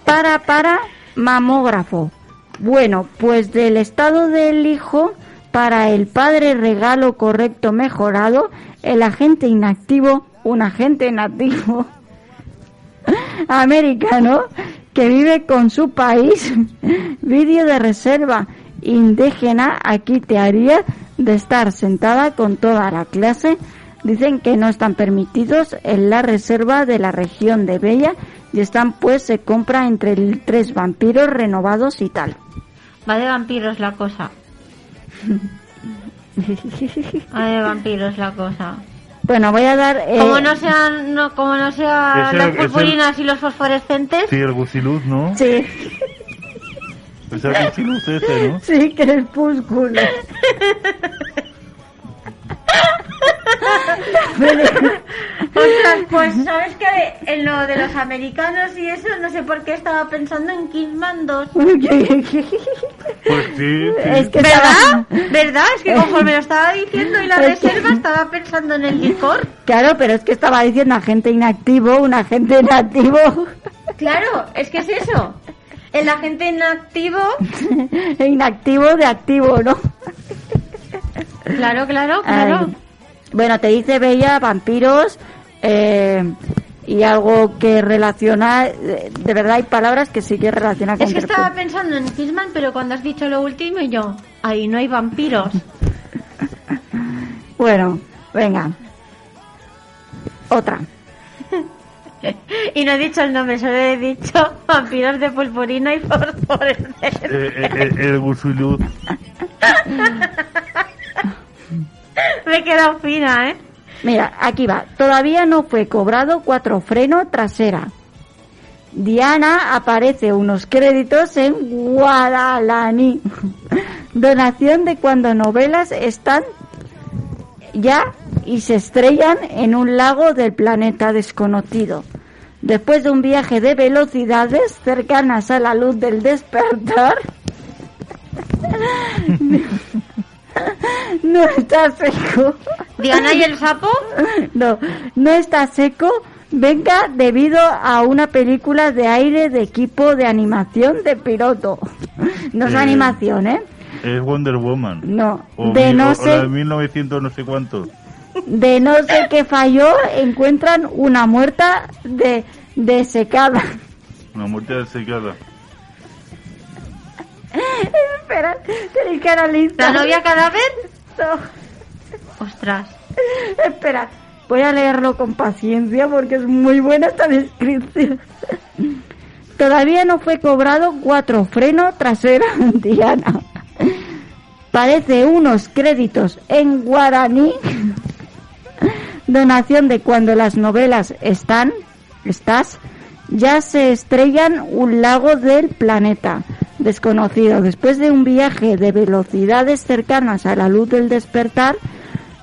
para, para, mamógrafo. Bueno, pues del estado del hijo, para el padre regalo correcto mejorado, el agente inactivo, un agente nativo americano que vive con su país, vídeo de reserva indígena, aquí te haría de estar sentada con toda la clase. Dicen que no están permitidos en la reserva de la región de Bella y están pues se compra entre tres vampiros renovados y tal. Va de vampiros la cosa. Va de vampiros la cosa. Bueno, voy a dar... eh, Como no sean, no, como no sean las purpurinas y los fosforescentes, Sí, el gusiluz, ¿no? Sí, Es el gusiluz ese, ¿no? sí, crepúsculo. Ostras, pues sabes que en lo de los americanos y eso, no sé por qué estaba pensando en Kingsman 2. Pues sí, sí. es que ¿Verdad? estaba- ¿Verdad? Es que conforme lo estaba diciendo y la Es que- reserva estaba pensando en el licor. Claro, pero es que estaba diciendo agente inactivo, un agente inactivo. Claro, es que es eso. El agente inactivo. inactivo de activo, ¿no? Claro, claro, claro. Ay. Bueno, te dice Bella, vampiros eh, y algo que relaciona. eh, De verdad, hay palabras que sí que relacionan con Es que estaba pensando en Kingsman, pero cuando has dicho lo último y yo, ahí no hay vampiros. Bueno, venga. Otra. Y no he dicho el nombre, solo he dicho vampiros de purpurina y fosforescentes. Eh, eh, eh, el Gusuluz. Me he quedado fina, ¿eh? Mira, aquí va. Todavía no fue cobrado cuatro freno trasera. Diana aparece unos créditos en Guadalani. Donación de cuando novelas están ya y se estrellan en un lago del planeta desconocido. Después de un viaje de velocidades cercanas a la luz del despertar, no está seco. Diana y el sapo. No, no está seco. Venga debido a una película de aire de equipo de animación de piloto. No es Eh. animación, ¿eh? Es Wonder Woman. No. O De mil- no o sé, la de 1900 no sé cuánto. de no sé qué falló, encuentran una muerta de, de secada. Una muerte secada. Espera, tenéis que analizar. ¿La novia cadáver? No. Ostras. Espera, voy a leerlo con paciencia porque es muy buena esta descripción. Todavía no fue cobrado cuatro freno trasero Diana. Parece unos créditos en guaraní. Donación de cuando las novelas están, estás, ya se estrellan un lago del planeta desconocido. Después de un viaje de velocidades cercanas a la luz del despertar,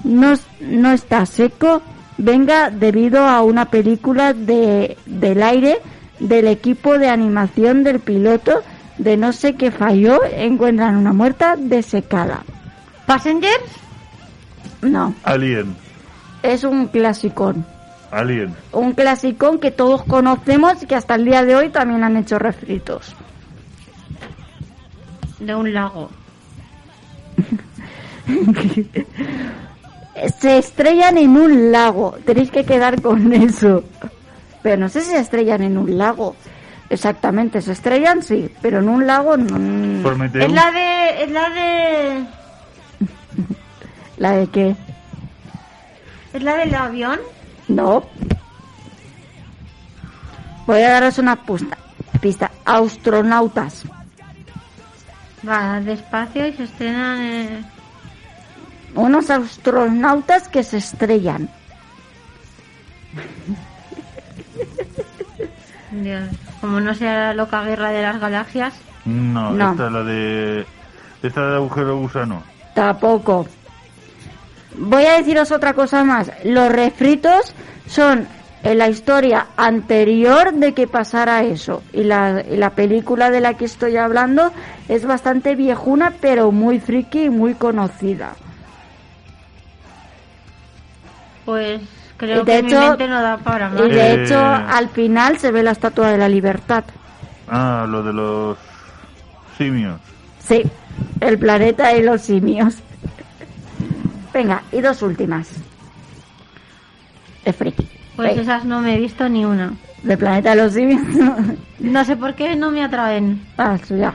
no, no está seco, venga debido a una película de, del aire del equipo de animación del piloto de no sé qué falló, encuentran una muerta desecada. ¿Passengers? No, Alien. es un clasicón. Alien. Un clasicón que todos conocemos y que hasta el día de hoy también han hecho refritos. De un lago. Se estrellan en un lago. Tenéis que quedar con eso. Pero no sé si se estrellan en un lago. Exactamente, se estrellan sí, pero en un lago no. Prometeo. Es la de... Es la de... ¿La de qué? ¿Es la del avión? No. Voy a daros una pista. pista. Astronautas. Va despacio y se estrenan... eh, Unos astronautas que se estrellan. Dios, como no sea la loca guerra de las galaxias. No, No. esta es la de. Esta de agujero gusano. Tampoco. Voy a deciros otra cosa más. Los refritos son en la historia anterior de que pasara eso. Y la, y la película de la que estoy hablando es bastante viejuna, pero muy friki y muy conocida. Pues creo Y de que hecho- mi mente no da para más. Y de Eh. hecho, al final se ve la estatua de la libertad. Ah, lo de los simios. Sí, el planeta y los simios. Venga, y dos últimas. De friki. Pues esas no me he visto ni una. del planeta de los simios. No sé por qué no me atraen. Ah, ya.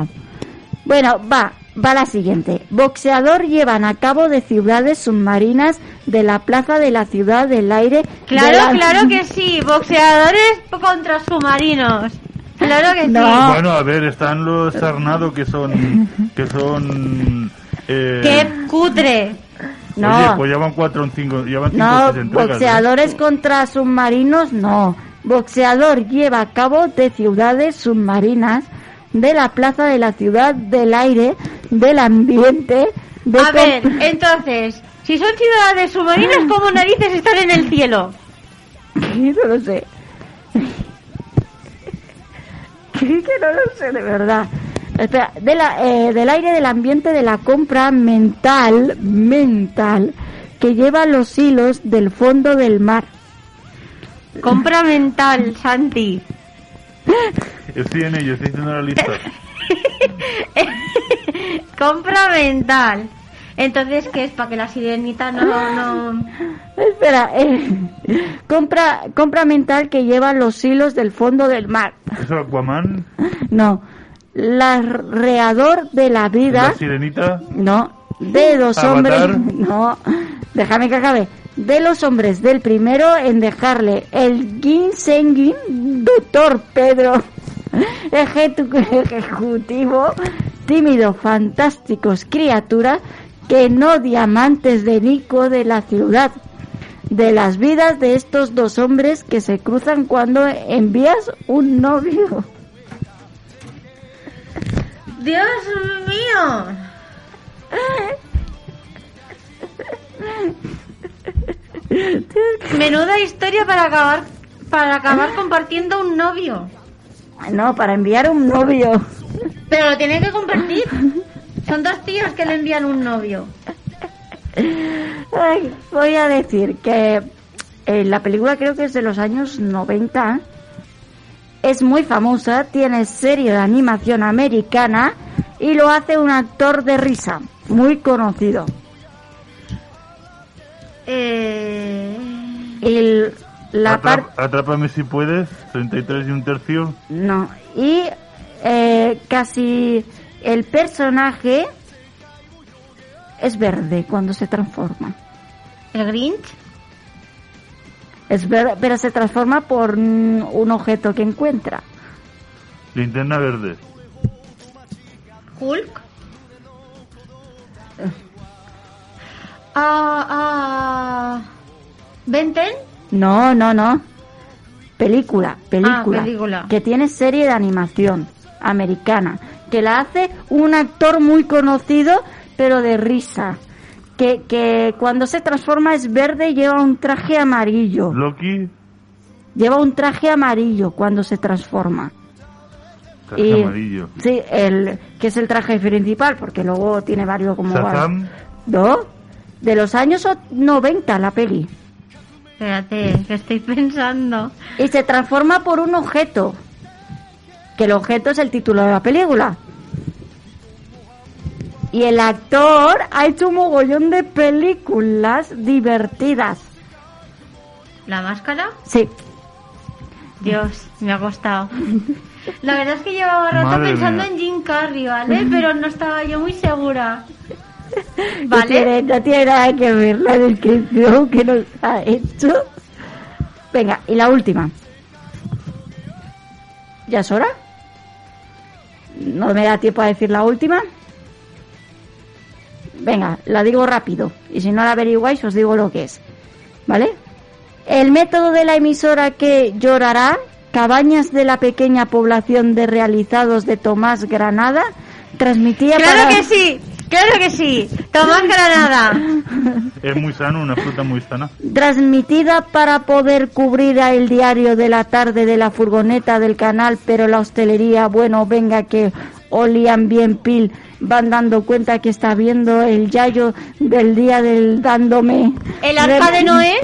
Bueno, va, va la siguiente. Boxeador llevan a cabo de ciudades submarinas de la plaza de la ciudad del aire. Claro, de la- claro que sí. Boxeadores contra submarinos. Claro que No. sí. Bueno, a ver, están los Sarnado que son. que son. Eh, ¡Qué cutre! No. Oye, pues llevan cuatro o cinco. Llevan cinco o No, seis entregas, ¿eh? boxeadores contra submarinos, no. Boxeador lleva a cabo de ciudades submarinas de la plaza de la ciudad del aire, del ambiente. De A ver, entonces, si son ciudades submarinas, ¿cómo narices están en el cielo? no lo sé. que no lo sé, de verdad. Espera, de la- eh, del aire del ambiente de la compra mental, mental, que lleva los hilos del fondo del mar. Compra mental, Santi. Estoy en ello, estoy haciendo la lista. Compra mental. Entonces, ¿qué es? Para que la sirenita no... no... Espera, eh, compra, compra mental que lleva los hilos del fondo del mar. Eso, Aquaman, No, la reador de la vida. la sirenita. No, de dos Avatar. hombres. No, déjame que acabe. de los hombres del primero en dejarle el ginseng doctor Pedro ejecu- ejecutivo tímido fantásticos criaturas que no diamantes de Nico de la ciudad de las vidas de estos dos hombres que se cruzan cuando envías un novio Dios mío. Menuda historia para acabar para acabar compartiendo un novio. no para enviar un novio Pero lo tienen que compartir. Son dos tíos que le envían un novio. Ay, voy a decir que eh, la película creo que es de los años 90. Es muy famosa, tiene serie de animación americana y lo hace un actor de risa muy conocido. Eh, Y la Atrápame si puedes, 33 y un tercio. no y eh, casi el personaje es verde cuando se transforma. ¿El Grinch? Es verde, pero se transforma por un objeto que encuentra. Linterna verde. ¿Hulk? Ah, ah. ¿Benten? No, no, no. Película, película. Ah, película. Que tiene serie de animación americana. Que la hace un actor muy conocido, pero de risa. Que, que cuando se transforma es verde y lleva un traje amarillo. Loki, Lleva un traje amarillo cuando se transforma. traje Y- amarillo. Sí, el, que es el traje principal, porque luego tiene varios como... Shazam, ¿No? De los años o- 90 la peli. Espérate, que estoy pensando. y se transforma por un objeto. Que el objeto es el título de la película. Y el actor ha hecho un mogollón de películas divertidas. ¿La máscara? Sí, Dios, me ha costado. La verdad es que llevaba rato Madre pensando mía. en Jim Carrey, ¿vale? Pero no estaba yo muy segura. no ¿Vale? tiene, no tiene nada que ver la descripción que nos ha hecho. Venga, y la última. ¿Ya es hora? No me da tiempo a decir la última. Venga, la digo rápido. Y si no la averiguáis, os digo lo que es. ¿Vale? El método de la emisora que llorará, Cabañas de la pequeña población de realizados de Tomás Granada, transmitía ¡Claro para... que sí! ¡Claro que sí! ¡Tomás Granada! es muy sano, una fruta muy sana. transmitida para poder cubrir a el diario de la tarde de la furgoneta del canal, pero la hostelería, bueno, venga que olían bien pil, van dando cuenta que está viendo el yayo del día del dándome. ¿El arca de Noé?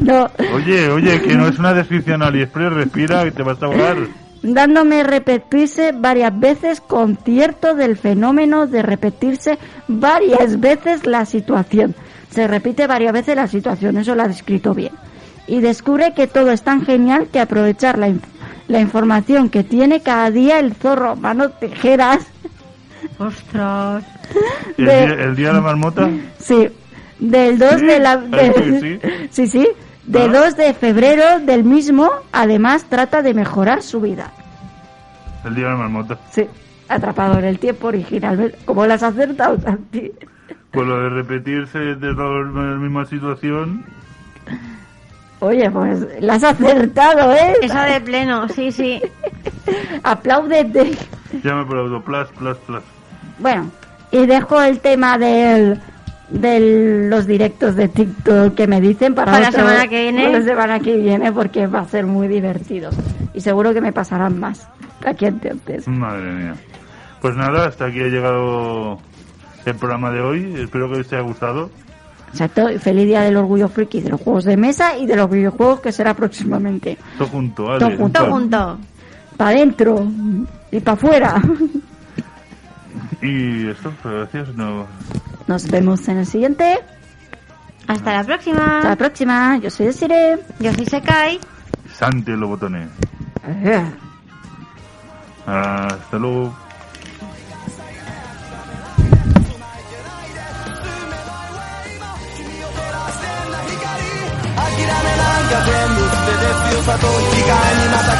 No, Oye, oye, que no es una descripción AliExpress, respira, que te vas a ahogar. dándome repetirse varias veces con cierto del fenómeno de repetirse varias veces la situación. Se repite varias veces la situación, eso lo ha descrito bien. Y descubre que todo es tan genial que aprovechar la, inf- la información que tiene cada día el zorro, manos tijeras, ¡Ostras! El, De- día, el día de la marmota, sí, del 2 Sí, de la... de- sí. sí, sí, de Ah. 2 de febrero del mismo, además trata de mejorar su vida. el día de la marmota. Sí, atrapado en el tiempo originalmente. Como las has acertado, Santi. Pues lo de repetirse de la misma situación, Oye, pues las has acertado, ¿eh? Esa de pleno, sí, sí. Apláudete. ya me aplaudo, plus, plus, plus. Bueno, y dejo el tema del de los directos de TikTok que me dicen para, Para la semana que viene. para la semana que viene porque va a ser muy divertido y seguro que me pasarán más aquí antes. Madre mía. Pues nada, hasta aquí ha llegado el programa de hoy. Espero que os haya gustado. Exacto, y feliz día del orgullo friki de los juegos de mesa y de los videojuegos que será próximamente. Todo junto, ¿vale? Todo junto. Todo junto. Para adentro y para afuera. Y esto, pues gracias. No, Nos vemos en el siguiente. Hasta la Hasta la próxima. próxima. Yo soy Desiree. Yo soy Sekai. Sante los botones. Hasta luego. " schiacciando se ne più fatonica animata